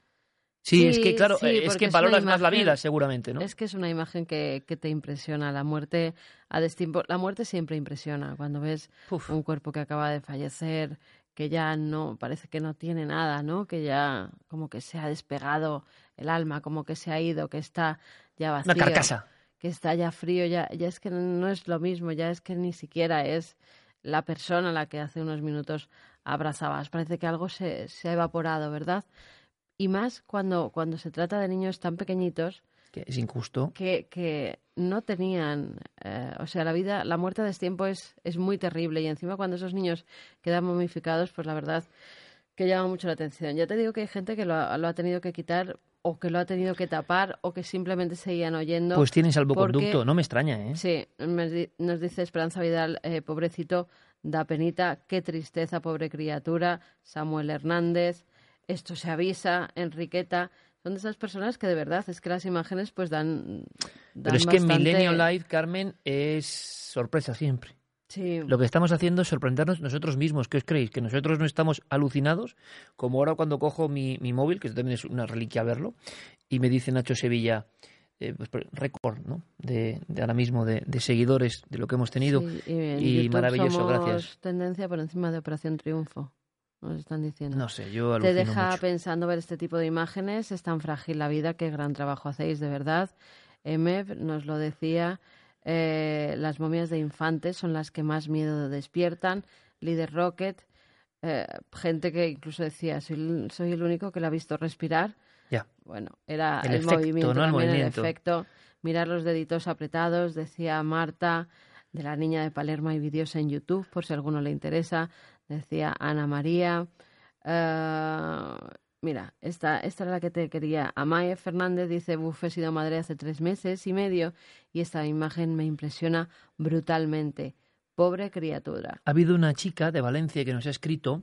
Sí, es que claro, eh, es que valoras más la vida, seguramente, ¿no? Es que es una imagen que, que te impresiona. La muerte a destiempo, la muerte siempre impresiona. Cuando ves un cuerpo que acaba de fallecer, que ya no, parece que no tiene nada, ¿no? Que ya como que se ha despegado el alma, como que se ha ido, que está ya vacío. Una carcasa que está ya frío, ya, ya es que no es lo mismo, ya es que ni siquiera es la persona a la que hace unos minutos abrazabas. Parece que algo se, se ha evaporado, ¿verdad? Y más cuando, cuando se trata de niños tan pequeñitos. Que es injusto. Que, que no tenían. Eh, o sea, la vida, la muerte a destiempo es, es muy terrible. Y encima, cuando esos niños quedan momificados, pues la verdad que llama mucho la atención. Ya te digo que hay gente que lo ha tenido que quitar o que lo ha tenido que tapar o que simplemente seguían oyendo. Pues tiene salvoconducto, no me extraña, ¿eh? Sí, nos dice Esperanza Vidal, eh, pobrecito, da penita, qué tristeza, pobre criatura, Samuel Hernández, esto se avisa, Enriqueta, son de esas personas que de verdad es que las imágenes pues dan... Pero es que Milenio Live, Carmen, es sorpresa siempre. Lo que estamos haciendo es sorprendernos nosotros mismos. ¿Qué os creéis? ¿Que nosotros no estamos alucinados? Como ahora cuando cojo mi, móvil, que también es una reliquia verlo, y me dice Nacho Sevilla, eh, pues, récord ¿no? de, ahora mismo de, seguidores de lo que hemos tenido. y, maravilloso, gracias. tendencia por encima de Operación Triunfo. Nos están diciendo. No sé, yo Te deja pensando ver este tipo de imágenes. Es tan frágil la vida. Qué gran trabajo hacéis, de verdad. Emev nos lo decía. Eh, las momias de infantes son las que más miedo despiertan. Líder Rocket, eh, gente que incluso decía, soy, soy, el único que la ha visto respirar. Ya. Bueno, era el, movimiento, también el, efecto. Mirar los deditos apretados, decía Marta, de la niña de Palermo hay vídeos en YouTube, por si a alguno le interesa. Decía Ana María. Eh, Mira, esta, esta era la que te quería. Amaya Fernández dice, buf, he sido madre hace tres meses y medio y esta imagen me impresiona brutalmente. Pobre criatura. Ha habido una chica de Valencia que nos ha escrito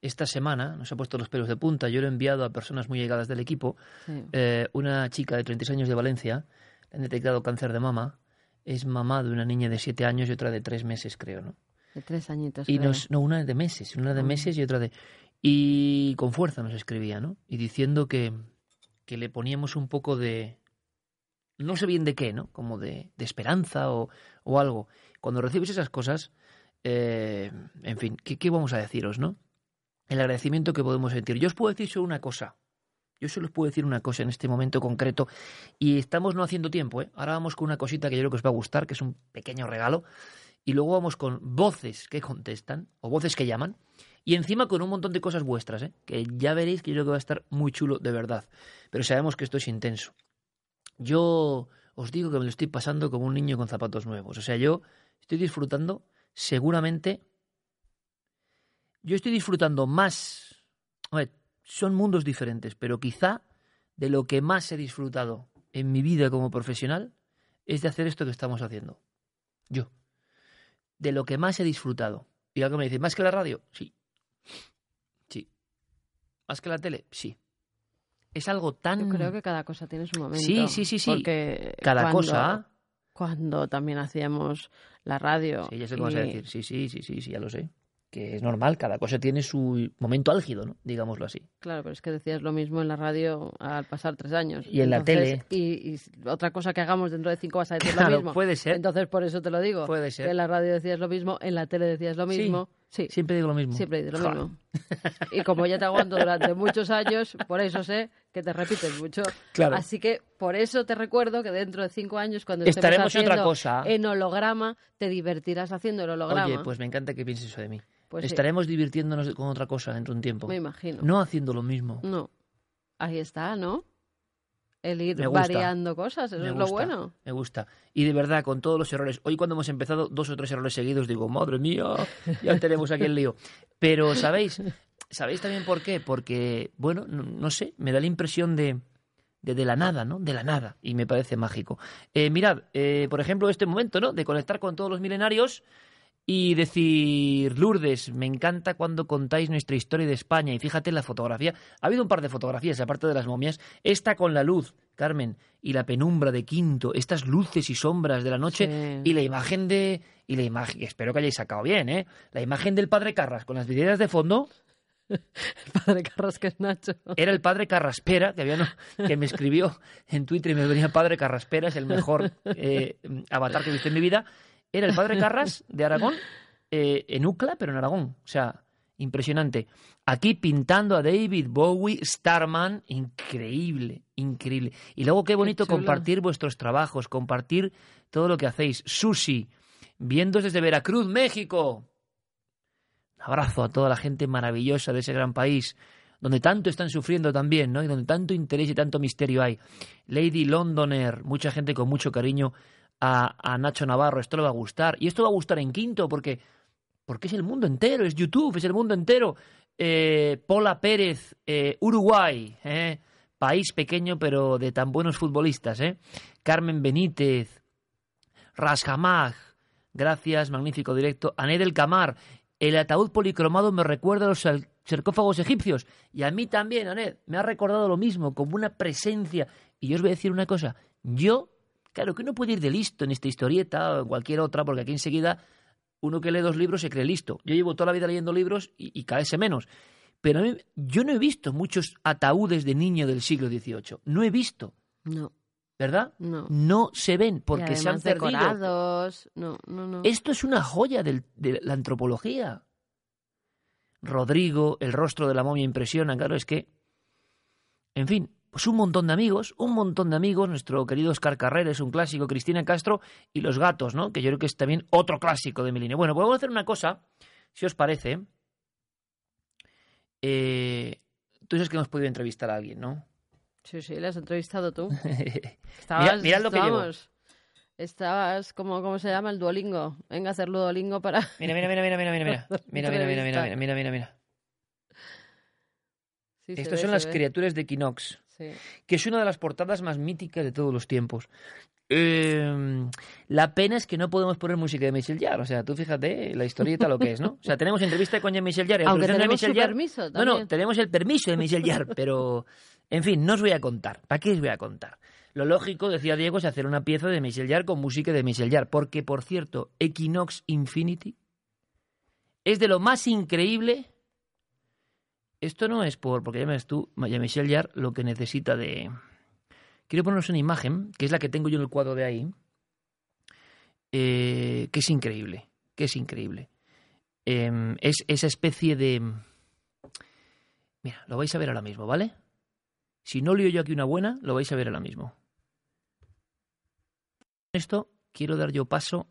esta semana, nos ha puesto los pelos de punta, yo lo he enviado a personas muy llegadas del equipo, eh, una chica de 36 años de Valencia, le han detectado cáncer de mama, es mamá de una niña de 7 años y otra de 3 meses, creo, ¿no? De 3 añitos. Y nos, no, una de meses, una de meses y otra de... Y con fuerza nos escribía, ¿no? Y diciendo que, que le poníamos un poco de... No sé bien de qué, ¿no? Como de, de esperanza o, o, algo. Cuando recibes esas cosas, eh, en fin, ¿qué, ¿qué, vamos a deciros, no? El agradecimiento que podemos sentir. Yo os puedo decir solo una cosa. Yo solo os puedo decir una cosa en este momento concreto. Y estamos no haciendo tiempo, ¿eh? Ahora vamos con una cosita que yo creo que os va a gustar, que es un pequeño regalo. Y luego vamos con voces que contestan, o voces que llaman. Y encima con un montón de cosas vuestras, ¿eh? que ya veréis que yo creo que va a estar muy chulo de verdad. Pero sabemos que esto es intenso. Yo os digo que me lo estoy pasando como un niño con zapatos nuevos. O sea, yo estoy disfrutando seguramente... Yo estoy disfrutando más... A ver, son mundos diferentes, pero quizá de lo que más he disfrutado en mi vida como profesional es de hacer esto que estamos haciendo. Yo. De lo que más he disfrutado. Y algo me dice, ¿más que la radio? Sí. ¿Más que la tele? Sí. Es algo tan... Yo creo que cada cosa tiene su momento. Sí, sí, sí, sí. Porque Cada cuando- cosa... Cuando también hacíamos la radio. Sí, ya sé lo que vas a y- decir. Sí, sí, sí, sí, sí, ya lo sé. Que es normal, cada cosa tiene su momento álgido, ¿no? Digámoslo así. Claro, pero es que decías lo mismo en la radio al pasar tres años. Y en la tele. Y, y otra cosa que hagamos dentro de cinco vas a decir Claro, lo mismo. puede ser. Entonces, por eso te lo digo. Puede ser. Que en la radio decías lo mismo, en la tele decías lo Sí, mismo. Sí. Siempre digo lo mismo. Siempre dices lo mismo. Y como ya te aguanto durante [laughs] muchos años, por eso sé que te repites mucho. Claro. Así que por eso te recuerdo que dentro de cinco años, cuando Estaremos en otra haciendo cosa. en holograma, te divertirás haciendo el holograma. Oye, pues me encanta que pienses eso de mí. Pues sí. Estaremos divirtiéndonos con otra cosa dentro de un tiempo. Me imagino. No haciendo lo mismo. No. Ahí está, ¿no? El ir variando cosas, eso Me es lo bueno. Me gusta. Y de verdad, con todos los errores. Hoy cuando hemos empezado dos o tres errores seguidos, digo, madre mía, ya tenemos aquí el lío. Pero, ¿sabéis? ¿Sabéis también por qué? Porque, bueno, no, no sé, me da la impresión de, de, de la nada, ¿no? De la nada. Y me parece mágico. Eh, mirad, eh, por ejemplo, este momento, ¿no? De conectar con todos los milenarios y decir, Lourdes, me encanta cuando contáis nuestra historia de España. Y fíjate en la fotografía. Ha habido un par de fotografías, aparte de las momias. Esta con la luz, Carmen, y la penumbra de Quinto, estas luces y sombras de la noche, Sí. y la imagen de. Y la imagen, espero que hayáis sacado bien, ¿eh? La imagen del padre Carras con las vidrieras de fondo. Padre Carras que es Nacho. Era el padre Carraspera, que, había, no- que me escribió en Twitter y me venía padre Carraspera, es el mejor eh, avatar que he visto en mi vida. Era el padre Carras de Aragón, eh, en Ucla, pero en Aragón. O sea, impresionante. Aquí pintando a David Bowie, Starman, increíble, increíble. Y luego qué bonito compartir vuestros trabajos, compartir todo lo que hacéis. Susi, viendo desde Veracruz, México. Abrazo a toda la gente maravillosa de ese gran país, donde tanto están sufriendo también, ¿no? Y donde tanto interés y tanto misterio hay. Lady Londoner, mucha gente con mucho cariño a, a Nacho Navarro, esto le va a gustar. Y esto va a gustar en quinto porque, porque es el mundo entero, es YouTube, es el mundo entero. Eh, Pola Pérez, eh, Uruguay, ¿eh? país pequeño pero de tan buenos futbolistas. ¿eh? Carmen Benítez, Rashamag, gracias, magnífico directo. Ané del Camar, el ataúd policromado me recuerda a los sarcófagos egipcios. Y a mí también, Anet, me ha recordado lo mismo, como una presencia. Y yo os voy a decir una cosa, yo, claro que uno puede ir de listo en esta historieta o en cualquier otra, porque aquí enseguida uno que lee dos libros se cree listo. Yo llevo toda la vida leyendo libros y, y cada vez menos. Pero yo no he visto muchos ataúdes de niño del siglo XVIII. No he visto. No. ¿Verdad? No. No se ven porque se han perdido. decorados. No, no, no. Esto es una joya del- de la antropología. Rodrigo, el rostro de la momia impresiona, claro, es que, en fin, pues un montón de amigos, un montón de amigos, nuestro querido Oscar Carrera es un clásico, Cristina Castro y Los Gatos, ¿no? Que yo creo que es también otro clásico de mi línea. Bueno, pues vamos a hacer una cosa, si os parece. Eh, tú sabes que hemos podido entrevistar a alguien, ¿no? Sí, sí, las has entrevistado tú. [laughs] Estabas, mira, lo que estábamos, estabas como, ¿cómo se llama? El Duolingo. Venga a hacer Duolingo para... Mira, mira, mira, mira, mira, mira. Mira, [laughs] mira, mira, mira, mira, mira, mira. Sí, Estas son las criaturas de Quinox, sí. que es una de las portadas más míticas de todos los tiempos. Em, la pena es que no podemos poner música de Michel Jarre. O sea, tú fíjate la historieta lo que es, ¿no? O sea, tenemos entrevista con Jean Michel Jarre. [laughs] Aunque tenemos de permiso también. No, no, tenemos el permiso de Michel Jarre, pero en fin, no os voy a contar. ¿Para qué os voy a contar? Lo lógico, decía Diego, es hacer una pieza de Michel Jarre con música de Michel Jarre. Porque, por cierto, Equinox Infinity es de lo más increíble esto no es por, porque ya tú, ya Michel Jarre lo que necesita de... Quiero poneros una imagen, que es la que tengo yo en el cuadro de ahí, eh, que es increíble, que es increíble. Eh, es esa especie de... Mira, lo vais a ver ahora mismo, ¿vale? Si no lío yo aquí una buena, lo vais a ver ahora mismo. Esto quiero dar yo paso...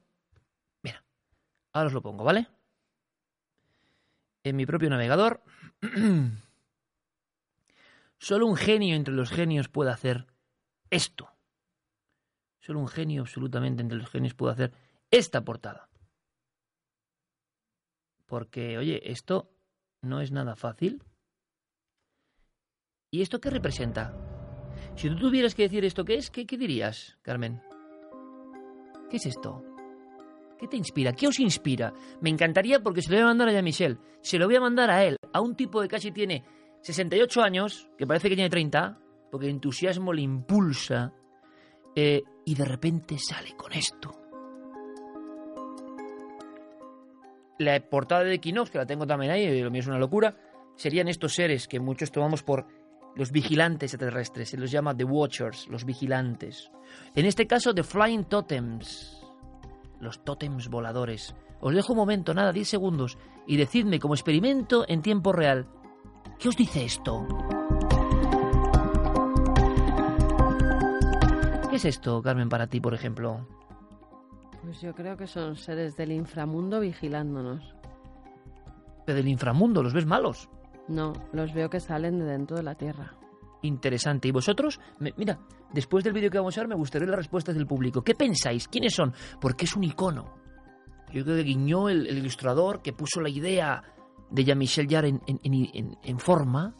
Mira, ahora os lo pongo, ¿vale? En mi propio navegador. [clears throat] Solo un genio entre los genios puede hacer esto. Solo un genio absolutamente entre los genios puede hacer esta portada. Porque, oye, esto no es nada fácil. ¿Y esto qué representa? Si tú tuvieras que decir esto qué es, ¿qué, dirías, Carmen? ¿Qué es esto? ¿Qué te inspira? ¿Qué os inspira? Me encantaría porque se lo voy a mandar a Jean-Michel. Se lo voy a mandar a él, a un tipo que casi tiene 68 años, que parece que tiene 30, porque el entusiasmo le impulsa, eh, y de repente sale con esto. La portada de Equinox, que la tengo también ahí, lo mío es una locura, serían estos seres que muchos tomamos por los vigilantes extraterrestres, se los llama The Watchers, los vigilantes. En este caso, The Flying Totems, los tótems voladores. Os dejo un momento, nada, 10 segundos, y decidme como experimento en tiempo real, ¿qué os dice esto? ¿Qué es esto, Carmen, para ti, por ejemplo? Pues yo creo que son seres del inframundo vigilándonos. Pero del inframundo, ¿los ves malos? No, los veo que salen de dentro de la Tierra. Interesante. ¿Y vosotros? Me- mira, después del vídeo que vamos a ver me gustaría las respuestas del público. ¿Qué pensáis? ¿Quiénes son? Porque es un icono. Yo creo que Guiñó, el, el ilustrador que puso la idea de Jean-Michel Jarre en, en- en- en- en forma.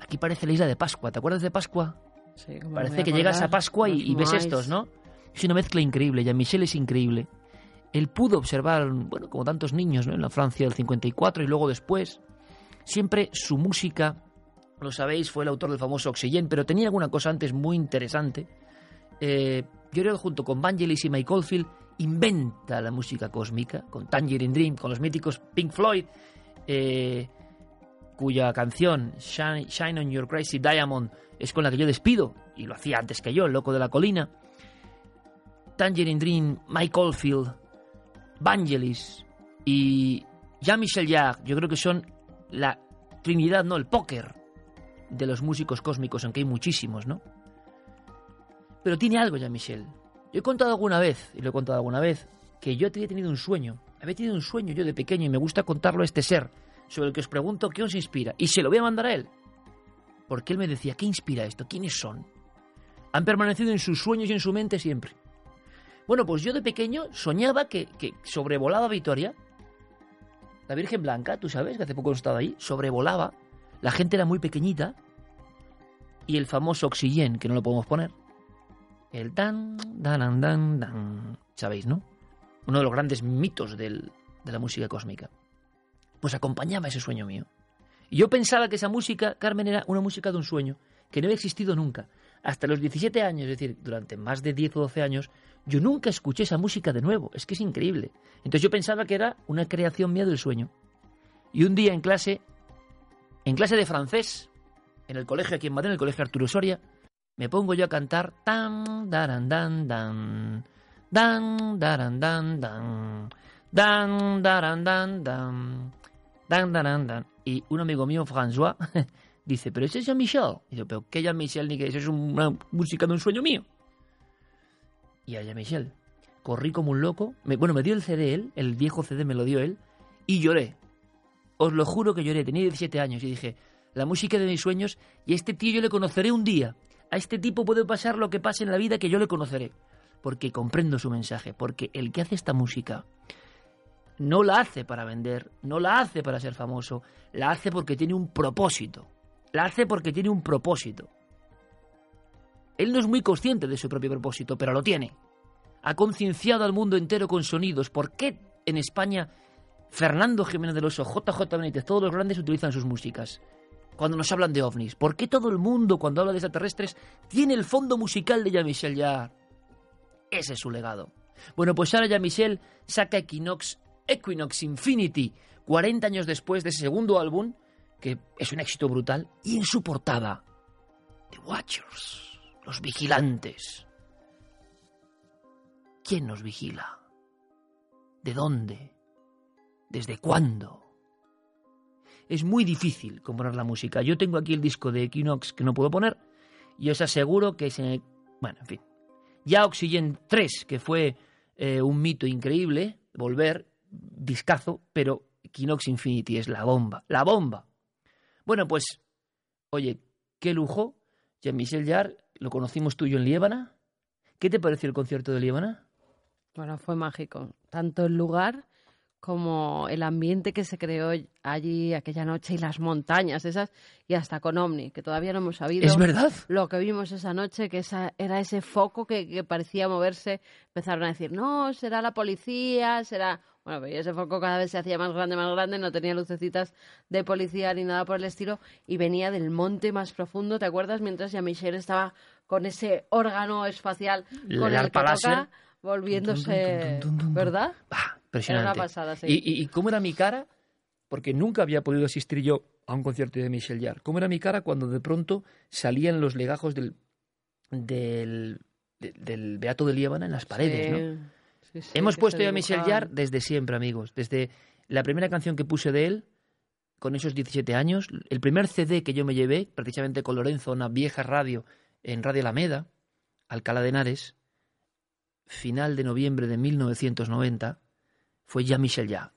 Aquí parece la isla de Pascua. ¿Te acuerdas de Pascua? Sí, como Parece que llegas a Pascua y, y ves estos, ¿no? Es una mezcla increíble. Jean-Michel es increíble. Él pudo observar, bueno, como tantos niños, ¿no? En la Francia del 54 y luego después. Siempre su música, lo sabéis, fue el autor del famoso Oxygen, pero tenía alguna cosa antes muy interesante. Eh, yo creo que junto con Vangelis y Mike Oldfield inventa la música cósmica, con Tangerine Dream, con los míticos Pink Floyd, eh, cuya canción Shine, Shine on Your Crazy Diamond es con la que yo despido, y lo hacía antes que yo, el loco de la colina. Tangerine Dream, Mike Oldfield, Vangelis y Jean-Michel Jarre, yo creo que son la trinidad, ¿no? El póker de los músicos cósmicos, aunque hay muchísimos, ¿no? Pero tiene algo Jean-Michel. Yo he contado alguna vez, y lo he contado alguna vez, que yo había tenido un sueño. Había tenido un sueño yo de pequeño y me gusta contarlo a este ser, sobre el que os pregunto qué os inspira. Y se lo voy a mandar a él. Porque él me decía, ¿qué inspira esto? ¿Quiénes son? Han permanecido en sus sueños y en su mente siempre. Bueno, pues yo de pequeño soñaba que, que sobrevolaba Vitoria. La Virgen Blanca, tú sabes, que hace poco he estado ahí, sobrevolaba. La gente era muy pequeñita. Y el famoso Oxygen, que no lo podemos poner. El dan, dan, dan, dan. ¿Sabéis, no? Uno de los grandes mitos del- de la música cósmica. Pues acompañaba ese sueño mío. Y yo pensaba que esa música, Carmen, era una música de un sueño, que no había existido nunca. Hasta los 17 años, es decir, durante más de 10 o 12 años, yo nunca escuché esa música de nuevo. Es que es increíble. Entonces yo pensaba que era una creación mía del sueño. Y un día en clase, en clase de francés, en el colegio aquí en Madrid, en el colegio Arturo Soria, me pongo yo a cantar tan, daran, dan, dan, dan, daran, dan, dan, dan, daran, dan, dan, dan, daran, dan. Y un amigo mío, François, [laughs] dice, pero ese es Jean-Michel. Y yo, pero ¿qué Jean-Michel ni que eso es una música de un sueño mío? Y a Jean-Michel. Corrí como un loco. Me- bueno, me dio el CD él, el viejo CD me lo dio él, y lloré. Os lo juro que lloré, tenía 17 años y dije, la música de mis sueños y a este tío yo le conoceré un día. A este tipo puede pasar lo que pase en la vida que yo le conoceré. Porque comprendo su mensaje, porque el que hace esta música no la hace para vender, no la hace para ser famoso, la hace porque tiene un propósito. La hace porque tiene un propósito. Él no es muy consciente de su propio propósito, pero lo tiene. Ha concienciado al mundo entero con sonidos. ¿Por qué en España Fernando Jiménez del Oso, JJ Benítez, todos los grandes utilizan sus músicas? Cuando nos hablan de ovnis. ¿Por qué todo el mundo, cuando habla de extraterrestres, tiene el fondo musical de Jean-Michel? Ese es su legado. Bueno, pues ahora Jean-Michel saca Equinox, Equinox Infinity, 40 años después de ese segundo álbum, que es un éxito brutal, y en su portada, The Watchers, los vigilantes. ¿Quién nos vigila? ¿De dónde? ¿Desde cuándo? Es muy difícil componer la música. Yo tengo aquí el disco de Equinox que no puedo poner y os aseguro que se... Bueno, en fin. Ya Oxygen 3, que fue eh, un mito increíble, volver, discazo, pero Equinox Infinity es la bomba, la bomba. Bueno, pues, oye, qué lujo. Jean-Michel Jarre, lo conocimos tú y yo en Liébana. ¿Qué te pareció el concierto de Liébana? Bueno, fue mágico. Tanto el lugar como el ambiente que se creó allí aquella noche y las montañas esas y hasta con Omni, que todavía no hemos sabido Es verdad. lo que vimos esa noche, que esa, era ese foco que, que parecía moverse. Empezaron a decir, no, será la policía, será... Bueno, pero ese foco cada vez se hacía más grande, más grande, no tenía lucecitas de policía ni nada por el estilo y venía del monte más profundo, ¿te acuerdas? Mientras ya Michelle estaba con ese órgano espacial con El el, que toca, volviéndose, ¿verdad? Impresionante. Era una pasada, sí. ¿Y, cómo era mi cara? Porque nunca había podido asistir yo a un concierto de Michel Jarre. ¿Cómo era mi cara cuando de pronto salían los legajos del, del, de- del Beato de Líbana en las paredes, Sí, ¿no? Sí, sí, Hemos puesto ya a Michel. Jarre desde siempre, amigos. Desde la primera canción que puse de él, con esos 17 años, el primer CD que yo me llevé, precisamente con Lorenzo, una vieja radio en Radio Alameda, Alcalá de Henares, final de noviembre de 1990, fue ya Michel Jarre.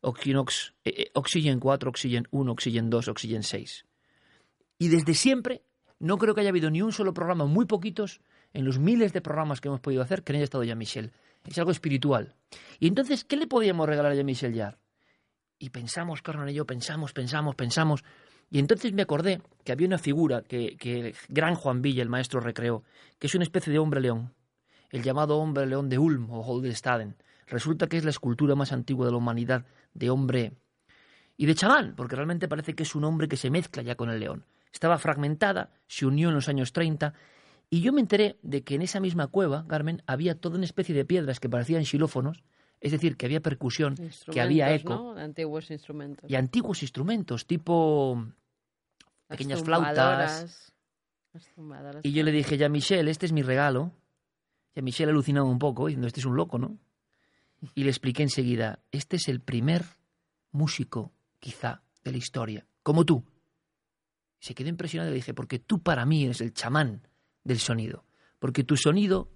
Oxynox, eh, eh, Oxygen 4, Oxygen 1, Oxygen 2, Oxygen 6. Y desde siempre, no creo que haya habido ni un solo programa, muy poquitos, en los miles de programas que hemos podido hacer, que no haya estado ya Michel. Es algo espiritual. Y entonces, ¿qué le podíamos regalar a Jean-Michel Jarre? Y pensamos, Carmen y yo, pensamos, pensamos, pensamos. Y entonces me acordé que había una figura que, que el gran Juan Villa, el maestro, recreó, que es una especie de hombre león, el llamado hombre león de Ulm o Holdestaden. Resulta que es la escultura más antigua de la humanidad de hombre y de chamán, porque realmente parece que es un hombre que se mezcla ya con el león. Estaba fragmentada, se unió en los años 30, y yo me enteré de que en esa misma cueva, Carmen, había toda una especie de piedras que parecían xilófonos, es decir, que había percusión, que había eco, Instrumentos, ¿no? Antiguos instrumentos. y antiguos instrumentos, tipo Las pequeñas flautas. las. Y yo le dije, ya Michel, este es mi regalo. Ya Michel alucinado un poco, diciendo, este es un loco, ¿no? Y le expliqué enseguida, este es el primer músico, quizá, de la historia, como tú. Y se quedó impresionado y le dije, porque tú para mí eres el chamán del sonido. Porque tu sonido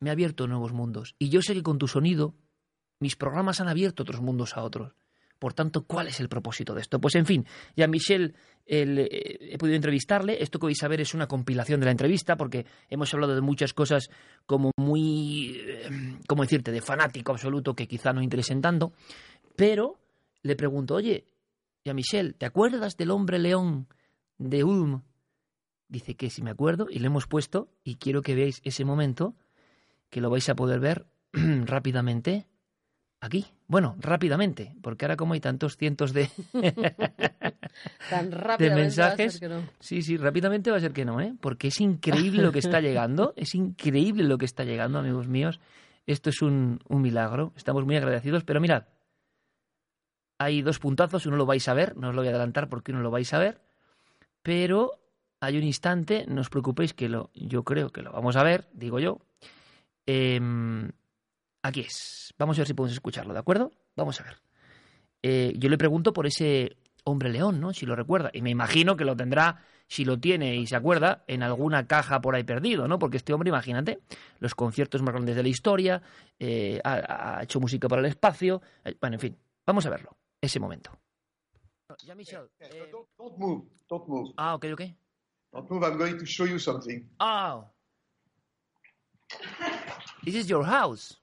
me ha abierto nuevos mundos. Y yo sé que con tu sonido mis programas han abierto otros mundos a otros. Por tanto, ¿cuál es el propósito de esto? Pues en fin, ya Michel el, eh, he podido entrevistarle. Esto que vais a ver es una compilación de la entrevista porque hemos hablado de muchas cosas como muy, eh, ¿cómo decirte?, de fanático absoluto que quizá no interesen tanto. Pero le pregunto, oye, ya Michel, ¿te acuerdas del hombre león de Ulm? Dice que sí me acuerdo y le hemos puesto y quiero que veáis ese momento que lo vais a poder ver [clears throat] rápidamente aquí. Bueno, rápidamente, porque ahora como hay tantos cientos de, [laughs] Tan de mensajes, no. sí, sí, rápidamente va a ser que no, ¿eh? Porque es increíble lo que está [laughs] llegando, es increíble lo que está llegando, amigos míos. Esto es un, un milagro, estamos muy agradecidos, pero mirad, hay dos puntazos, uno lo vais a ver, no os lo voy a adelantar porque uno lo vais a ver, pero hay un instante, no os preocupéis que lo, yo creo que lo vamos a ver, digo yo. Em, aquí es. Vamos a ver si podemos escucharlo, ¿de acuerdo? Vamos a ver. Eh, yo le pregunto por ese hombre león, ¿no? Si lo recuerda. Y me imagino que lo tendrá, si lo tiene y se acuerda, en alguna caja por ahí perdido, ¿no? Porque este hombre, imagínate, los conciertos más grandes de la historia, eh, ha, ha hecho música para el espacio. eh, bueno, en fin, vamos a verlo, ese momento. Ya, Michel. eh, Don't move. Don't move. ah, ok, ok. Move. I'm going to show you something. Oh. This is your house.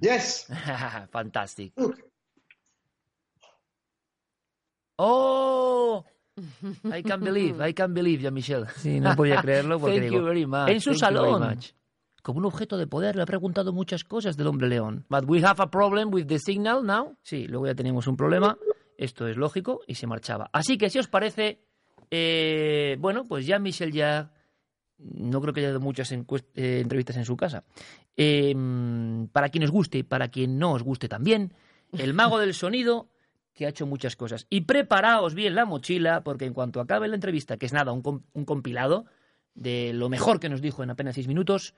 Yes. [laughs] Fantastic. Oh, [laughs] I can't believe, I can't believe, Jean-Michel. Sí, no podía [laughs] creerlo porque Thank digo, you very much, en su thank you very salón, much. como un objeto de poder, le ha preguntado muchas cosas del hombre león. But we have a problem with the signal now. Sí, luego ya teníamos un problema. Esto es lógico y se marchaba. Así que si os parece, eh, bueno, pues Jean-Michel ya no creo que haya dado muchas eh, entrevistas en su casa. Eh, para quien os guste y para quien no os guste también, el mago del sonido que ha hecho muchas cosas. Y preparaos bien la mochila, porque en cuanto acabe la entrevista, que es nada, un, un compilado de lo mejor que nos dijo en apenas seis minutos,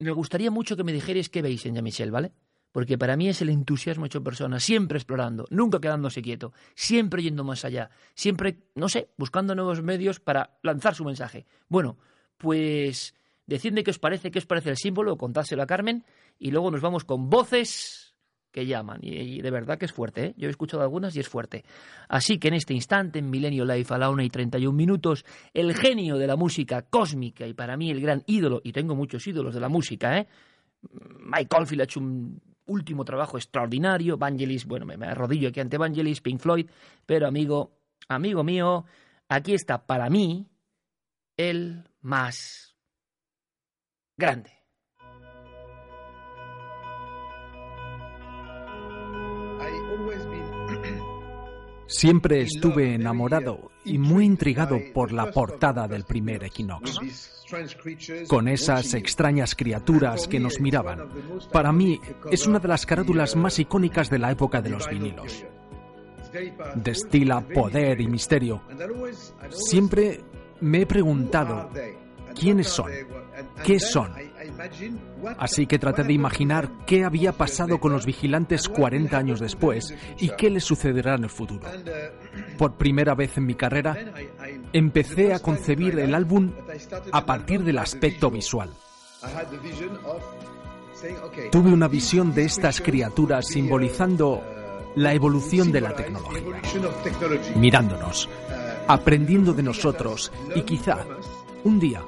me gustaría mucho que me dijerais qué veis en Jean-Michel, ¿vale? Porque para mí es el entusiasmo hecho persona, siempre explorando, nunca quedándose quieto, siempre yendo más allá, siempre, no sé, buscando nuevos medios para lanzar su mensaje. Bueno, pues decidme qué os parece, qué os parece el símbolo, contádselo a Carmen y luego nos vamos con voces que llaman. Y, de verdad que es fuerte, ¿eh? Yo he escuchado algunas y es fuerte. Así que en este instante, en Milenio Life a la 1 y 31 minutos, el genio de la música cósmica y para mí el gran ídolo, y tengo muchos ídolos de la música, ¿eh? Mike Oldfield ha hecho un último trabajo extraordinario. Vangelis, bueno, me, me arrodillo aquí ante Vangelis, Pink Floyd, pero amigo, amigo mío, aquí está para mí el más grande. Siempre estuve enamorado y muy intrigado por la portada del primer Equinox, con esas extrañas criaturas que nos miraban. Para mí es una de las carátulas más icónicas de la época de los vinilos. Destila poder y misterio. Siempre me he preguntado quiénes son, qué son. Así que traté de imaginar qué había pasado con los vigilantes 40 años después y qué les sucederá en el futuro. Por primera vez en mi carrera, empecé a concebir el álbum a partir del aspecto visual. Tuve una visión de estas criaturas simbolizando la evolución de la tecnología, mirándonos, aprendiendo de nosotros y quizá un día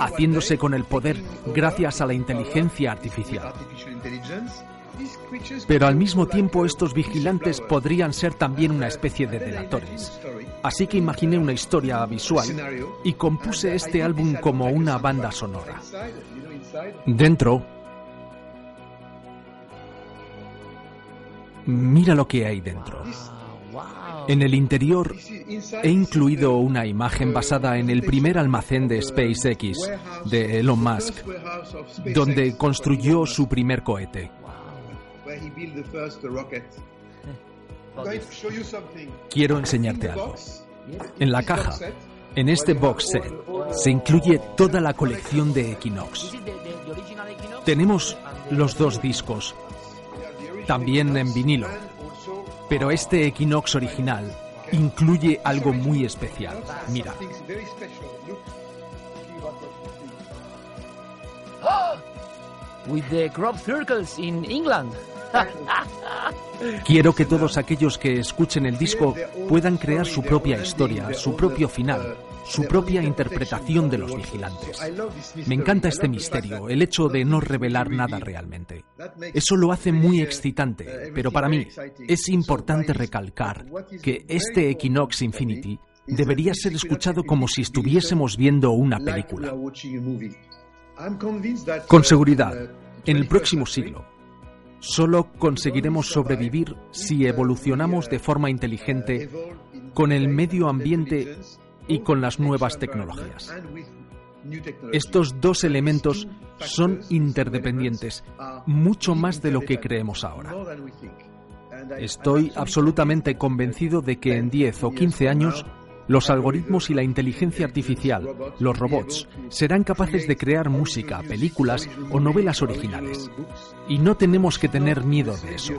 haciéndose con el poder gracias a la inteligencia artificial. Pero al mismo tiempo estos vigilantes podrían ser también una especie de delatores. Así que imaginé una historia visual y compuse este álbum como una banda sonora. Dentro... Mira lo que hay dentro. En el interior he incluido una imagen basada en el primer almacén de SpaceX de Elon Musk, donde construyó su primer cohete. Quiero enseñarte algo. En la caja, en este box set, se incluye toda la colección de Equinox. Tenemos los dos discos, también en vinilo. Pero este Equinox original incluye algo muy especial. Mira. With the crop circles in England. Quiero que todos aquellos que escuchen el disco puedan crear su propia historia, su propio final, su propia interpretación de los vigilantes. Me encanta este misterio, el hecho de no revelar nada realmente. Eso lo hace muy excitante, pero para mí es importante recalcar que este Equinox Infinity debería ser escuchado como si estuviésemos viendo una película. Con seguridad, en el próximo siglo, Solo conseguiremos sobrevivir si evolucionamos de forma inteligente con el medio ambiente y con las nuevas tecnologías. Estos dos elementos son interdependientes, mucho más de lo que creemos ahora. Estoy absolutamente convencido de que en 10 o 15 años los algoritmos y la inteligencia artificial, los robots, serán capaces de crear música, películas o novelas originales. Y no tenemos que tener miedo de eso.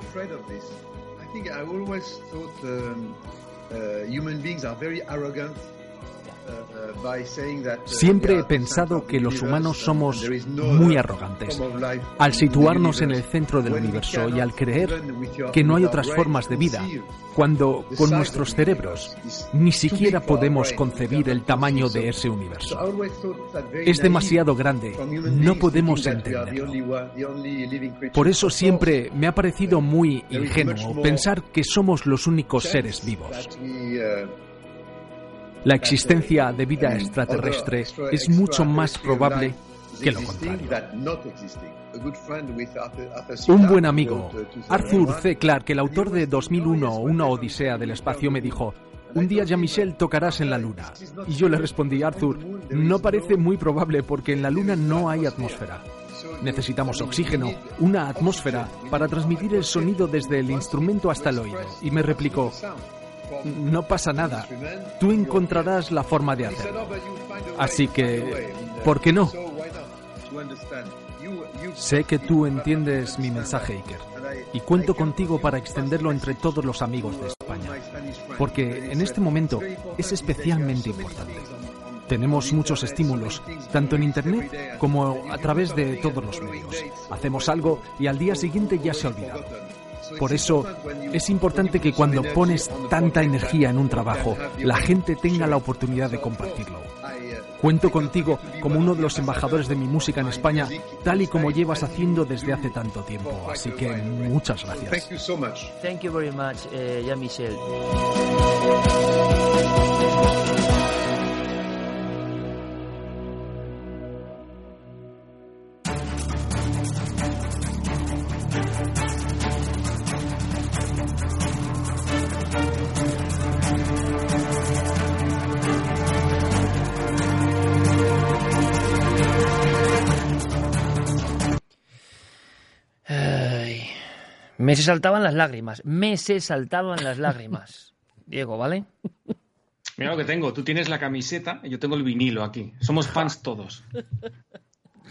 Siempre he pensado que los humanos somos muy arrogantes. Al situarnos en el centro del universo y al creer que no hay otras formas de vida, cuando con nuestros cerebros ni siquiera podemos concebir el tamaño de ese universo. Es demasiado grande, no podemos entenderlo. Por eso siempre me ha parecido muy ingenuo pensar que somos los únicos seres vivos. La existencia de vida extraterrestre es mucho más probable que lo contrario. Un buen amigo, Arthur C. Clarke, el autor de 2001, Una Odisea del Espacio, me dijo, un día Jean-Michel tocarás en la Luna. Y yo le respondí, Arthur, no parece muy probable porque en la Luna no hay atmósfera. Necesitamos oxígeno, una atmósfera, para transmitir el sonido desde el instrumento hasta el oído. Y me replicó, no pasa nada. Tú encontrarás la forma de hacerlo. Así que, ¿por qué no? Sé que tú entiendes mi mensaje, Iker, y cuento contigo para extenderlo entre todos los amigos de España, porque en este momento es especialmente importante. Tenemos muchos estímulos, tanto en Internet como a través de todos los medios. Hacemos algo y al día siguiente ya se ha olvidado. Por eso es importante que cuando pones tanta energía en un trabajo, la gente tenga la oportunidad de compartirlo. Cuento contigo como uno de los embajadores de mi música en España, tal y como llevas haciendo desde hace tanto tiempo. Así que muchas gracias. Thank you very much, eh, Jean-Michel. Se saltaban las lágrimas. Me se saltaban las lágrimas. [laughs] Diego, ¿vale? Mira lo que tengo. Tú tienes la camiseta y yo tengo el vinilo aquí. Somos fans todos. [laughs]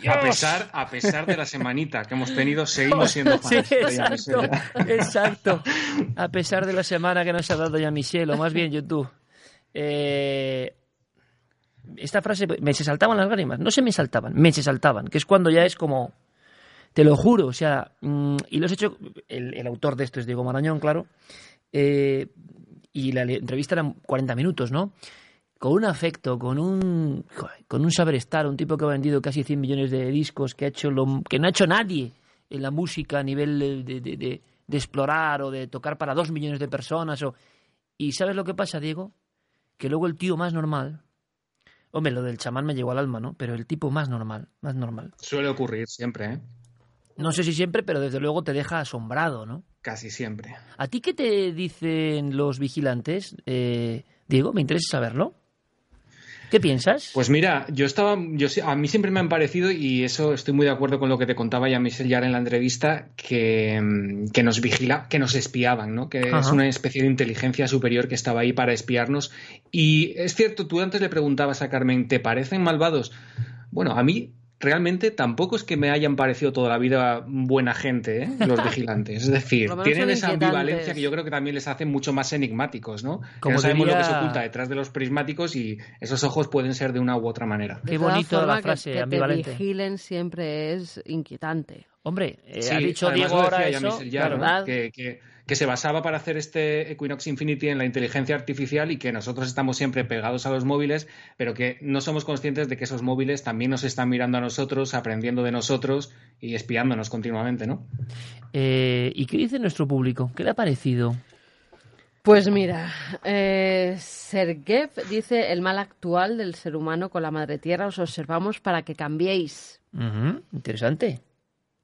A pesar, a pesar de la semanita que hemos tenido, seguimos siendo [laughs] fans. Sí, exacto, exacto. A pesar de la semana que nos ha dado ya Michelle, o más bien YouTube. Eh, esta frase, me se saltaban las lágrimas. No se me saltaban, me se saltaban. Que es cuando ya es como, te lo juro, o sea, mm, y lo has hecho, el, autor de esto es Diego Marañón, claro. Eh, y la entrevista eran 40 minutos, ¿no? Con un afecto, con un, con un saber estar, un tipo que ha vendido casi 100 millones de discos, que, ha hecho lo, que no ha hecho nadie en la música a nivel de, de- explorar o de tocar para dos millones de personas. Y ¿sabes lo que pasa, Diego? Que luego el tío más normal, hombre, lo del chamán me llegó al alma, ¿no? Pero el tipo más normal, más normal. Suele ocurrir siempre, ¿eh? No sé si siempre, pero desde luego te deja asombrado, ¿no? Casi siempre. ¿A ti qué te dicen los vigilantes, eh, Diego? Me interesa saberlo. ¿Qué piensas? Pues mira, yo estaba, yo a mí siempre me han parecido y eso estoy muy de acuerdo con lo que te contaba ya Michelle Yar en la entrevista que, mm, que nos vigila, que nos espiaban, ¿no? Que es una especie de inteligencia superior que estaba ahí para espiarnos. Y es cierto, tú antes le preguntabas a Carmen, ¿te parecen malvados? Bueno, a mí realmente tampoco es que me hayan parecido toda la vida buena gente, ¿eh? los [laughs] vigilantes. Es decir, tienen esa ambivalencia que yo creo que también les hace mucho más enigmáticos, ¿no? Que Como no sabemos lo que se oculta detrás de los prismáticos y esos ojos pueden ser de una u otra manera. Qué bonito la que- frase, que, ambivalente. te vigilen siempre es inquietante. Hombre, eh, Sí, ha dicho Diego decía ahora ya eso, que, que- que se basaba para hacer este Equinox Infinity en la inteligencia artificial y que nosotros estamos siempre pegados a los móviles, pero que no somos conscientes de que esos móviles también nos están mirando a nosotros, aprendiendo de nosotros y espiándonos continuamente, ¿no? Eh, ¿Y qué dice nuestro público? ¿Qué le ha parecido? Pues mira, eh, Sergev dice el mal actual del ser humano con la madre tierra os observamos para que cambiéis. Interesante.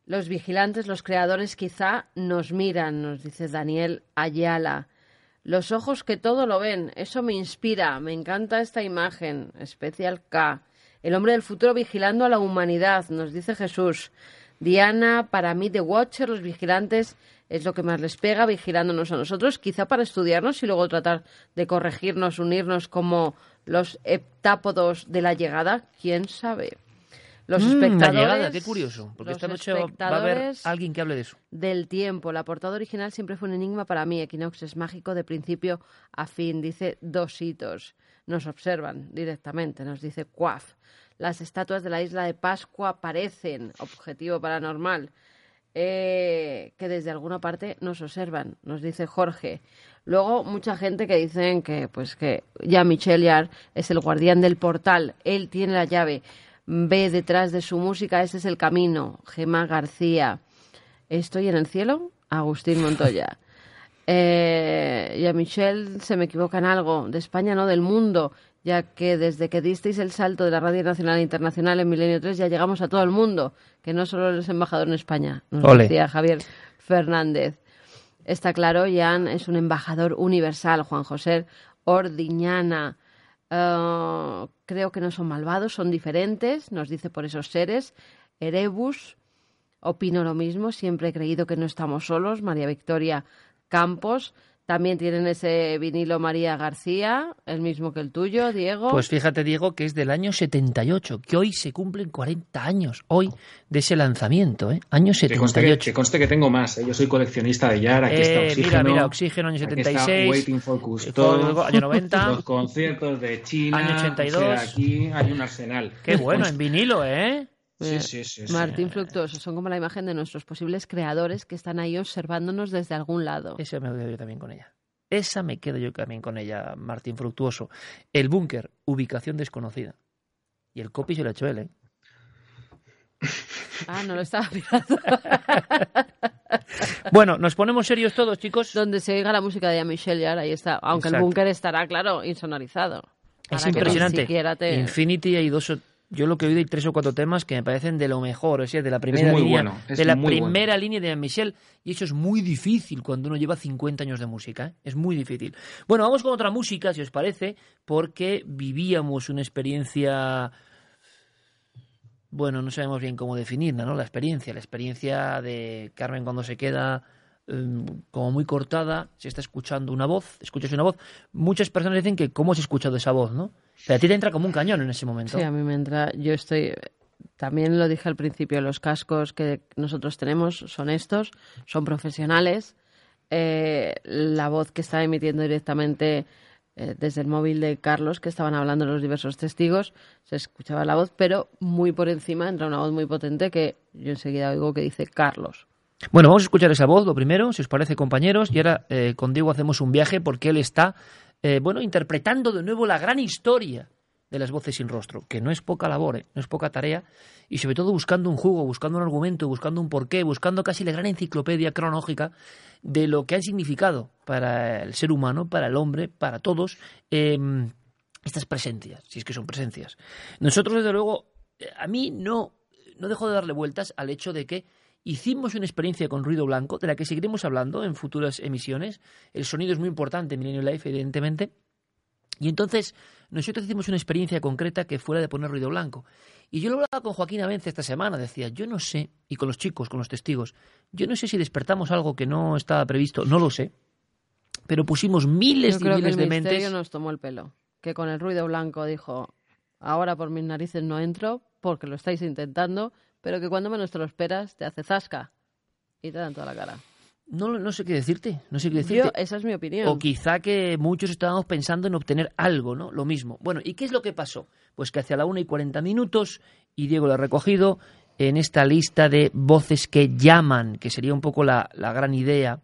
Los vigilantes, los creadores quizá nos miran, nos dice Daniel Ayala. Los ojos que todo lo ven, eso me inspira, me encanta esta imagen. Especial K. El hombre del futuro vigilando a la humanidad, nos dice Jesús. Diana, para mí The Watcher, los vigilantes, es lo que más les pega, vigilándonos a nosotros, quizá para estudiarnos y luego tratar de corregirnos, unirnos como los heptápodos de la llegada, quién sabe. Los Mm, la espectadores. llegada, qué curioso. Porque esta noche va- a haber alguien que hable de eso. del tiempo. La portada original siempre fue un enigma para mí. Equinox es mágico de principio a fin. Dice dos hitos. Nos observan directamente, nos dice Cuaf. Las estatuas de la isla de Pascua parecen objetivo paranormal. eh, que desde alguna parte nos observan, nos dice Jorge. Luego, mucha gente que dicen que, pues, que ya Michel Yar es el guardián del portal, él tiene la llave, ve detrás de su música, ese es el camino. Gema García. ¿Estoy en el cielo? Agustín Montoya. [laughs] Eh, y a Michelle se me equivoca en algo, de España no, del mundo, ya que desde que disteis el salto de la Radio Nacional e Internacional en Milenio 3 ya llegamos a todo el mundo, que no solo eres embajador en España, nos Ole. decía Javier Fernández. Está claro, Jan es un embajador universal, Juan José Ordiñana. Eh, creo que no son malvados, son diferentes, nos dice por esos seres. Erebus, opino lo mismo, siempre he creído que no estamos solos. María Victoria Campos, también tienen ese vinilo María García, el mismo que el tuyo, Diego. Pues fíjate, Diego, que es del año 78, que hoy se cumplen 40 años, hoy, de ese lanzamiento, ¿eh? Año Que conste que, 78. que conste que tengo más, ¿eh? yo soy coleccionista de Yar, aquí está Eh, Oxígeno. mira, mira, Oxígeno, año aquí está 76, Waiting for Cousteau, año 90, [laughs] los conciertos de China, año 82. o sea, aquí hay un arsenal. Qué bueno, en vinilo, ¿eh? Sí, sí, sí. sí. Martín Fructuoso, son como la imagen de nuestros posibles creadores que están ahí observándonos desde algún lado. Esa me quedo yo también con ella. Esa me quedo yo también con ella, Martín Fructuoso. El búnker, ubicación desconocida. Y el copy se lo ha hecho él, ¿eh? [laughs] Ah, no lo estaba mirando. [laughs] Bueno, nos ponemos serios todos, chicos. Donde se oiga la música de Michelle Yar, ahí está. Aunque el búnker estará, claro, insonorizado. Es impresionante. te- Infinity hay dos o- yo lo que he oído hay tres o cuatro temas que me parecen de lo mejor, o sea, de la primera línea, bueno, de la bueno. primera línea de Michel y eso es muy difícil cuando uno lleva 50 años de música, ¿eh? es muy difícil. Bueno, vamos con otra música, si os parece, porque vivíamos una experiencia bueno, no sabemos bien cómo definirla, ¿no? La experiencia, la experiencia de Carmen cuando se queda como muy cortada, se está escuchando una voz, escuchas una voz. Muchas personas dicen que cómo has escuchado esa voz, ¿no? Pero a ti te entra como un cañón en ese momento. Sí, a mí me entra. Yo estoy. También lo dije al principio, los cascos que nosotros tenemos son estos, son profesionales. Eh, la voz que está emitiendo directamente eh, desde el móvil de Carlos, que estaban hablando los diversos testigos, se escuchaba la voz, pero muy por encima entra una voz muy potente que yo enseguida oigo que dice Carlos. Bueno, vamos a escuchar esa voz, lo primero, si os parece, compañeros, y ahora eh, con Diego hacemos un viaje porque él está, eh, bueno, interpretando de nuevo la gran historia de las voces sin rostro, que no es poca labor, ¿eh? no es poca tarea, y sobre todo buscando un jugo, buscando un argumento, buscando un porqué, buscando casi la gran enciclopedia cronológica de lo que han significado para el ser humano, para el hombre, para todos, em, estas presencias, si es que son presencias. Nosotros, desde luego, a mí no, no dejo de darle vueltas al hecho de que Hicimos una experiencia con ruido blanco, de la que seguiremos hablando en futuras emisiones. El sonido es muy importante en Millennium Life, evidentemente. Y entonces nosotros hicimos una experiencia concreta que fuera de poner ruido blanco. Y yo lo hablaba con Joaquín Avence esta semana, decía, yo no sé, y con los chicos, con los testigos, yo no sé si despertamos algo que no estaba previsto, no lo sé, pero pusimos miles y miles el de mentes. nos tomó el pelo, que con el ruido blanco dijo, ahora por mis narices no entro porque lo estáis intentando, pero que cuando menos te lo esperas te hace zasca y te dan toda la cara. No, no sé qué decirte, no sé qué decirte. esa es mi opinión. O quizá que muchos estábamos pensando en obtener algo, ¿no? Lo mismo. Bueno, ¿y qué es lo que pasó? Pues que hacia la una y 40 minutos, y Diego lo ha recogido, en esta lista de voces que llaman, que sería un poco la, gran idea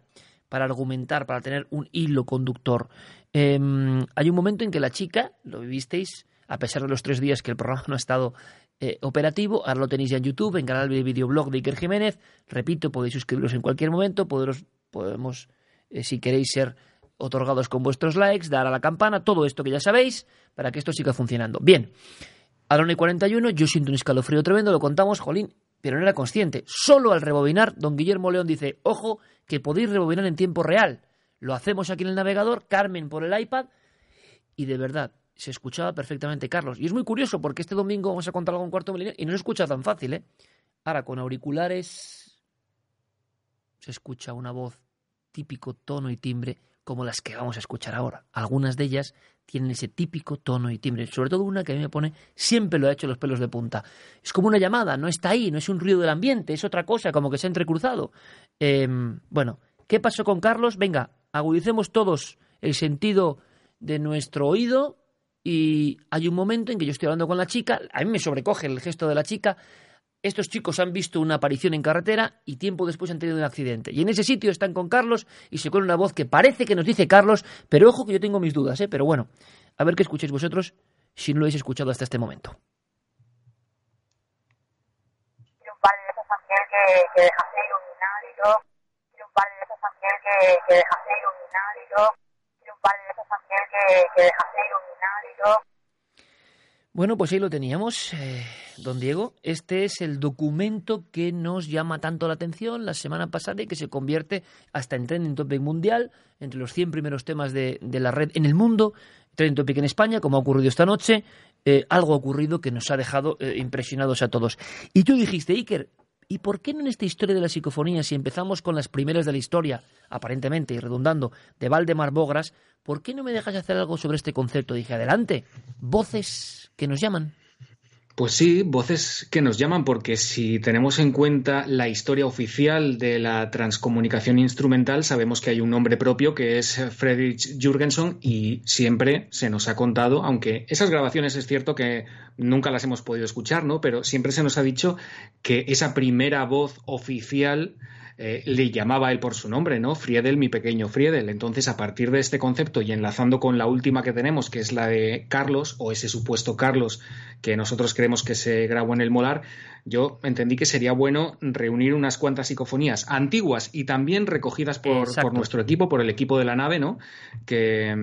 para argumentar, para tener un hilo conductor. Em, hay un momento en que la chica, lo vivisteis, a pesar de los tres días que el programa no ha estado eh, operativo. Ahora lo tenéis ya en YouTube, en canal de videoblog de Iker Jiménez. Repito, podéis suscribiros en cualquier momento. podemos, eh, si queréis ser otorgados con vuestros likes, dar a la campana, todo esto que ya sabéis, para que esto siga funcionando. Bien, a la 1 y 41 yo siento un escalofrío tremendo, lo contamos, jolín, pero no era consciente. Solo al rebobinar, don Guillermo León dice, ojo, que podéis rebobinar en tiempo real. Lo hacemos aquí en el navegador, Carmen por el iPad, y de verdad, se escuchaba perfectamente Carlos. Y es muy curioso porque este domingo vamos a contar algo en cuarto milenio y no se escucha tan fácil, ¿eh? Ahora, con auriculares se escucha una voz típico tono y timbre como las que vamos a escuchar ahora. Algunas de ellas tienen ese típico tono y timbre. Sobre todo una que a mí me pone, siempre lo ha hecho los pelos de punta. Es como una llamada, no está ahí, no es un ruido del ambiente, es otra cosa, como que se ha entrecruzado. Em, bueno, ¿qué pasó con Carlos? Venga, agudicemos todos el sentido de nuestro oído y hay un momento en que yo estoy hablando con la chica, a mí me sobrecoge el gesto de la chica, estos chicos han visto una aparición en carretera y tiempo después han tenido un accidente. Y en ese sitio están con Carlos y se cuela una voz que parece que nos dice Carlos, pero ojo que yo tengo mis dudas, ¿eh? Pero bueno, a ver qué escucháis vosotros si no lo habéis escuchado hasta este momento. que, que iluminar y todo. un de que, que iluminar y todo. Que, dejaste iluminar y. Bueno, pues ahí lo teníamos, eh, don Diego. Este es el documento que nos llama tanto la atención la semana pasada y que se convierte hasta en trending topic mundial, entre los 100 primeros temas de, la red en el mundo, trending topic en España, como ha ocurrido esta noche. Eh, algo ha ocurrido que nos ha dejado eh, impresionados a todos. Y tú dijiste, Iker, ¿Y por qué no en esta historia de la psicofonía, si empezamos con las primeras de la historia, aparentemente y redundando, de Valdemar Bogras, ¿por qué no me dejas hacer algo sobre este concepto? Dije, adelante, voces que nos llaman. Pues sí, voces que nos llaman, porque si tenemos en cuenta la historia oficial de la transcomunicación instrumental, sabemos que hay un nombre propio que es Friedrich Jürgenson y siempre se nos ha contado, aunque esas grabaciones es cierto que nunca las hemos podido escuchar, ¿no? Pero siempre se nos ha dicho que esa primera voz oficial eh, le llamaba él por su nombre, ¿no? Friedel, mi pequeño Friedel. Entonces, a partir de este concepto y enlazando con la última que tenemos, que es la de Carlos, o ese supuesto Carlos que nosotros creemos que se grabó en el molar, yo entendí que sería bueno reunir unas cuantas psicofonías antiguas y también recogidas por, nuestro equipo, por el equipo de la nave, ¿no? Que,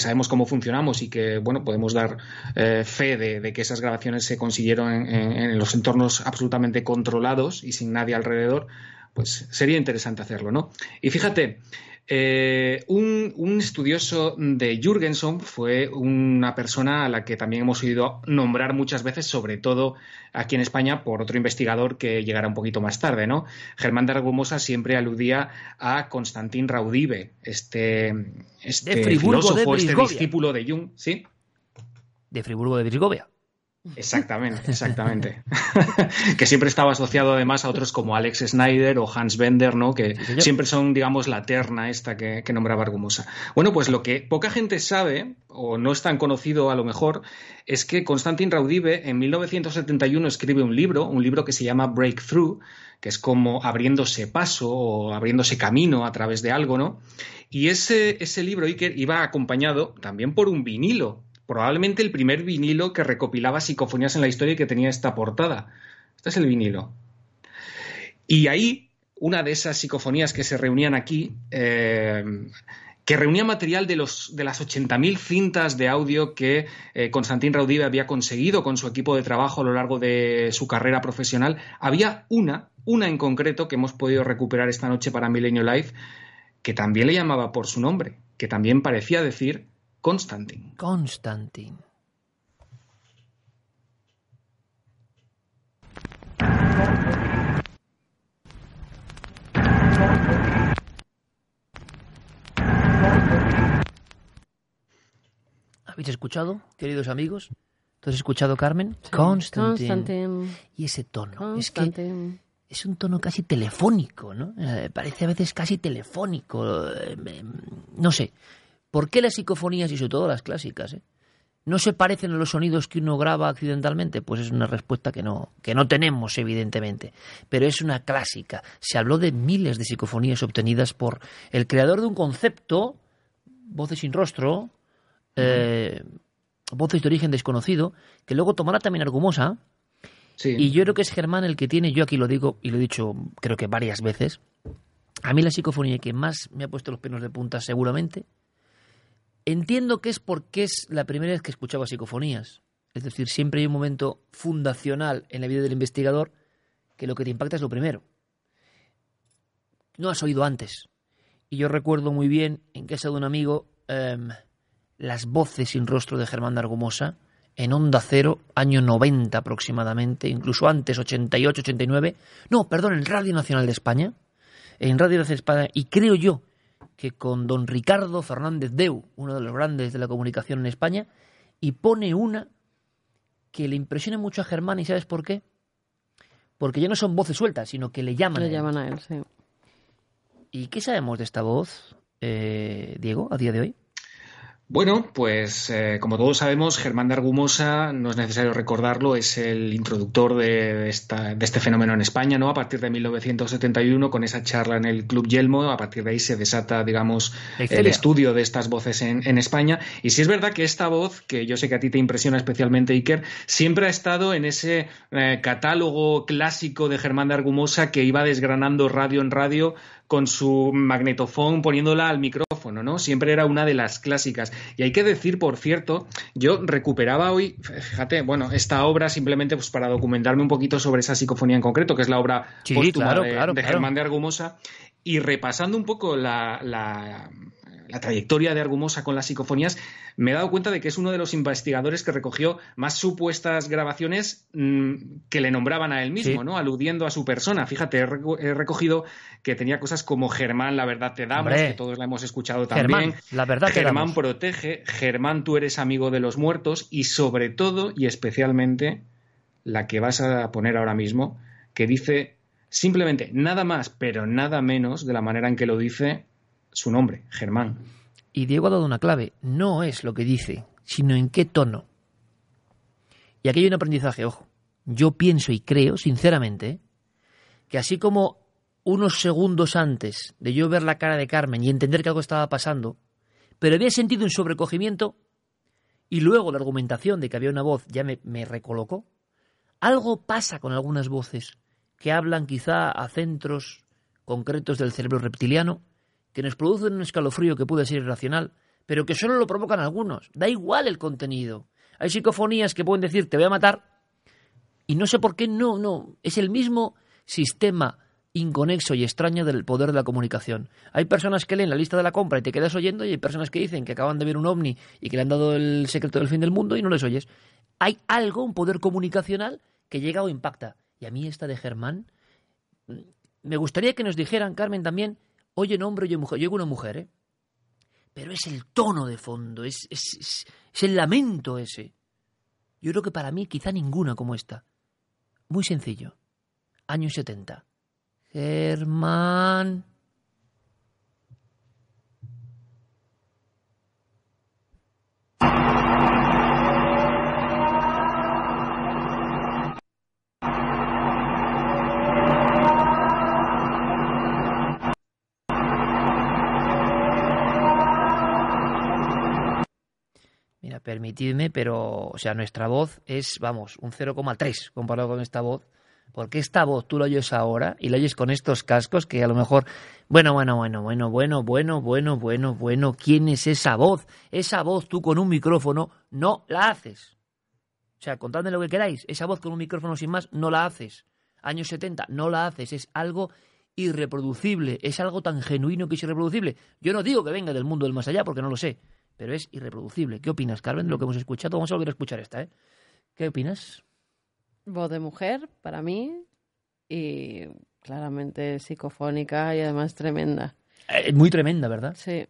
sabemos cómo funcionamos y que, bueno, podemos dar eh, fe de, que esas grabaciones se consiguieron en los entornos absolutamente controlados y sin nadie alrededor pues sería interesante hacerlo, ¿no? Y fíjate, Eh, un, un, estudioso de Jürgenson fue una persona a la que también hemos oído nombrar muchas veces, sobre todo aquí en España, por otro investigador que llegará un poquito más tarde, ¿no? Germán de Argumosa siempre aludía a Constantin Raudive, este, este filósofo, este discípulo de Jung, ¿sí? De Friburgo de Brisgovia. Exactamente, [laughs] exactamente. [laughs] que siempre estaba asociado además a otros como Alex Snyder o Hans Bender, ¿no? Que siempre son, digamos, la terna esta que, nombraba Argumosa. Bueno, pues lo que poca gente sabe, o no es tan conocido a lo mejor, es que Konstantin Raudive en 1971 escribe un libro, un libro que se llama Breakthrough, que es como abriéndose paso o abriéndose camino a través de algo, ¿no? Y ese, ese libro, Iker, iba acompañado también por un vinilo probablemente el primer vinilo que recopilaba psicofonías en la historia y que tenía esta portada. Este es el vinilo. Y ahí, una de esas psicofonías que se reunían aquí, eh, que reunía material de, los, de las 80.000 cintas de audio que eh, Constantin Raudive había conseguido con su equipo de trabajo a lo largo de su carrera profesional, había una, una en concreto que hemos podido recuperar esta noche para Milenio Live, que también le llamaba por su nombre, que también parecía decir Constantin. Constantin. ¿Habéis escuchado, queridos amigos? ¿Tú has escuchado, Carmen? Constantin. Y ese tono. Es que es un tono casi telefónico, ¿no? Eh, parece a veces casi telefónico. Eh, no sé. ¿Por qué las psicofonías, y sobre todo las clásicas, eh, no se parecen a los sonidos que uno graba accidentalmente? Pues es una respuesta que no, que no tenemos, evidentemente. Pero es una clásica. Se habló de miles de psicofonías obtenidas por el creador de un concepto, voces sin rostro, eh, voces de origen desconocido, que luego tomará también Argumosa. Y yo creo que es Germán el que tiene, yo aquí lo digo y lo he dicho creo que varias veces, a mí la psicofonía que más me ha puesto los pelos de punta seguramente Entiendo que es porque es la primera vez que escuchaba psicofonías. Es decir, siempre hay un momento fundacional en la vida del investigador que lo que te impacta es lo primero. No has oído antes. Y yo recuerdo muy bien en casa de un amigo em, las voces sin rostro de Germán de Argumosa en Onda Cero, año 90 aproximadamente, incluso antes, 88, 89. No, perdón, en Radio Nacional de España. En Radio Nacional de España. Y creo yo que con don Ricardo Fernández Deu, uno de los grandes de la comunicación en España, y pone una que le impresiona mucho a Germán, ¿y sabes por qué? Porque ya no son voces sueltas, sino que le llaman. Le a él. llaman a él, sí. ¿Y qué sabemos de esta voz, eh, Diego, a día de hoy? Bueno, pues eh, como todos sabemos, Germán de Argumosa, no es necesario recordarlo, es el introductor de, esta, de este fenómeno en España, ¿no? A partir de 1971, con esa charla en el Club Yelmo, a partir de ahí se desata, digamos, el estudio de estas voces en, en, España. Y sí es verdad que esta voz, que yo sé que a ti te impresiona especialmente, Iker, siempre ha estado en ese eh, catálogo clásico de Germán de Argumosa que iba desgranando radio en radio con su magnetofón poniéndola al micrófono, ¿no? Siempre era una de las clásicas. Y hay que decir, por cierto, yo recuperaba hoy, fíjate, bueno, esta obra simplemente pues para documentarme un poquito sobre esa psicofonía en concreto, que es la obra póstuma de, Germán de Argumosa, y repasando un poco la, la trayectoria de Argumosa con las psicofonías, me he dado cuenta de que es uno de los investigadores que recogió más supuestas grabaciones mm, que le nombraban a él mismo, ¿no? Aludiendo a su persona. Fíjate, he, recogido que tenía cosas como Germán, la verdad te damos, que todos la hemos escuchado también. Germán, la verdad Germán protege, Germán tú eres amigo de los muertos y sobre todo y especialmente la que vas a poner ahora mismo, que dice simplemente nada más, pero nada menos de la manera en que lo dice su nombre, Germán. Y Diego ha dado una clave. No es lo que dice, sino en qué tono. Y aquí hay un aprendizaje, ojo. Yo pienso y creo, sinceramente, que así como unos segundos antes de yo ver la cara de Carmen y entender que algo estaba pasando, pero había sentido un sobrecogimiento, y luego la argumentación de que había una voz ya me, me recolocó, algo pasa con algunas voces que hablan quizá a centros concretos del cerebro reptiliano que nos producen un escalofrío que puede ser irracional, pero que solo lo provocan algunos. Da igual el contenido. Hay psicofonías que pueden decir te voy a matar y no sé por qué no, no. Es el mismo sistema inconexo y extraño del poder de la comunicación. Hay personas que leen la lista de la compra y te quedas oyendo y hay personas que dicen que acaban de ver un ovni y que le han dado el secreto del fin del mundo y no les oyes. Hay algo, un poder comunicacional que llega o impacta. Y a mí esta de Germán, mm, me gustaría que nos dijeran, Carmen, también, oye hombre, oye mujer, yo una mujer, ¿eh? Pero es el tono de fondo, es, es, es el lamento ese. Yo creo que para mí quizá ninguna como esta. Muy sencillo. Años 70. Germán. Permitidme, pero, o sea, nuestra voz es, vamos, un 0,3 comparado con esta voz porque esta voz tú la oyes ahora y la oyes con estos cascos que a lo mejor, bueno, bueno, bueno, bueno, bueno, bueno, bueno, bueno, bueno, ¿quién es esa voz? Esa voz tú con un micrófono no la haces. O sea, contadme lo que queráis, esa voz con un micrófono sin más no la haces. Años 70, no la haces, es algo irreproducible, es algo tan genuino que es irreproducible. Yo no digo que venga del mundo del más allá porque no lo sé, pero es irreproducible. ¿Qué opinas, Carmen, de lo que hemos escuchado? Vamos a volver a escuchar esta, ¿eh? ¿Qué opinas? Voz de mujer, para mí, y claramente psicofónica y además tremenda. Eh, muy tremenda, ¿verdad? Sí.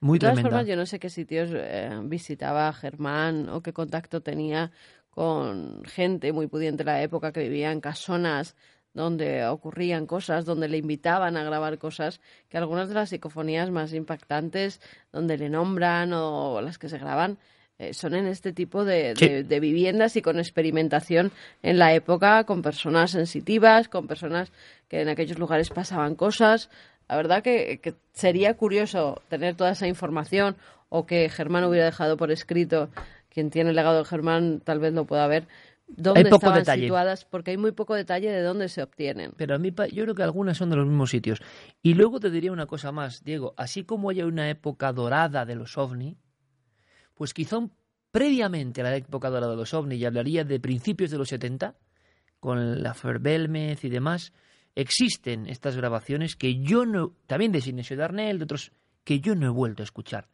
Muy de todas tremenda. formas, yo no sé qué sitios eh, visitaba Germán o qué contacto tenía con gente muy pudiente de la época que vivía en casonas donde ocurrían cosas, donde le invitaban a grabar cosas, que algunas de las psicofonías más impactantes, donde le nombran o las que se graban, eh, son en este tipo de, Sí. de- de viviendas y con experimentación en la época, con personas sensitivas, con personas que en aquellos lugares pasaban cosas. La verdad que, que sería curioso tener toda esa información o que Germán hubiera dejado por escrito. Quien tiene el legado de Germán tal vez lo pueda ver. ¿Dónde Hay poco estaban detalle. situadas? Porque hay muy poco detalle de dónde se obtienen. Pero a mí yo creo que algunas son de los mismos sitios. Y luego te diría una cosa más, Diego. Así como hay una época dorada de los ovni, pues quizá un- previamente a la época dorada de los ovni, y hablaría de principios de los 70, con la Ferbelmez y demás, existen estas grabaciones que yo no, también de Sinesio Darnell, de otros, que yo no he vuelto a escuchar.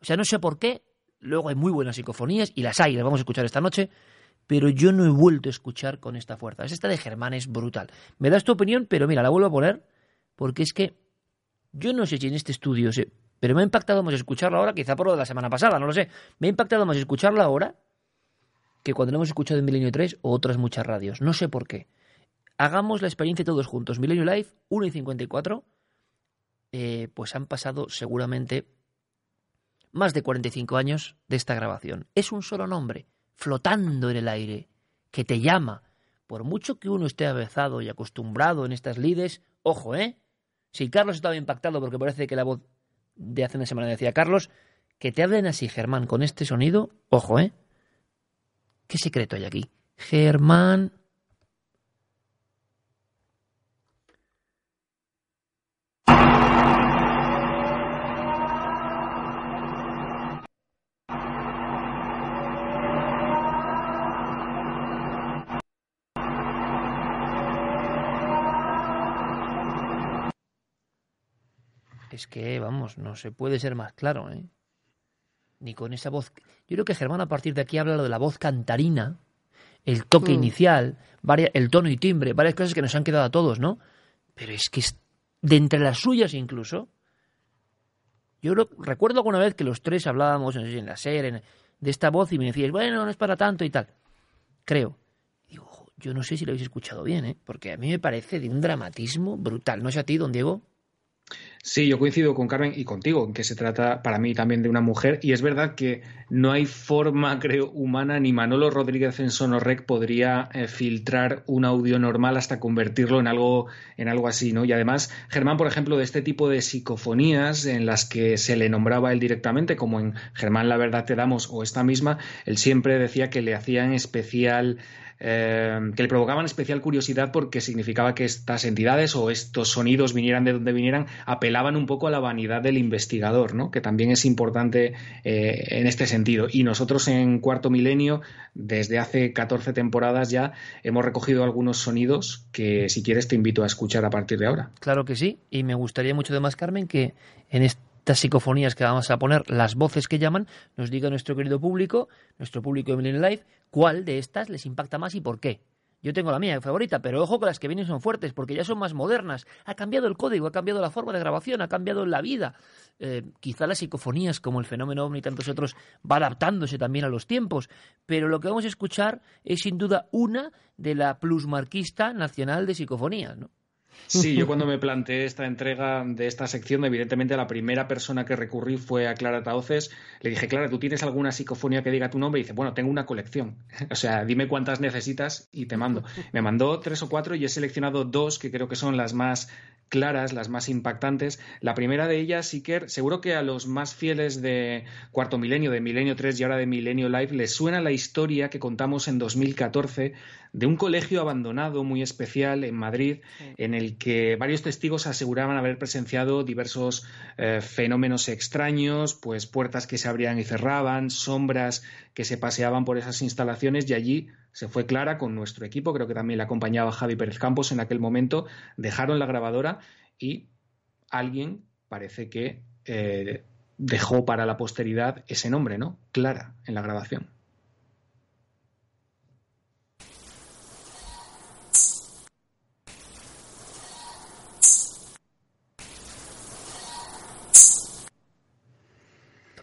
O sea, no sé por qué, luego hay muy buenas psicofonías, y las hay, las vamos a escuchar esta noche, pero yo no he vuelto a escuchar con esta fuerza. Esta de Germán es brutal. Me das tu opinión, pero mira, la vuelvo a poner, porque es que yo no sé si en este estudio, se- pero me ha impactado más escucharla ahora, quizá por lo de la semana pasada, no lo sé. Me ha impactado más escucharla ahora que cuando la hemos escuchado en Milenio 3 o otras muchas radios. No sé por qué. Hagamos la experiencia todos juntos. Milenio Live, 1 y 54, eh, pues han pasado seguramente más de 45 años de esta grabación. Es un solo nombre, flotando en el aire, que te llama. Por mucho que uno esté avezado y acostumbrado en estas lides, ojo, ¿eh? Si Carlos estaba impactado porque parece que la voz de hace una semana decía Carlos, que te hablen así, Germán, con este sonido, ojo, ¿eh? ¿Qué secreto hay aquí? Germán. Es que, vamos, no se puede ser más claro, ¿eh? Ni con esa voz. Yo creo que Germán a partir de aquí habla lo de la voz cantarina, el toque Mm. inicial, el tono y timbre, varias cosas que nos han quedado a todos, ¿no? Pero es que es- de entre las suyas incluso, yo creo- recuerdo alguna vez que los tres hablábamos no sé en la SER en- de esta voz y me decíais, bueno, no es para tanto y tal. Creo. Digo, "Jo, yo no sé si lo habéis escuchado bien, ¿eh? Porque a mí me parece de un dramatismo brutal. ¿No es a ti, don Diego? Sí, yo coincido con Carmen y contigo en que se trata para mí también de una mujer y es verdad que no hay forma, [laughs] creo, humana ni Manolo Rodríguez en Sonorrec podría eh, filtrar un audio normal hasta convertirlo en algo en algo así, ¿no? Y además, Germán, por ejemplo, de este tipo de psicofonías en las que se le nombraba él directamente, como en Germán la verdad te damos o esta misma, él siempre decía que le hacían especial eh, que le provocaban especial curiosidad porque significaba que estas entidades o estos sonidos vinieran de donde vinieran, apelaban un poco a la vanidad del investigador, ¿no? que también es importante eh, en este sentido. Y nosotros en Cuarto Milenio, desde hace 14 temporadas ya, hemos recogido algunos sonidos que si quieres te invito a escuchar a partir de ahora. Claro que sí, y me gustaría mucho además, Carmen, que en estas psicofonías que vamos a poner, las voces que llaman, nos diga nuestro querido público, nuestro público de Millennium Live, cuál de estas les impacta más y por qué. Yo tengo la mía favorita, pero ojo que las que vienen son fuertes porque ya son más modernas. Ha cambiado el código, ha cambiado la forma de grabación, ha cambiado la vida. Eh, quizá las psicofonías, como el fenómeno ovni y tantos otros, va adaptándose también a los tiempos. Pero lo que vamos a escuchar es sin duda una de la plusmarquista nacional de psicofonías, ¿no? Sí, yo cuando [laughs] me planteé esta entrega de esta sección, evidentemente la primera persona que recurrí fue a Clara Taoces. Le dije, Clara, ¿tú tienes alguna psicofonía que diga tu nombre? Y dice, bueno, tengo una colección. [laughs] O sea, dime cuántas necesitas y te mando. Me mandó tres o cuatro y he seleccionado dos que creo que son las más claras, las más impactantes. La primera de ellas, Iker, seguro que a los más fieles de Cuarto Milenio, de Milenio 3 y ahora de Milenio Live, les suena la historia que contamos en 2014 de un colegio abandonado muy especial en Madrid, en el que varios testigos aseguraban haber presenciado diversos eh, fenómenos extraños, pues puertas que se abrían y cerraban, sombras que se paseaban por esas instalaciones y allí se fue Clara con nuestro equipo, creo que también le acompañaba Javi Pérez Campos en aquel momento, dejaron la grabadora y alguien parece que eh, dejó para la posteridad ese nombre, ¿no? Clara, en la grabación.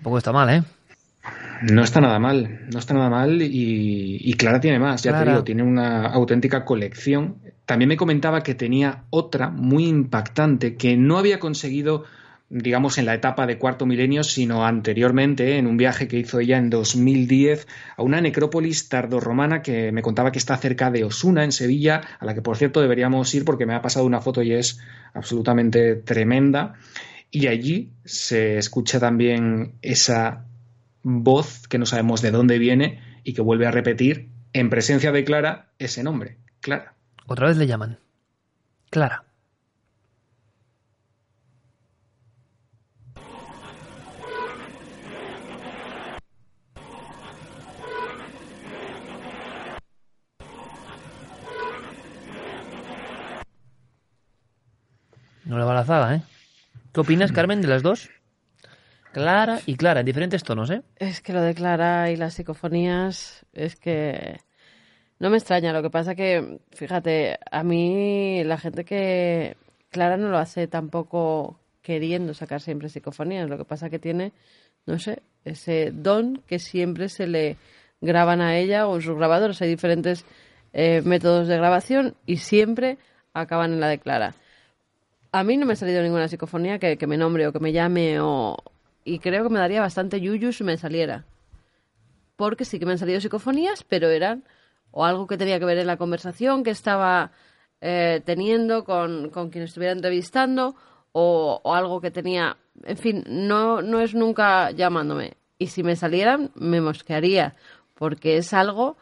Tampoco está mal, ¿eh? No está nada mal, no está nada mal y, Clara tiene más, ya te digo, tiene una auténtica colección. También me comentaba que tenía otra muy impactante que no había conseguido, digamos, en la etapa de cuarto milenio, sino anteriormente, en un viaje que hizo ella en 2010 a una necrópolis tardorromana que me contaba que está cerca de Osuna, en Sevilla, a la que por cierto deberíamos ir porque me ha pasado una foto y es absolutamente tremenda. Y allí se escucha también esa voz que no sabemos de dónde viene y que vuelve a repetir en presencia de Clara ese nombre, Clara. Otra vez le llaman. Clara. No le va la zaga, ¿eh? ¿Qué opinas, Carmen, de las dos? Clara y Clara, en diferentes tonos, ¿eh? Es que lo de Clara y las psicofonías es que no me extraña. Lo que pasa que, fíjate, a mí la gente que Clara no lo hace tampoco queriendo sacar siempre psicofonías. Lo que pasa que tiene, no sé, ese don que siempre se le graban a ella o en sus grabadores. Hay diferentes eh, métodos de grabación y siempre acaban en la de Clara. A mí no me ha salido ninguna psicofonía que, me nombre o que me llame o, y creo que me daría bastante yuyu si me saliera. Porque sí que me han salido psicofonías, pero eran o algo que tenía que ver en la conversación que estaba eh, teniendo con, con, quien estuviera entrevistando o, o, algo que tenía, en fin, no, no es nunca llamándome. Y si me salieran, me mosquearía, porque es algo,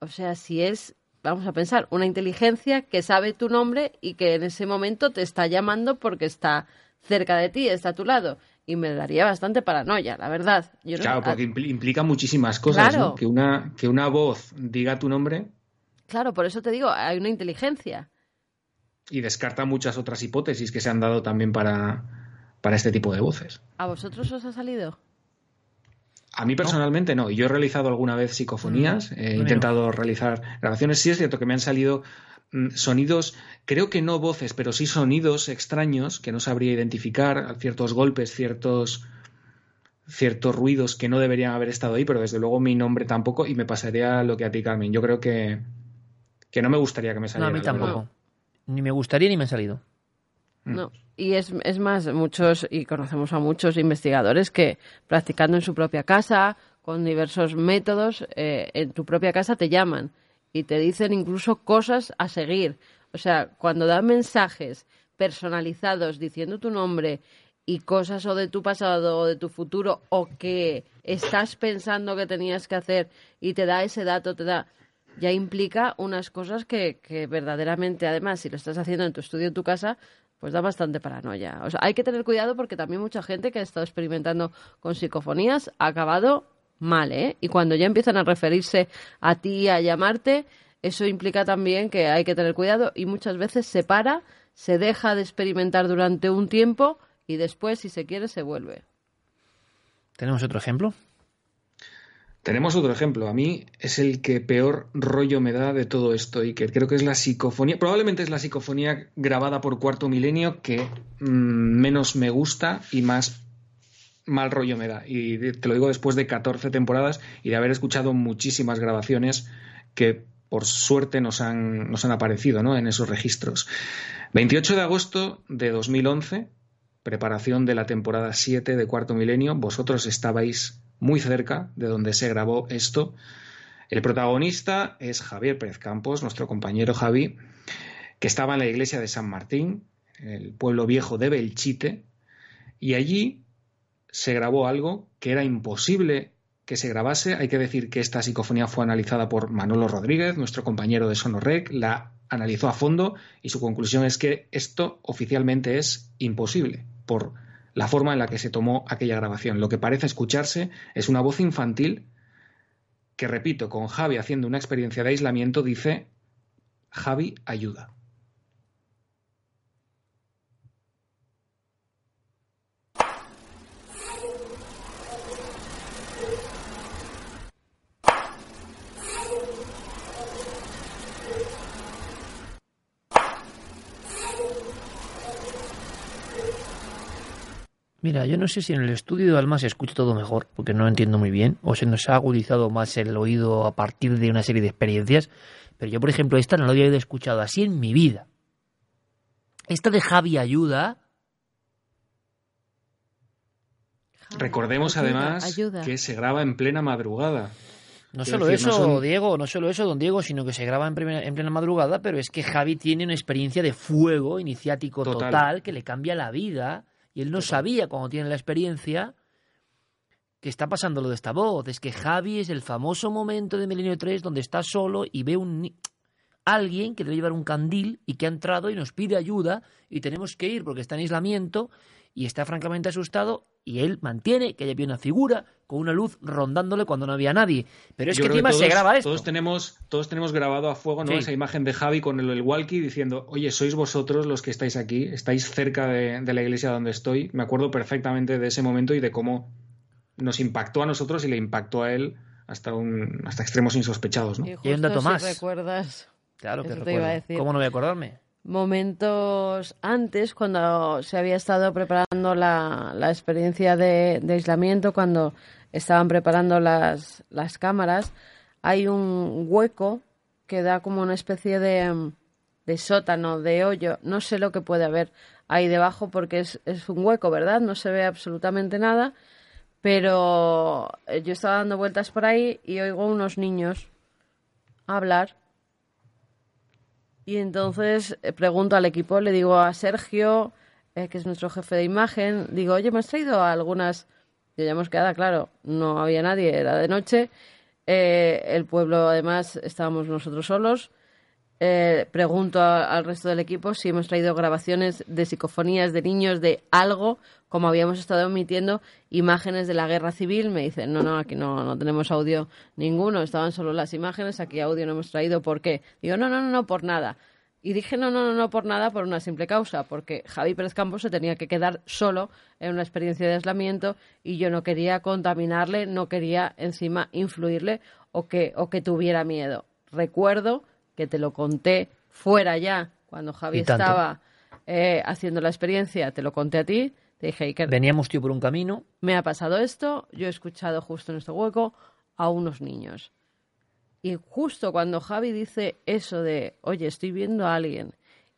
o sea, si es, vamos a pensar, una inteligencia que sabe tu nombre y que en ese momento te está llamando porque está cerca de ti, está a tu lado y me daría bastante paranoia, la verdad. claro, porque implica muchísimas cosas, ¿no? Que una, que una voz diga tu nombre. Claro, por eso te digo, hay una inteligencia. Y descarta muchas otras hipótesis que se han dado también para, para este tipo de voces. ¿A vosotros os ha salido? A mí personalmente no. Y yo he realizado alguna vez psicofonías, mm, he intentado realizar grabaciones. Sí es cierto que me han salido Mm, sonidos, creo que no voces, pero sí sonidos extraños que no sabría identificar, ciertos golpes, ciertos ciertos ruidos que no deberían haber estado ahí, pero desde luego mi nombre tampoco y me pasaría lo que a ti, Carmen. Yo creo que, que no me gustaría que me saliera. No, a mí tampoco. Ni me gustaría ni me ha salido. Mm. No, y es, es más, muchos, y conocemos a muchos investigadores que practicando en su propia casa, con diversos métodos, eh, en tu propia casa te llaman y te dicen incluso cosas a seguir. O sea, cuando dan mensajes personalizados diciendo tu nombre y cosas o de tu pasado o de tu futuro o que estás pensando que tenías que hacer y te da ese dato, te da... ya implica unas cosas que, que verdaderamente, además, si lo estás haciendo en tu estudio, en tu casa, pues da bastante paranoia. O sea, hay que tener cuidado porque también mucha gente que ha estado experimentando con psicofonías ha acabado mal, ¿eh? Y cuando ya empiezan a referirse a ti, a llamarte, eso implica también que hay que tener cuidado y muchas veces se para, se deja de experimentar durante un tiempo y después, si se quiere, se vuelve. ¿Tenemos otro ejemplo? Tenemos otro ejemplo. A mí es el que peor rollo me da de todo esto y que creo que es la psicofonía. Probablemente es la psicofonía grabada por Cuarto Milenio que mm, menos me gusta y más mal rollo me da. Y te lo digo después de 14 temporadas y de haber escuchado muchísimas grabaciones que por suerte nos han, nos han aparecido ¿no? en esos registros. 28 de agosto de 2011, preparación de la temporada 7 de Cuarto Milenio. Vosotros estabais muy cerca de donde se grabó esto. El protagonista es Javier Pérez Campos, nuestro compañero Javi, que estaba en la iglesia de San Martín, el pueblo viejo de Belchite, y allí se grabó algo que era imposible que se grabase. Hay que decir que esta psicofonía fue analizada por Manolo Rodríguez, nuestro compañero de Sonorec, la analizó a fondo y su conclusión es que esto oficialmente es imposible por la forma en la que se tomó aquella grabación. Lo que parece escucharse es una voz infantil que, repito, con Javi haciendo una experiencia de aislamiento, dice, Javi, ayuda. Mira, yo no sé si en el estudio de Alma se escucha todo mejor, porque no lo entiendo muy bien, o se nos ha agudizado más el oído a partir de una serie de experiencias, pero yo, por ejemplo, esta no la había escuchado así en mi vida. Esta de Javi Ayuda. Recordemos además que se graba en plena madrugada. No solo eso, Diego, no solo eso, don Diego, sino que se graba en, plena madrugada, pero es que Javi tiene una experiencia de fuego iniciático total que le cambia la vida y él no sabía cuando tiene la experiencia que está pasando lo de esta voz. Es que Javi es el famoso momento de Milenio 3 donde está solo y ve un alguien que debe llevar un candil y que ha entrado y nos pide ayuda y tenemos que ir porque está en aislamiento y está francamente asustado y él mantiene que haya una figura con una luz rondándole cuando no había nadie. Pero es que encima se graba esto. Todos tenemos, todos tenemos grabado a fuego ¿no? esa imagen de Javi con el, walkie diciendo, oye, sois vosotros los que estáis aquí, estáis cerca de, la iglesia donde estoy. Me acuerdo perfectamente de ese momento y de cómo nos impactó a nosotros y le impactó a él hasta, un, hasta extremos insospechados. ¿no? Y, un dato más. recuerdas... Claro que recuerdo. ¿Cómo no voy a acordarme? Momentos antes, cuando se había estado preparando la, la experiencia de, aislamiento, cuando estaban preparando las, las cámaras, hay un hueco que da como una especie de, de sótano, de hoyo, no sé lo que puede haber ahí debajo porque es, es un hueco, ¿verdad? No se ve absolutamente nada, pero yo estaba dando vueltas por ahí y oigo unos niños hablar y entonces eh, pregunto al equipo, le digo a Sergio, eh, que es nuestro jefe de imagen, digo, oye, me has traído algunas... Ya hemos quedado, claro, no había nadie, era de noche. Eh, el pueblo, además, estábamos nosotros solos. Eh, pregunto al resto del equipo si hemos traído grabaciones de psicofonías de niños de algo, como habíamos estado emitiendo imágenes de la guerra civil. Me dicen, no, no, aquí no, no tenemos audio ninguno, estaban solo las imágenes, aquí audio no hemos traído. ¿Por qué? Digo, no, no, no, no, por nada. Y dije, no, no, no, no, por nada, por una simple causa, porque Javi Pérez Campos se tenía que quedar solo en una experiencia de aislamiento y yo no quería contaminarle, no quería encima influirle o que, o que tuviera miedo. Recuerdo que te lo conté fuera ya, cuando Javi estaba eh, haciendo la experiencia, te lo conté a ti. Te dije, Veníamos, tío, por un camino. Me ha pasado esto, yo he escuchado justo en este hueco a unos niños. Y justo cuando Javi dice eso de, oye, estoy viendo a alguien,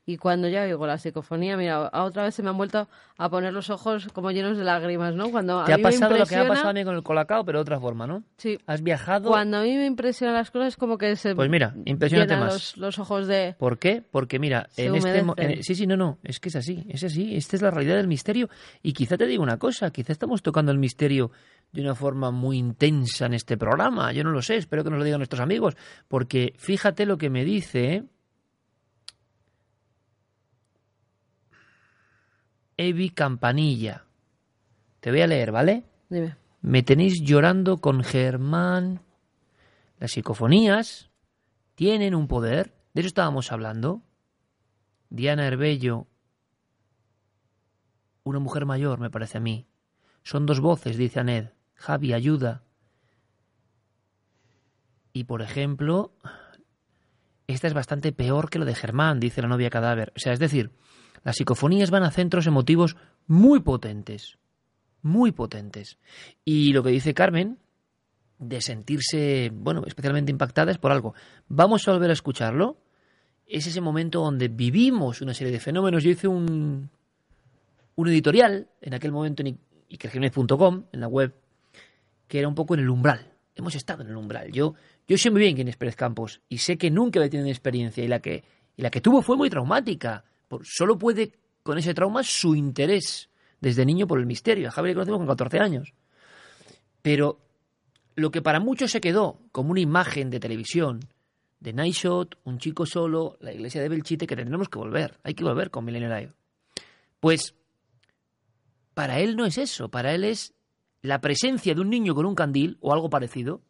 Y cuando ya oigo la psicofonía, mira, a otra vez se me han vuelto a poner los ojos como llenos de lágrimas, ¿no? Cuando a Te ha mí me pasado lo que me ha pasado a mí con el colacao, pero de otra forma, ¿no? Sí. Has viajado... Cuando a mí me impresionan las cosas, como que se Pues mira, impresionante más. Los, los ojos de... ¿Por qué? Porque mira, Se en este en- sí, sí, no, no, es que es así, es así, esta es la realidad del misterio y quizá te digo una cosa, quizá estamos tocando el misterio de una forma muy intensa en este programa, yo no lo sé, espero que nos lo digan nuestros amigos, porque fíjate lo que me dice ¿eh? Evi Campanilla. Te voy a leer, ¿vale? Dime. Me tenéis llorando con Germán. Las psicofonías tienen un poder. De eso estábamos hablando. Diana Herbello, una mujer mayor, me parece a mí. Son dos voces, dice Aned. Javi, ayuda. Y por ejemplo, esta es bastante peor que lo de Germán, dice la novia cadáver. O sea, es decir, las psicofonías van a centros emotivos muy potentes. Muy potentes. Y lo que dice Carmen, de sentirse, bueno, especialmente impactada es por algo. Vamos a volver a escucharlo. Es ese momento donde vivimos una serie de fenómenos. Yo hice un, un editorial en aquel momento en ikerjiménez.com, en la web, que era un poco en el umbral. Hemos estado en el umbral. Yo, yo sé muy bien quién es Pérez Campos y sé que nunca había tenido experiencia y la que, y la que tuvo fue muy traumática. Solo puede con ese trauma su interés desde niño por el misterio. A Javier le conocemos con 14 años. Pero lo que para muchos se quedó como una imagen de televisión, de Night Shot, un chico solo, la iglesia de Belchite, que tendremos que volver. Hay que volver con Millennium Live. Pues para él no es eso. Para él es la presencia de un niño con un candil o algo parecido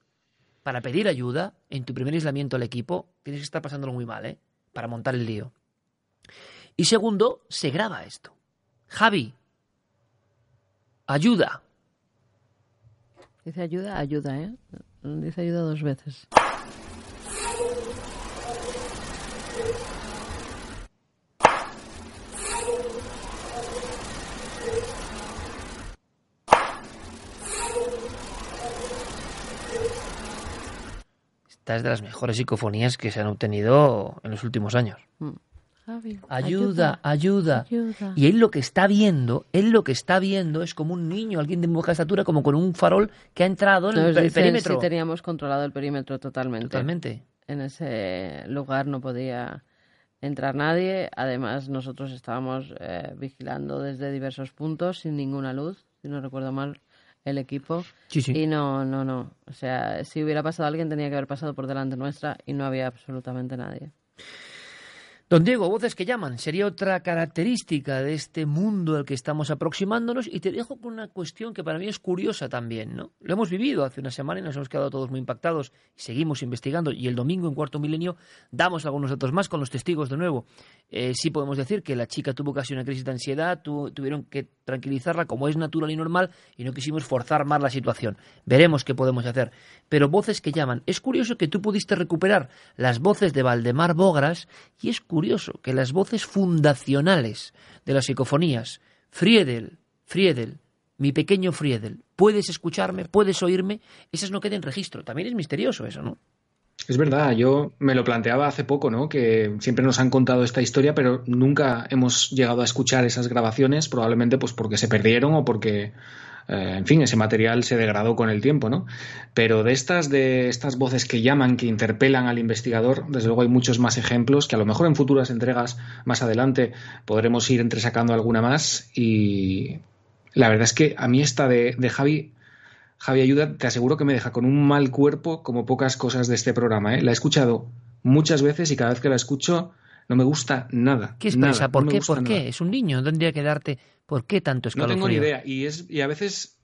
para pedir ayuda en tu primer aislamiento al equipo. Tienes que estar pasándolo muy mal, ¿eh? Para montar el lío. Y segundo, se graba esto. Javi, ayuda. Dice ayuda, ayuda, ¿eh? Dice ayuda dos veces. Esta es de las mejores psicofonías que se han obtenido en los últimos años. Javi, Ayuda, ayuda. ayuda. Y él lo que está viendo, él lo que está viendo es como un niño, alguien de baja estatura, como con un farol que ha entrado en el Nos dicen perímetro. si teníamos controlado el perímetro totalmente. Totalmente. En ese lugar no podía entrar nadie. Además, nosotros estábamos eh, vigilando desde diversos puntos sin ninguna luz, si no recuerdo mal, el equipo. Sí, sí. Y no, no, no. O sea, si hubiera pasado alguien tenía que haber pasado por delante nuestra y no había absolutamente nadie. Don Diego, voces que llaman, sería otra característica de este mundo al que estamos aproximándonos y te dejo con una cuestión que para mí es curiosa también, ¿no? Lo hemos vivido hace una semana y nos hemos quedado todos muy impactados y seguimos investigando y el domingo en Cuarto Milenio damos algunos datos más con los testigos de nuevo. Eh, sí podemos decir que la chica tuvo casi una crisis de ansiedad, tu- tuvieron que tranquilizarla como es natural y normal y no quisimos forzar más la situación. Veremos qué podemos hacer. Pero voces que llaman. Es curioso que tú pudiste recuperar las voces de Valdemar Bogras y es curioso que las voces fundacionales de las psicofonías, Friedel, Friedel, mi pequeño Friedel, puedes escucharme, puedes oírme, esas no queden en registro. También es misterioso eso, ¿no? Es verdad, yo me lo planteaba hace poco, ¿no? Que siempre nos han contado esta historia, pero nunca hemos llegado a escuchar esas grabaciones, probablemente pues porque se perdieron o porque, eh, en fin, ese material se degradó con el tiempo, ¿no? Pero de estas, de estas voces que llaman, que interpelan al investigador, desde luego hay muchos más ejemplos que a lo mejor en futuras entregas más adelante podremos ir entresacando alguna más y la verdad es que a mí esta de, de Javi Javi Ayuda, te aseguro que me deja con un mal cuerpo como pocas cosas de este programa. ¿eh? La he escuchado muchas veces y cada vez que la escucho no me gusta nada. ¿Qué es nada, presa? ¿Por no qué? ¿Por nada. qué? Es un niño, no tendría que darte. ¿Por qué tanto No escalofrío? tengo ni idea. Y, es, y a veces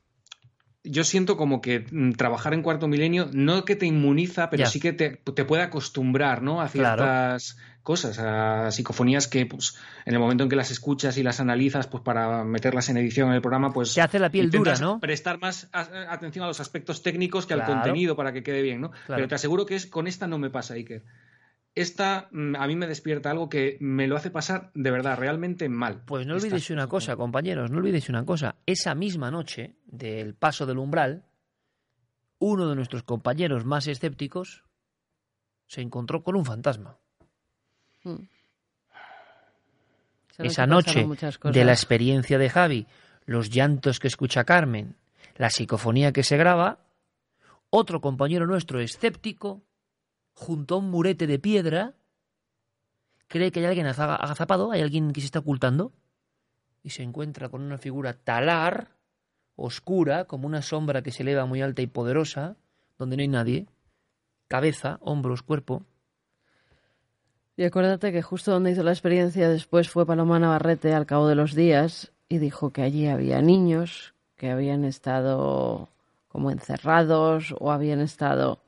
yo siento como que mm, trabajar en cuarto milenio no que te inmuniza, pero sí que te, te puede acostumbrar ¿no? a Claro. ciertas cosas, a psicofonías que pues, en el momento en que las escuchas y las analizas pues para meterlas en edición en el programa, pues Te hace la piel dura, ¿no? prestar más a- atención a los aspectos técnicos que al contenido para que quede bien, ¿no? Claro. Pero te aseguro que es con esta no me pasa, Iker. Esta mm, a mí me despierta algo que me lo hace pasar de verdad, realmente mal. Pues no Esta- olvidéis una cosa, compañeros, no olvidéis una cosa. Esa misma noche del paso del umbral, uno de nuestros compañeros más escépticos se encontró con un fantasma. Mm. Pero esa noche de la experiencia de Javi, los llantos que escucha Carmen, la psicofonía que se graba, otro compañero nuestro escéptico, junto a un murete de piedra, cree que hay alguien agazapado, hay alguien que se está ocultando, y se encuentra con una figura talar, oscura, como una sombra que se eleva muy alta y poderosa, donde no hay nadie, cabeza, hombros, cuerpo. Y acuérdate que justo donde hizo la experiencia después fue Paloma Navarrete al cabo de los días y dijo que allí había niños que habían estado como encerrados o habían estado,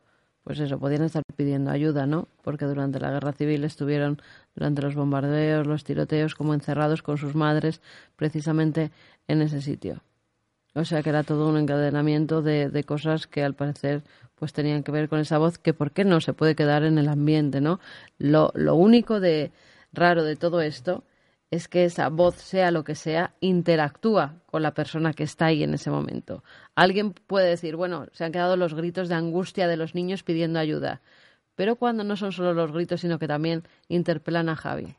pues eso, podían estar pidiendo ayuda, ¿no? Porque durante la guerra civil estuvieron, durante los bombardeos, los tiroteos, como encerrados con sus madres precisamente en ese sitio. O sea que era todo un encadenamiento de, de cosas que al parecer pues tenían que ver con esa voz que por qué no se puede quedar en el ambiente, ¿no? Lo, lo único de raro de todo esto es que esa voz, sea lo que sea, interactúa con la persona que está ahí en ese momento. Alguien puede decir, bueno, se han quedado los gritos de angustia de los niños pidiendo ayuda, pero cuando no son solo los gritos, sino que también interpelan a Javi.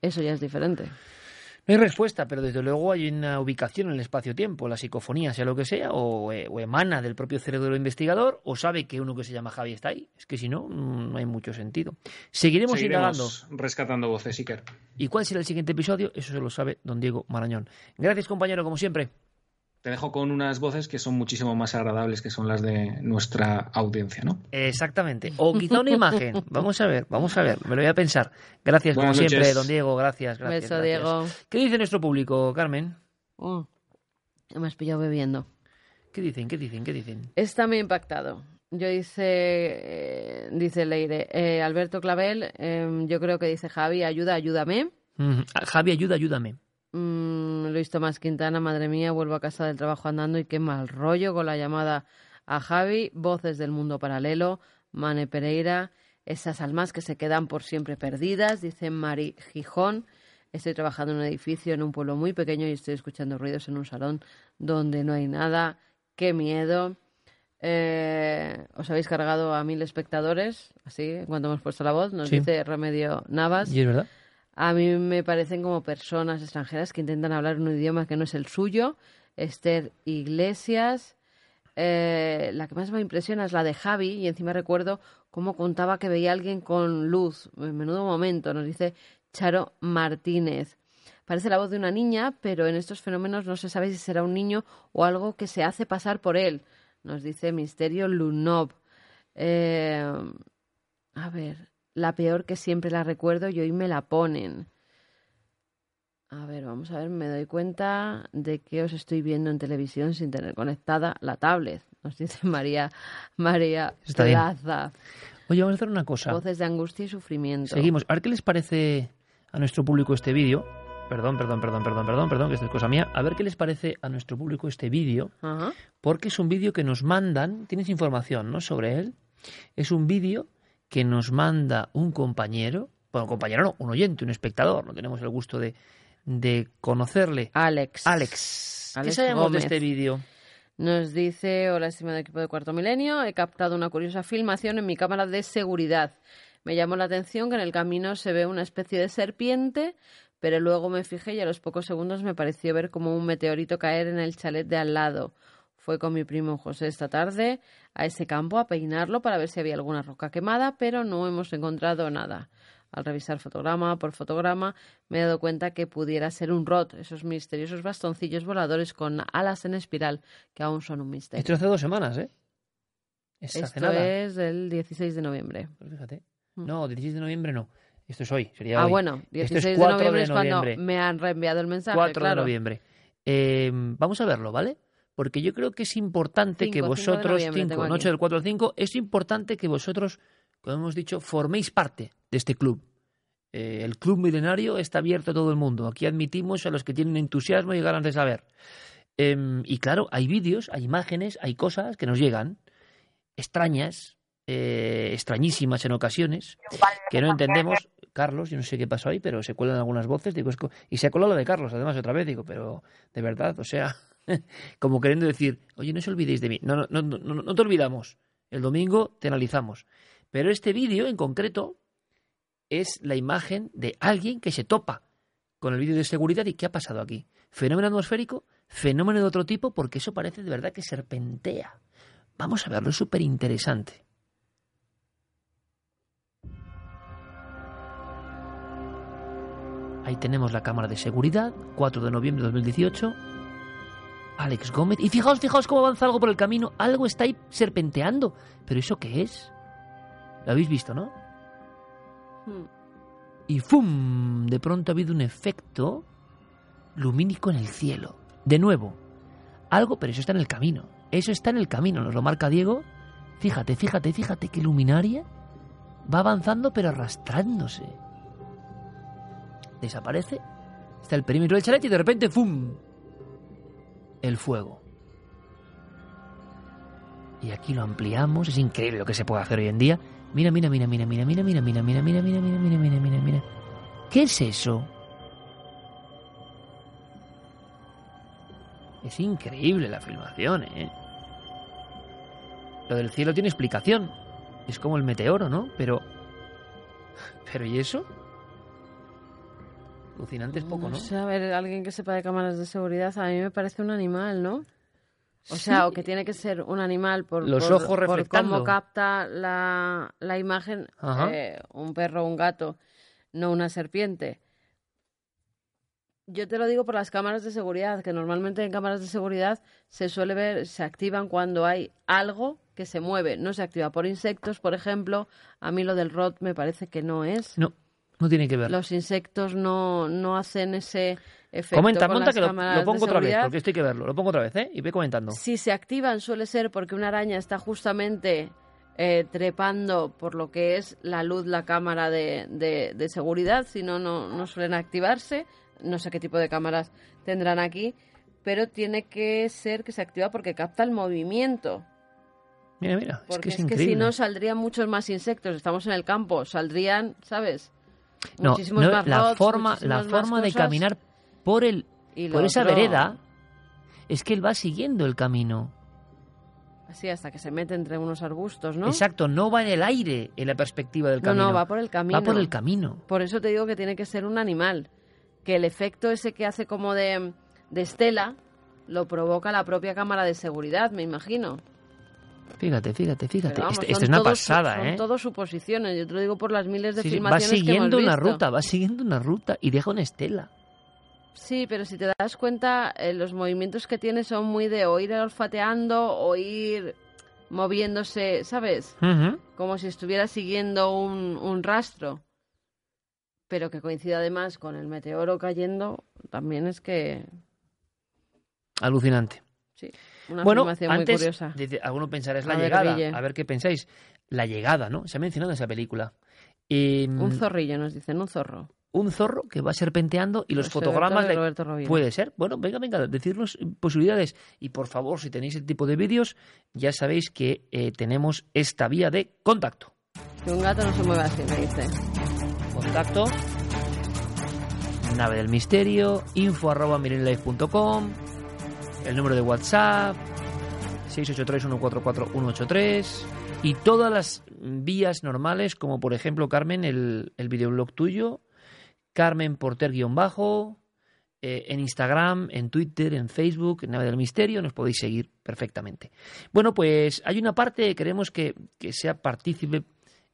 Eso ya es diferente. No hay respuesta, pero desde luego hay una ubicación en el espacio-tiempo, la psicofonía, sea lo que sea, o, eh, o emana del propio cerebro investigador, o sabe que uno que se llama Javi está ahí. Es que si no, mm, no hay mucho sentido. Seguiremos. Seguiremos rescatando voces, Iker. ¿Y cuál será el siguiente episodio? Eso se lo sabe don Diego Marañón. Gracias, compañero, como siempre. Te dejo con unas voces que son muchísimo más agradables que son las de nuestra audiencia, ¿no? Exactamente. O quizá una imagen. [laughs] Vamos a ver, vamos a ver. Me lo voy a pensar. Gracias, como Buenas siempre, noches. don Diego. Gracias, gracias. Beso, gracias. Diego. ¿Qué dice nuestro público, Carmen? Mm. Me has pillado bebiendo. ¿Qué dicen? ¿Qué dicen? ¿Qué dicen? Está muy impactado. Yo dice, eh, dice Leire, eh, Alberto Clavel, eh, yo creo que dice Javi, ayuda, ayúdame. Mm, Javi, ayuda, ayúdame. Mm, Luis Tomás Quintana, madre mía, vuelvo a casa del trabajo andando y qué mal rollo con la llamada a Javi. Voces del mundo paralelo, Mane Pereira, esas almas que se quedan por siempre perdidas, dice Mari Gijón. Estoy trabajando en un edificio en un pueblo muy pequeño y estoy escuchando ruidos en un salón donde no hay nada. Qué miedo. Eh, os habéis cargado a mil espectadores, así, en cuanto hemos puesto la voz, nos Sí. dice Remedio Navas. ¿Y es verdad? A mí me parecen como personas extranjeras que intentan hablar un idioma que no es el suyo. Esther Iglesias. Eh, la que más me impresiona es la de Javi y encima recuerdo cómo contaba que veía a alguien con luz. En menudo momento, nos dice Charo Martínez. Parece la voz de una niña, pero en estos fenómenos no se sabe si será un niño o algo que se hace pasar por él. Nos dice Misterio Lunov. Eh, a ver, la peor que siempre la recuerdo y hoy me la ponen. A ver, vamos a ver, me doy cuenta de que os estoy viendo en televisión sin tener conectada la tablet. Nos dice [laughs] María María Está bien. Plaza. Oye, vamos a hacer una cosa. Voces de angustia y sufrimiento. Seguimos. A ver qué les parece a nuestro público este vídeo. Perdón, perdón, perdón, perdón, perdón, perdón, que esto es cosa mía. A ver qué les parece a nuestro público este vídeo. Porque es un vídeo que nos mandan, tienes información, ¿no? Sobre él. Es un vídeo que nos manda un compañero, bueno, compañero no, un oyente, un espectador, no tenemos el gusto de, de conocerle. Alex. Alex. ¿Qué sabemos Gómez. de este vídeo? Nos dice, hola estimado equipo de Cuarto Milenio, he captado una curiosa filmación en mi cámara de seguridad. Me llamó la atención que en el camino se ve una especie de serpiente, pero luego me fijé y a los pocos segundos me pareció ver como un meteorito caer en el chalet de al lado. Fue con mi primo José esta tarde a ese campo a peinarlo para ver si había alguna roca quemada, pero no hemos encontrado nada. Al revisar fotograma por fotograma me he dado cuenta que pudiera ser un rot, esos misteriosos bastoncillos voladores con alas en espiral que aún son un misterio. Esto hace dos semanas, ¿eh? Es Esto nada. es del 16 de noviembre. Pues fíjate. No, 16 de noviembre no. Esto es hoy, sería Mm. Ah, hoy. bueno, Esto 16 es de 4 noviembre de es cuando me han reenviado el mensaje, 4 claro. de noviembre. Eh, vamos a verlo, ¿vale? Porque yo creo que es importante que 5, 5 de vosotros, noviembre 5, tengo noche del 4 al 5, es importante que vosotros, como hemos dicho, forméis parte de este club. Eh, el club milenario está abierto a todo el mundo. Aquí admitimos a los que tienen entusiasmo y ganas de saber. Em, y claro, hay vídeos, hay imágenes, hay cosas que nos llegan extrañas, eh, extrañísimas en ocasiones, que no entendemos. Carlos, yo no sé qué pasó ahí, pero se cuelan algunas voces. Digo, y se ha colado la de Carlos, además, otra vez. Digo, pero de verdad, o sea, [laughs] como queriendo decir, oye, no os olvidéis de mí. No, no, no, no, no- te olvidamos. El domingo te analizamos. Pero este vídeo en concreto es la imagen de alguien que se topa con el vídeo de seguridad y ¿qué ha pasado aquí? ¿Fenómeno atmosférico? ¿Fenómeno de otro tipo? Porque eso parece de verdad que serpentea. Vamos a verlo, es súper interesante. Ahí tenemos la cámara de seguridad, 4 de noviembre de 2018. Alex Gómez. Y fijaos, fijaos cómo avanza algo por el camino. Algo está ahí serpenteando. ¿Pero eso qué es? Lo habéis visto, ¿no? Hmm. Y ¡fum! De pronto ha habido un efecto lumínico en el cielo. De nuevo. Algo, pero eso está en el camino. Eso está en el camino, nos lo marca Diego. Fíjate, fíjate, fíjate qué luminaria va avanzando pero arrastrándose. Desaparece. Está el perímetro del chalet y de repente ¡fum! El fuego. Y aquí lo ampliamos, es increíble lo que se puede hacer hoy en día. Mira, mira, mira, mira, mira, mira, mira, mira, mira, mira, mira, mira, mira, mira, mira, mira. ¿Qué es eso? Es increíble la filmación, ¿eh? Lo del cielo tiene explicación. Es como el meteoro, ¿no? Pero... ¿Pero y eso? Alucinante es poco, ¿no? O sea, a ver, alguien que sepa de cámaras de seguridad, a mí me parece un animal, ¿no? O sea, o que tiene que ser un animal por, Los por- ojos por cómo capta la, la imagen eh, un perro o un gato, no una serpiente. Yo te lo digo por las cámaras de seguridad, que normalmente en cámaras de seguridad se suele ver, se activan cuando hay algo que se mueve. No se activa por insectos, por ejemplo. A mí lo del ROT me parece que no es. No, no tiene que ver. Los insectos no, no hacen ese efecto. Comenta, con monta las que lo, lo pongo otra vez, porque esto hay que verlo. Lo pongo otra vez, ¿eh? Y ve comentando. Si se activan suele ser porque una araña está justamente eh, trepando por lo que es la luz, la cámara de, de- de seguridad, si no, no no suelen activarse. No sé qué tipo de cámaras tendrán aquí, pero tiene que ser que se activa porque capta el movimiento. Mira, mira, es Porque que es, es, que si no saldrían muchos más insectos. Estamos en el campo, saldrían, ¿sabes? No, no, la forma, la forma de caminar por el por esa otro- vereda es que él va siguiendo el camino. Así hasta que se mete entre unos arbustos, ¿no? Exacto, no va en el aire en la perspectiva del No, camino. no, va por el camino. Va por el camino. Por eso te digo que tiene que ser un animal. Que el efecto ese que hace como de, de estela lo provoca la propia cámara de seguridad, me imagino. Fíjate, fíjate, fíjate. Vamos, Esto, esto son es una todos- pasada, son ¿eh? todos suposiciones. Yo te lo digo por las miles de Sí, sí, va filmaciones que siguiendo hemos una visto. ruta, va siguiendo una ruta y deja una estela. Sí, pero si te das cuenta, eh, los movimientos que tiene son muy de o ir olfateando o ir moviéndose, ¿sabes? Como si estuviera siguiendo un, un rastro. Pero que coincide además con el meteoro cayendo, también es que... Alucinante. Sí, una bueno, filmación muy antes, curiosa. dice- alguno pensará es la A ver, llegada. Guille. A ver qué pensáis. La llegada, ¿no? Se ha mencionado en esa película. Eh, Un zorrillo, nos dicen, un zorro. un zorro que va serpenteando y los Pues fotogramas de... Roberto. Puede ser. Bueno, venga, venga, decirnos posibilidades. Y por favor, si tenéis este tipo de vídeos, ya sabéis que eh, tenemos esta vía de contacto. Que un gato no se mueve así, me dice. Contacto. Nave del misterio. Info arroba. El número de WhatsApp. 683-144-183. Y todas las vías normales, como por ejemplo, Carmen, el, el videoblog tuyo. Carmen Porter guion bajo. eh, en Instagram, en Twitter, en Facebook, en Nave del Misterio, nos podéis seguir perfectamente. Bueno, pues hay una parte que queremos que, que sea partícipe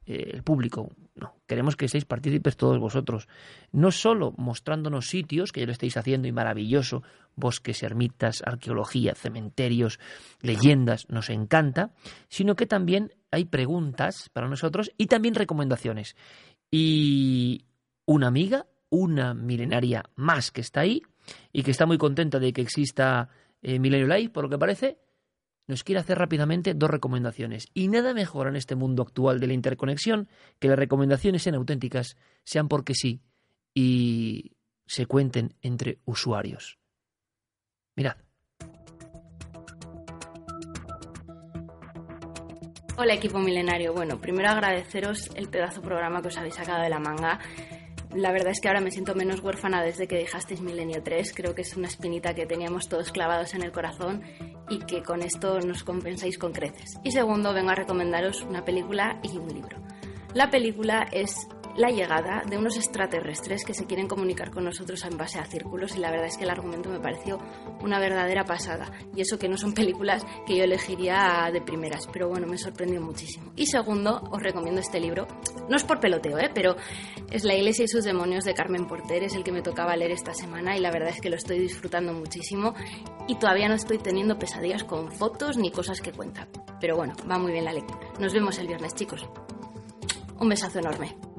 eh, el público. No, queremos que seáis partícipes todos vosotros. No solo mostrándonos sitios, que ya lo estáis haciendo y maravilloso, bosques, ermitas, arqueología, cementerios, leyendas, nos encanta, sino que también hay preguntas para nosotros y también recomendaciones. Y una amiga, una milenaria más que está ahí y que está muy contenta de que exista eh, Milenio Live, por lo que parece, nos quiere hacer rápidamente dos recomendaciones. Y nada mejor en este mundo actual de la interconexión que las recomendaciones sean auténticas, sean porque sí, y se cuenten entre usuarios. Mirad. Hola equipo milenario. Bueno, primero agradeceros el pedazo programa que os habéis sacado de la manga. La verdad es que ahora me siento menos huérfana desde que dejasteis Milenio 3. Creo que es una espinita que teníamos todos clavados en el corazón y que con esto nos compensáis con creces. Y segundo, vengo a recomendaros una película y un libro. La película es la llegada de unos extraterrestres que se quieren comunicar con nosotros en base a círculos y la verdad es que el argumento me pareció una verdadera pasada y eso que no son películas que yo elegiría de primeras, pero bueno, me sorprendió muchísimo. Y segundo, os recomiendo este libro, no es por peloteo, ¿eh? pero es La Iglesia y sus demonios de Carmen Porter, es el que me tocaba leer esta semana y la verdad es que lo estoy disfrutando muchísimo y todavía no estoy teniendo pesadillas con fotos ni cosas que cuentan. Pero bueno, va muy bien la lectura. Nos vemos el viernes, chicos. Un besazo enorme.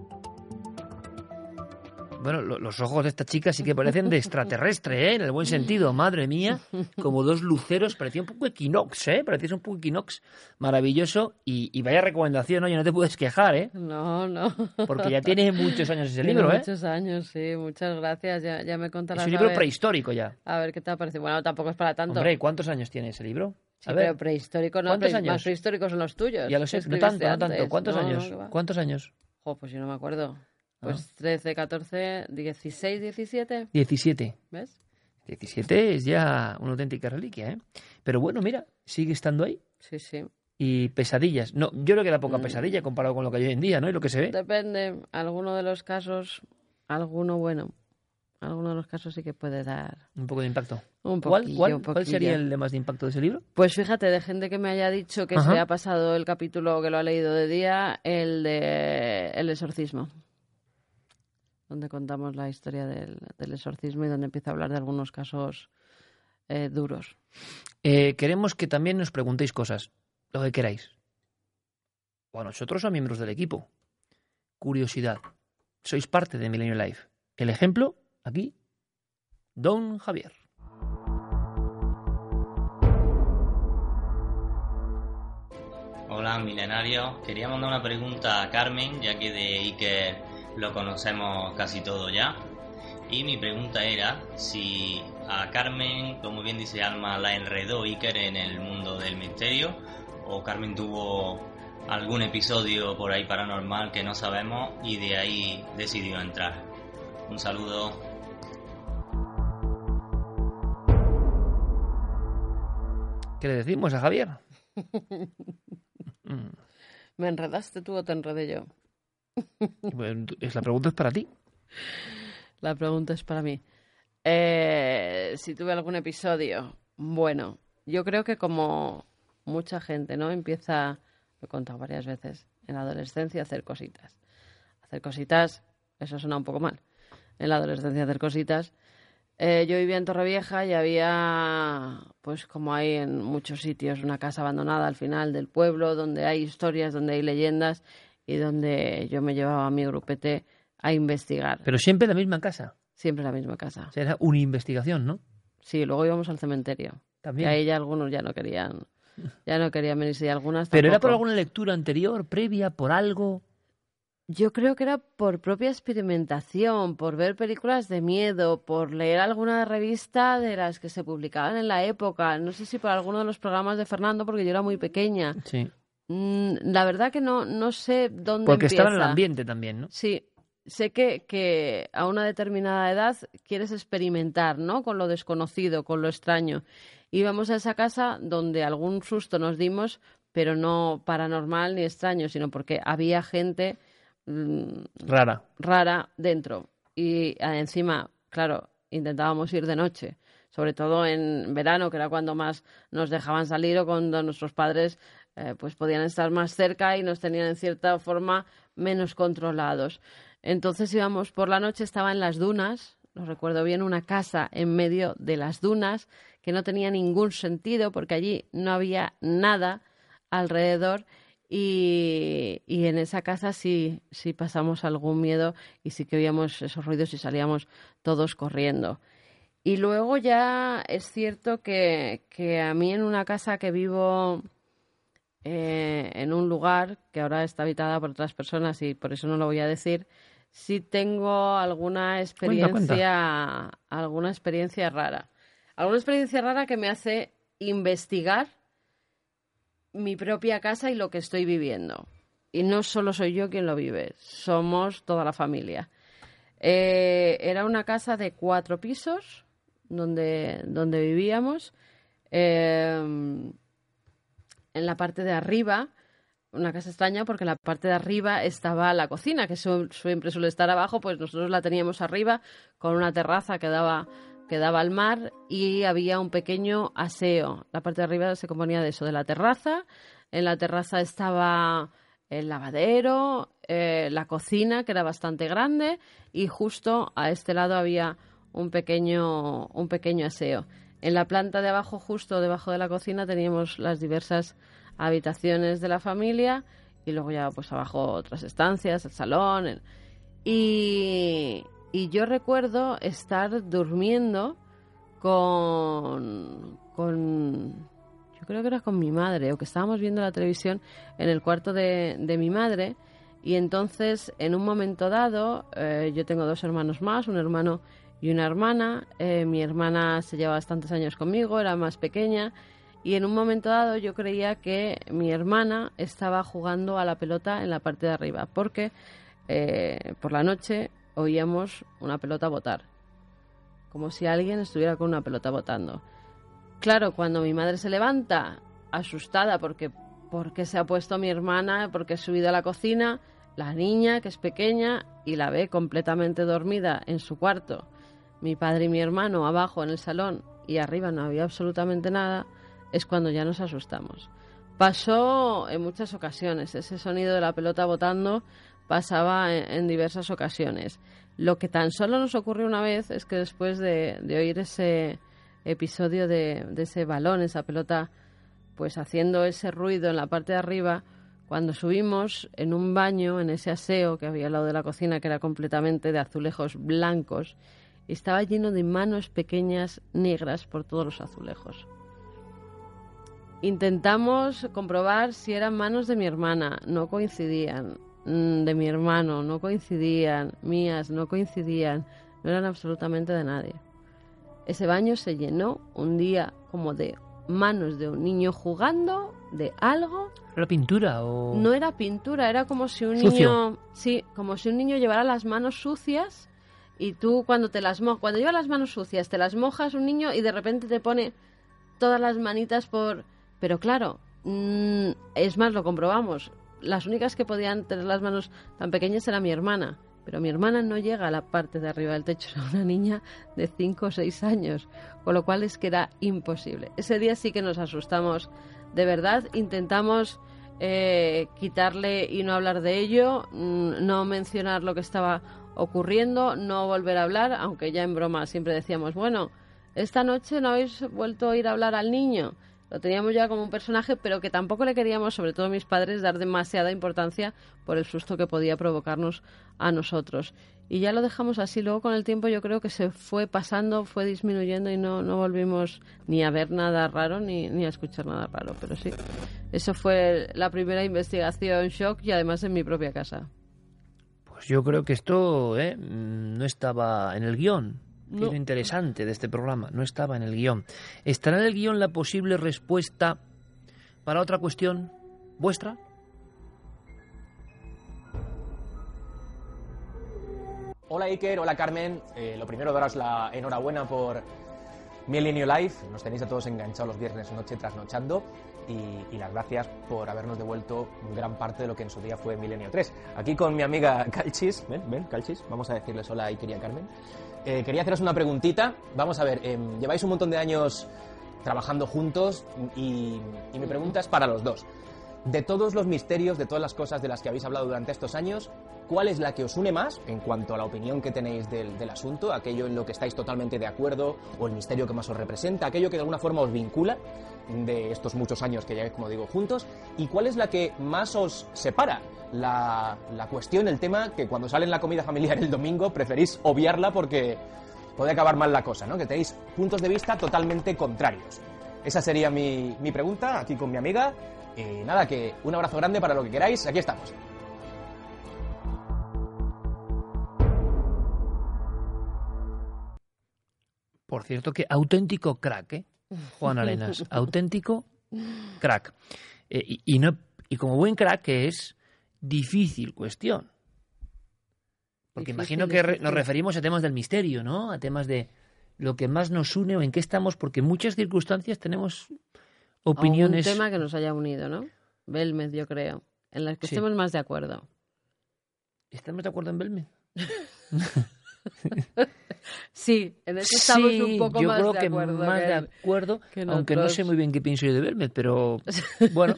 Bueno, los ojos de esta chica sí que parecen de extraterrestre, ¿eh? En el buen sentido, madre mía. Como dos luceros, parecía un poco equinox, ¿eh? Parecía un poco equinox. Maravilloso. Y, vaya recomendación, oye, no te puedes quejar, ¿eh? No, no. Porque ya tiene muchos años ese libro, ¿eh? Muchos años, sí. Muchas gracias. Ya, ya me contarás. Es un libro prehistórico ya. A ver qué te ha parecido. Bueno, tampoco es para tanto. Hombre, ¿cuántos años tiene ese libro? Sí, pero prehistórico no. ¿Cuántos años? Más prehistóricos son los tuyos. Ya lo sé, no tanto, no tanto. ¿Cuántos años? ¿Cuántos años? Jo, pues yo no me acuerdo. Pues 13, 14, 16, 17. 17. ¿Ves? 17 es ya una auténtica reliquia, ¿eh? Pero bueno, mira, sigue estando ahí. Sí, sí. Y pesadillas. No, yo creo que da poca mm. pesadilla comparado con lo que hay hoy en día, ¿no? Y lo que se ve. Depende. Alguno de los casos, alguno bueno. Alguno de los casos sí que puede dar. Un poco de impacto. Un ¿Cuál, cuál, ¿Cuál sería el de más de impacto de ese libro? Pues fíjate, de gente que me haya dicho que se ha pasado el capítulo que lo ha leído de día, el de El exorcismo donde contamos la historia del, exorcismo y donde empieza a hablar de algunos casos eh, duros. Eh, queremos que también nos preguntéis cosas, lo que queráis. O a nosotros o a miembros del equipo. Curiosidad. Sois parte de Millennium Life. El ejemplo, aquí, Don Javier. Hola, milenario. Quería mandar una pregunta a Carmen, ya que de Iker lo conocemos casi todo ya. Y mi pregunta era si a Carmen, como bien dice Alma, la enredó Iker en el mundo del misterio, o Carmen tuvo algún episodio por ahí paranormal que no sabemos y de ahí decidió entrar. Un saludo. ¿Qué le decimos a Javier? [laughs] ¿Me enredaste tú o te enredé yo? [laughs] la pregunta es para ti. La pregunta es para mí. Eh, si tuve algún episodio, bueno, yo creo que como mucha gente, ¿no? Empieza, lo he contado varias veces, en la adolescencia hacer cositas. Hacer cositas, eso suena un poco mal. En la adolescencia hacer cositas. Eh, yo vivía en Torrevieja y había, pues como hay en muchos sitios, una casa abandonada al final del pueblo, donde hay historias, donde hay leyendas y donde yo me llevaba a mi grupete a investigar. Pero siempre la misma casa. Siempre la misma casa. O sea, era una investigación, ¿no? Sí, luego íbamos al cementerio. También. Y ahí ya algunos ya no querían, ya no querían venirse y algunas Pero era por alguna lectura anterior, previa, por algo. Yo creo que era por propia experimentación, por ver películas de miedo, por leer alguna revista de las que se publicaban en la época. No sé si por alguno de los programas de Fernando, porque yo era muy pequeña. Sí. Mm, la verdad que no, no sé dónde Porque estaba en el ambiente también, ¿no? Sí, sé que, que a una determinada edad quieres experimentar, ¿no? Con lo desconocido, con lo extraño. Íbamos a esa casa donde algún susto nos dimos, pero no paranormal ni extraño, sino porque había gente mm, rara. rara dentro. Y ah, encima, claro, intentábamos ir de noche, sobre todo en verano, que era cuando más nos dejaban salir o cuando nuestros padres eh, pues podían estar más cerca y nos tenían en cierta forma menos controlados. Entonces íbamos por la noche, estaba en las dunas, lo recuerdo bien, una casa en medio de las dunas que no tenía ningún sentido porque allí no había nada alrededor y, y, en esa casa sí, sí pasamos algún miedo y sí que oíamos esos ruidos y salíamos todos corriendo. Y luego ya es cierto que, que a mí en una casa que vivo eh, en un lugar que ahora está habitada por otras personas y por eso no lo voy a decir, sí tengo alguna experiencia, alguna experiencia rara. Alguna experiencia rara que me hace investigar mi propia casa y lo que estoy viviendo. Y no solo soy yo quien lo vive, somos toda la familia. Eh, era una casa de cuatro pisos donde, donde vivíamos. Eh, en la parte de arriba una casa extraña porque la parte de arriba estaba la cocina, que siempre suele estar abajo, pues nosotros la teníamos arriba con una terraza que daba, que daba al mar y había un pequeño aseo. La parte de arriba se componía de eso, de la terraza. En la terraza estaba el lavadero, eh, la cocina, que era bastante grande, y justo a este lado había un pequeño, un pequeño aseo. En la planta de abajo, justo debajo de la cocina, teníamos las diversas habitaciones de la familia y luego ya pues abajo otras estancias, el salón. Y, yo recuerdo estar durmiendo con, con, yo creo que era con mi madre, o que estábamos viendo la televisión en el cuarto de, de mi madre. Y entonces, en un momento dado, eh, yo tengo dos hermanos más, un hermano y una hermana. Eh, mi hermana se lleva bastantes años conmigo, era más pequeña y en un momento dado yo creía que mi hermana estaba jugando a la pelota en la parte de arriba, porque eh, por la noche oíamos una pelota botar, como si alguien estuviera con una pelota botando. Claro, cuando mi madre se levanta, asustada porque, porque se ha puesto mi hermana, porque he subido a la cocina, la niña, que es pequeña, y la ve completamente dormida en su cuarto, mi padre y mi hermano abajo en el salón y arriba no había absolutamente nada, es cuando ya nos asustamos. Pasó en muchas ocasiones, ese sonido de la pelota botando pasaba en, diversas ocasiones. Lo que tan solo nos ocurrió una vez es que después de, oír ese episodio de, de, ese balón, esa pelota, pues haciendo ese ruido en la parte de arriba, cuando subimos en un baño, en ese aseo que había al lado de la cocina, que era completamente de azulejos blancos, estaba lleno de manos pequeñas negras por todos los azulejos. Intentamos comprobar si eran manos de mi hermana, no coincidían, mm, de mi hermano, no coincidían, mías, no coincidían, no eran absolutamente de nadie. Ese baño se llenó un día como de manos de un niño jugando de algo. ¿Era pintura o...? No era pintura, era como si un niño... Sí, como si un niño llevara las manos sucias y tú cuando te las mojas, cuando llevas las manos sucias, te las mojas un niño y de repente te pone todas las manitas por pero claro, mm, es más, lo comprobamos. Las únicas que podían tener las manos tan pequeñas era mi hermana. Pero mi hermana no llega a la parte de arriba del techo, [laughs] era una niña de 5 o 6 años, con lo cual es que era imposible. Ese día sí que nos asustamos, de verdad, intentamos eh, quitarle y no hablar de ello, mm, no mencionar lo que estaba ocurriendo, no volver a hablar, aunque ya en broma siempre decíamos, bueno, esta noche no habéis vuelto a ir a hablar al niño lo teníamos ya como un personaje, pero que tampoco le queríamos, sobre todo mis padres, dar demasiada importancia por el susto que podía provocarnos a nosotros. Y ya lo dejamos así. Luego con el tiempo yo creo que se fue pasando, fue disminuyendo y no, no volvimos ni a ver nada raro ni, ni a escuchar nada raro. Pero sí, eso fue la primera investigación shock y además en mi propia casa. Pues yo creo que esto ¿eh? no estaba en el guion lo interesante de este programa, no estaba en el guion. ¿Estará en el guion la posible respuesta para otra cuestión vuestra? Hola Iker, hola Carmen. Eh, lo primero, daros la enhorabuena por Milenio Life. Nos tenéis a todos enganchados los viernes noche trasnochando. Y, y, las gracias por habernos devuelto gran parte de lo que en su día fue Milenio 3. Aquí con mi amiga Calchis. Ven, ven, Calchis. Vamos a decirles hola y a Carmen. Eh, quería haceros una preguntita. Vamos a ver, em, lleváis un montón de años trabajando juntos y, mi pregunta es para los dos. De todos los misterios, de todas las cosas de las que habéis hablado durante estos años, ¿cuál es la que os une más en cuanto a la opinión que tenéis del, asunto, aquello en lo que estáis totalmente de acuerdo o el misterio que más os representa, aquello que de alguna forma os vincula de estos muchos años que lleváis, como digo, juntos? ¿Y cuál es la que más os separa? La, cuestión, el tema, que cuando sale en la comida familiar el domingo preferís obviarla porque puede acabar mal la cosa, ¿no? Que tenéis puntos de vista totalmente contrarios. Esa sería mi pregunta aquí con mi amiga. Y nada, que un abrazo grande para lo que queráis. Aquí estamos. Por cierto, que auténtico crack, ¿eh? Juan Arenas. [laughs] auténtico crack. Eh, y, y, no, y como buen crack que es, difícil cuestión. Porque difícil, imagino que re, nos referimos a temas del misterio, ¿no? A temas de lo que más nos une o en qué estamos, porque en muchas circunstancias tenemos opiniones. O un tema que nos haya unido, ¿no? Belmez, yo creo. en las que Sí. estemos más de acuerdo. ¿Estamos de acuerdo en Belmed? [laughs] Sí, en eso estamos Sí, un poco yo más creo de que acuerdo. más que de acuerdo, que aunque no sé muy bien qué pienso yo de Belmed, pero [laughs] bueno,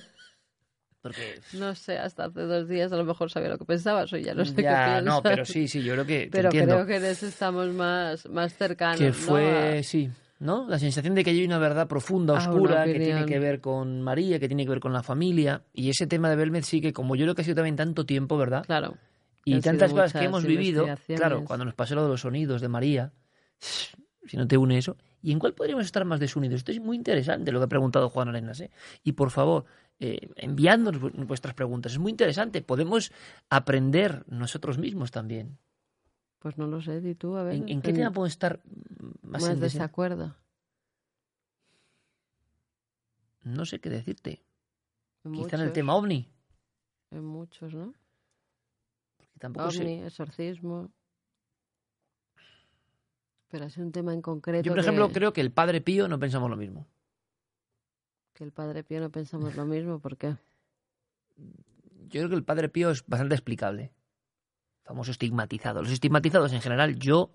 porque No sé, hasta hace dos días a lo mejor sabía lo que pensabas o ya no sé qué Ya, piensas. no, pero sí, sí, yo creo que te Pero entiendo. creo que en eso estamos más, más cercanos. que ¿no? fue, A- sí, ¿no? La sensación de que hay una verdad profunda, A una oscura, que tiene que ver con María, que tiene que ver con la familia. Y ese tema de Belmed sí que, como yo creo que ha sido también tanto tiempo, ¿verdad? Claro. Y tantas cosas que hemos vivido, claro, cuando nos pasó lo de los sonidos de María, [sniffs] si no te une eso, ¿y en cuál podríamos estar más desunidos? Esto es muy interesante lo que ha preguntado Juan Arenas, ¿eh? Y por favor, eh, enviándonos vu- vuestras preguntas, es muy interesante, podemos aprender nosotros mismos también. Pues no lo sé, di tú, a ver. ¿En, en qué tema podemos estar más, más en desacuerdo? No sé qué decirte. En Quizá en el tema ovni. En muchos, ¿no? que tampoco sé. Ovni, exorcismo. Pero es un tema en concreto Yo, por ejemplo, que, creo que el Padre Pío no pensamos lo mismo. que el Padre Pío no pensamos lo mismo. ¿Por qué? Yo creo que el Padre Pío es bastante explicable. Famoso estigmatizado. Los estigmatizados en general, yo...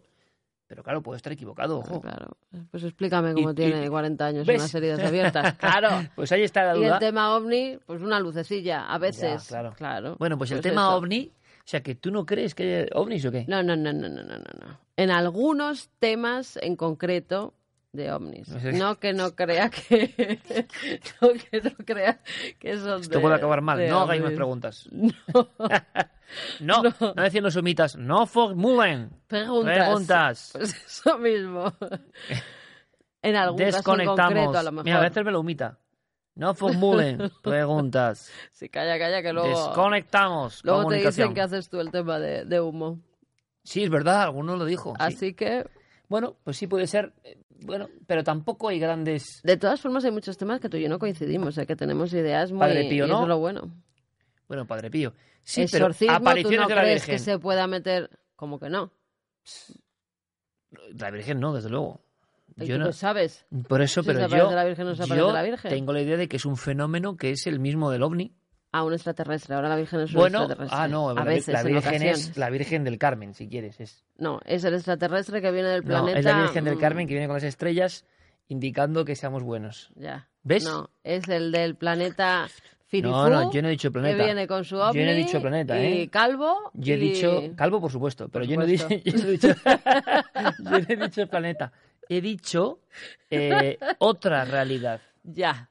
Pero claro, puedo estar equivocado, ojo. Claro. Pues explícame cómo Y- tiene y- 40 años ¿Ves? unas heridas [laughs] abiertas. Claro. Pues ahí está la Y duda. el tema ovni, pues una lucecilla, a veces. claro. claro. Bueno, pues el Pues tema eso. ovni... O sea, que tú no crees que hay ovnis o qué? No, no, no, no, no, no, no, no. En algunos temas en concreto de ovnis. No. No que no crea que [laughs] no que no crea que son Esto de- puede acabar mal. No hagáis más preguntas. [laughs] [laughs] No, no, decir los sumitas. No formulen Preguntas. preguntas. Pues eso mismo. En algún caso en Desconectamos. concreto a lo mejor. Mira, a veces me lo humita. No formulen preguntas. Sí, calla, calla, que luego Desconectamos. luego te dicen que haces tú el tema de, de humo. Sí, es verdad, alguno lo dijo. sí. Así que Bueno, pues sí puede ser. Bueno, pero tampoco hay grandes. de todas formas hay muchos temas que tú y yo no coincidimos, ¿eh? que tenemos ideas muy Padre Pío, y ¿no? eso es lo bueno. Bueno, Padre Pío. Sí, pero Exorcismo, ¿tú apariciones no de la crees Virgen. que se pueda meter? Como que no. La Virgen no, desde luego. ¿Y Yo tú no- qué sabes? Por eso, Si pero se yo, la Virgen, no se yo la Virgen. tengo la idea de que es un fenómeno que es el mismo del ovni. A un extraterrestre. Ahora la Virgen es un Bueno, extraterrestre. ah, no, a la, veces, la en Virgen es la Virgen del Carmen, si quieres. Es, No, es el extraterrestre que viene del no, planeta. es la Virgen del mm, Carmen que viene con las estrellas indicando que seamos buenos. Ya. ¿Ves? No, es el del planeta Firifú. No, no, yo no he dicho planeta. Que viene con su Yo ovni. no he dicho planeta, y ¿eh? calvo. Yo he y- dicho calvo, por supuesto, pero Por [laughs] yo, no he dicho, supuesto. yo no he dicho, yo no he dicho planeta. He dicho eh, otra realidad. Ya.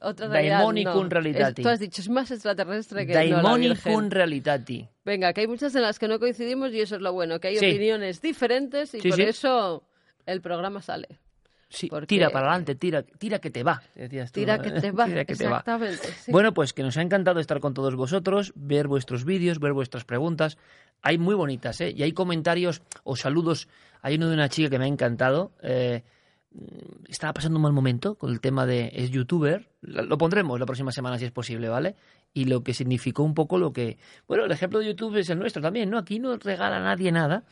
Otra realidad, Daimonicum no. realitati. Es- tú has dicho, es más extraterrestre que no la Daimonicum realitati. Venga, que hay muchas en las que no coincidimos y eso es lo bueno, que hay Sí. opiniones diferentes y Sí, por sí. eso el programa sale. Sí, Porque- tira para adelante, tira, tira que te va, decías tú, Tira ¿no? que te va, [laughs] Tira que te va. exactamente. sí. Bueno, pues que nos ha encantado estar con todos vosotros, ver vuestros vídeos, ver vuestras preguntas. Hay muy bonitas, ¿eh? Y hay comentarios o saludos. Hay uno de una chica que me ha encantado. eh, estaba pasando un mal momento con el tema de es youtuber. Lo pondremos la próxima semana si es posible, ¿vale? Y lo que significó un poco lo que... Bueno, el ejemplo de YouTube es el nuestro también, ¿no? Aquí no regala a nadie nada,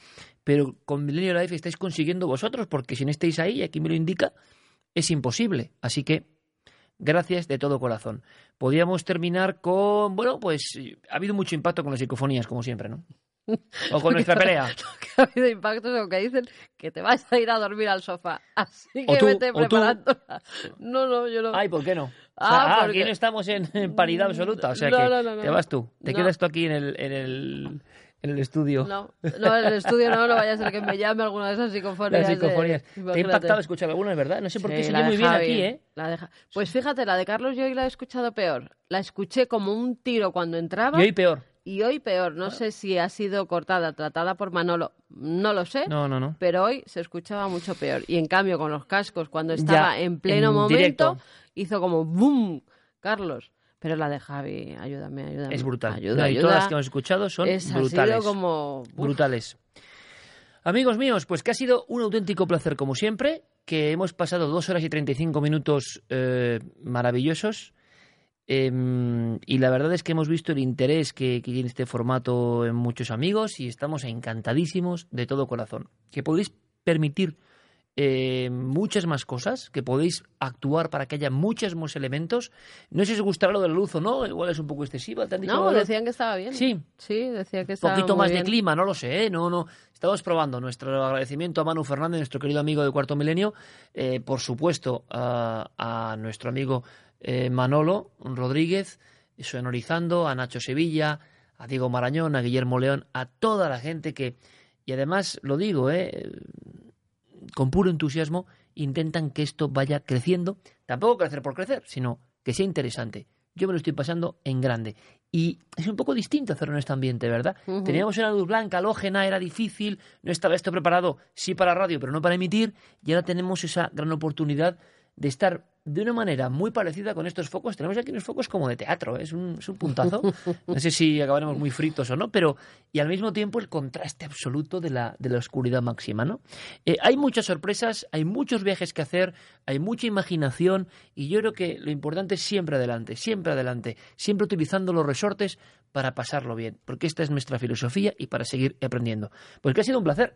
pero con Millennial Life estáis consiguiendo vosotros, porque si no estáis ahí, aquí me lo indica, es imposible. Así que gracias de todo corazón. Podríamos terminar con, bueno, pues ha habido mucho impacto con las psicofonías, como siempre, ¿no? O con [laughs] nuestra pelea. [laughs] que ha habido impactos lo que dicen que te vas a ir a dormir al sofá. Así que tú, vete preparándola. No, no, yo no. Ay, ¿por qué no? O sea, Ah, ah, porque- aquí no estamos en, en paridad absoluta, o sea No, que no, no, te vas tú, te quedas tú aquí en el, en el, en el estudio. No, no, en el estudio no, no vaya a ser que me llame alguna de esas psicofonías. Las psicofonías. de- Te ha impactado escuchar algunas, ¿verdad? No sé por qué se muy bien Javi, aquí, ¿eh? la de Pues fíjate, la de Carlos yo hoy la he escuchado peor. La escuché como un tiro cuando entraba. Y hoy peor. Y hoy peor. No sé si ha sido cortada, tratada por Manolo. No lo sé. No, no, no. Pero hoy se escuchaba mucho peor. Y en cambio, con los cascos, cuando estaba Ya, en pleno en momento, directo. hizo como ¡boom! Carlos. Pero la de Javi, ayúdame, ayúdame. Es brutal. Ayuda, No, y ayuda. todas las que hemos escuchado son ha brutales. sido como... uf. brutales. Amigos míos, pues que ha sido un auténtico placer como siempre, que hemos pasado dos horas y 35 minutos eh, maravillosos. Em, y la verdad es que hemos visto el interés que, que tiene este formato en muchos amigos y estamos encantadísimos de todo corazón. Que podéis permitir eh, muchas más cosas, que podéis actuar para que haya muchos más elementos. No sé si os gustará lo de la luz o no, igual es un poco excesiva. ¿te han dicho No, decían que estaba bien. Sí. Sí, decía que Un estaba poquito muy más de clima, no lo sé, ¿eh? no, no. Estamos probando nuestro agradecimiento a Manu Fernández, nuestro querido amigo de Cuarto Milenio, eh, por supuesto a, a nuestro amigo eh, Manolo Rodríguez, sonorizando, a Nacho Sevilla, a Diego Marañón, a Guillermo León, a toda la gente que, y además lo digo, ¿eh? con puro entusiasmo, intentan que esto vaya creciendo, tampoco crecer por crecer, sino que sea interesante. Yo me lo estoy pasando en grande. Y es un poco distinto hacerlo en este ambiente, ¿verdad? Teníamos una luz blanca, halógena, era difícil, no estaba esto preparado, sí para radio, pero no para emitir, y ahora tenemos esa gran oportunidad de estar de una manera muy parecida con estos focos. Tenemos aquí unos focos como de teatro, ¿eh? es, un, es un puntazo. No sé si acabaremos muy fritos o no, pero y al mismo tiempo el contraste absoluto de la, de la oscuridad máxima, ¿no? Eh, hay muchas sorpresas, hay muchos viajes que hacer, hay mucha imaginación y yo creo que lo importante es siempre adelante, siempre adelante, siempre utilizando los resortes para pasarlo bien, porque esta es nuestra filosofía y para seguir aprendiendo. Pues que ha sido un placer.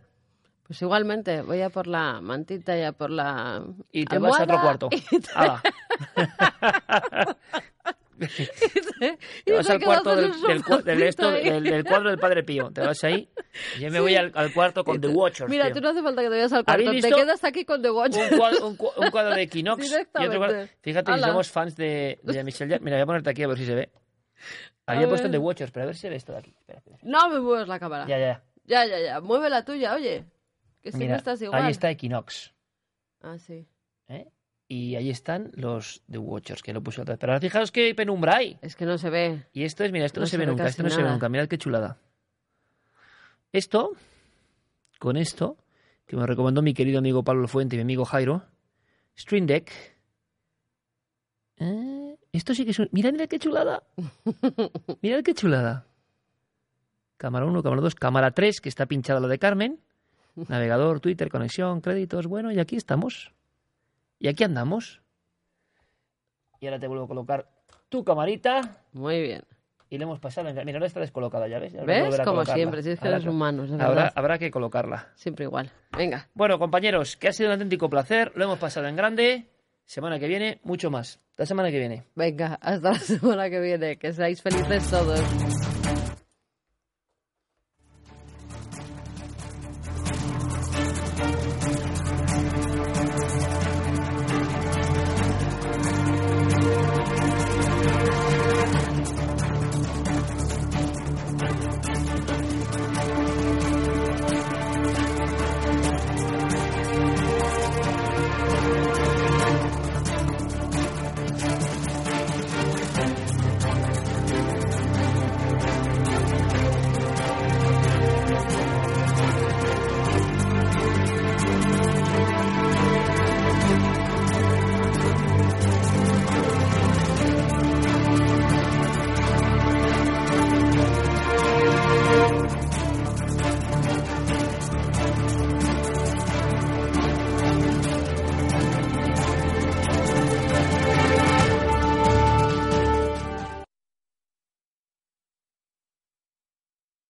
Pues igualmente, voy a por la mantita y a por la. Y te vas a otro cuarto. y te- Hala. [laughs] Te vas te al cuarto del, un del, cua- del esto- sofacito ahí. del- del cuadro del Padre Pío. Te vas ahí. y Yo me voy al, al cuarto con The Watchers. Mira, tío. tú no hace falta que te vayas al ¿Habéis cuarto, te quedas aquí con The Watch. un cuadro, un cua- un cuadro de Equinox y otro cuadro. Directamente. Fíjate somos fans de, de Michelle. Mira, voy a ponerte aquí a ver si se ve. Había A puesto en. The Watchers, pero a ver si se ve esto de aquí. Espera, espera. No me muevas la cámara. Ya, ya. Ya, ya, ya. Mueve la tuya, oye. Que si Mira, no estás igual. ahí está Equinox. Ah, sí. ¿eh? Y ahí están los The Watchers, que lo puse otra vez. Pero ahora fijaos qué penumbra hay. Es que no se ve. Y esto es, mira, esto no, No se, se ve nunca, esto no se ve nunca. Mirad qué chulada. Esto, con esto, que me recomendó mi querido amigo Pablo Fuente y mi amigo Jairo, Stream Deck. Eh, esto sí que es un... Mirad, mirad qué chulada. [laughs] Mirad qué chulada. Cámara 1, cámara 2, cámara 3, que está pinchada la de Carmen. Navegador, Twitter, conexión, créditos. Bueno, y aquí estamos. Y aquí andamos. Y ahora te vuelvo a colocar tu camarita. Muy bien. Y le hemos pasado. en- Mira, ahora está descolocada, ¿ya ves? Ahora ¿Ves? Como siempre, si es que eres humano, habrá, habrá que colocarla. Siempre igual. Venga. Bueno, compañeros, que ha sido un auténtico placer. Lo hemos pasado en grande. Semana que viene, mucho más. La semana que viene. Venga, hasta la [laughs] semana que viene. Que seáis felices todos.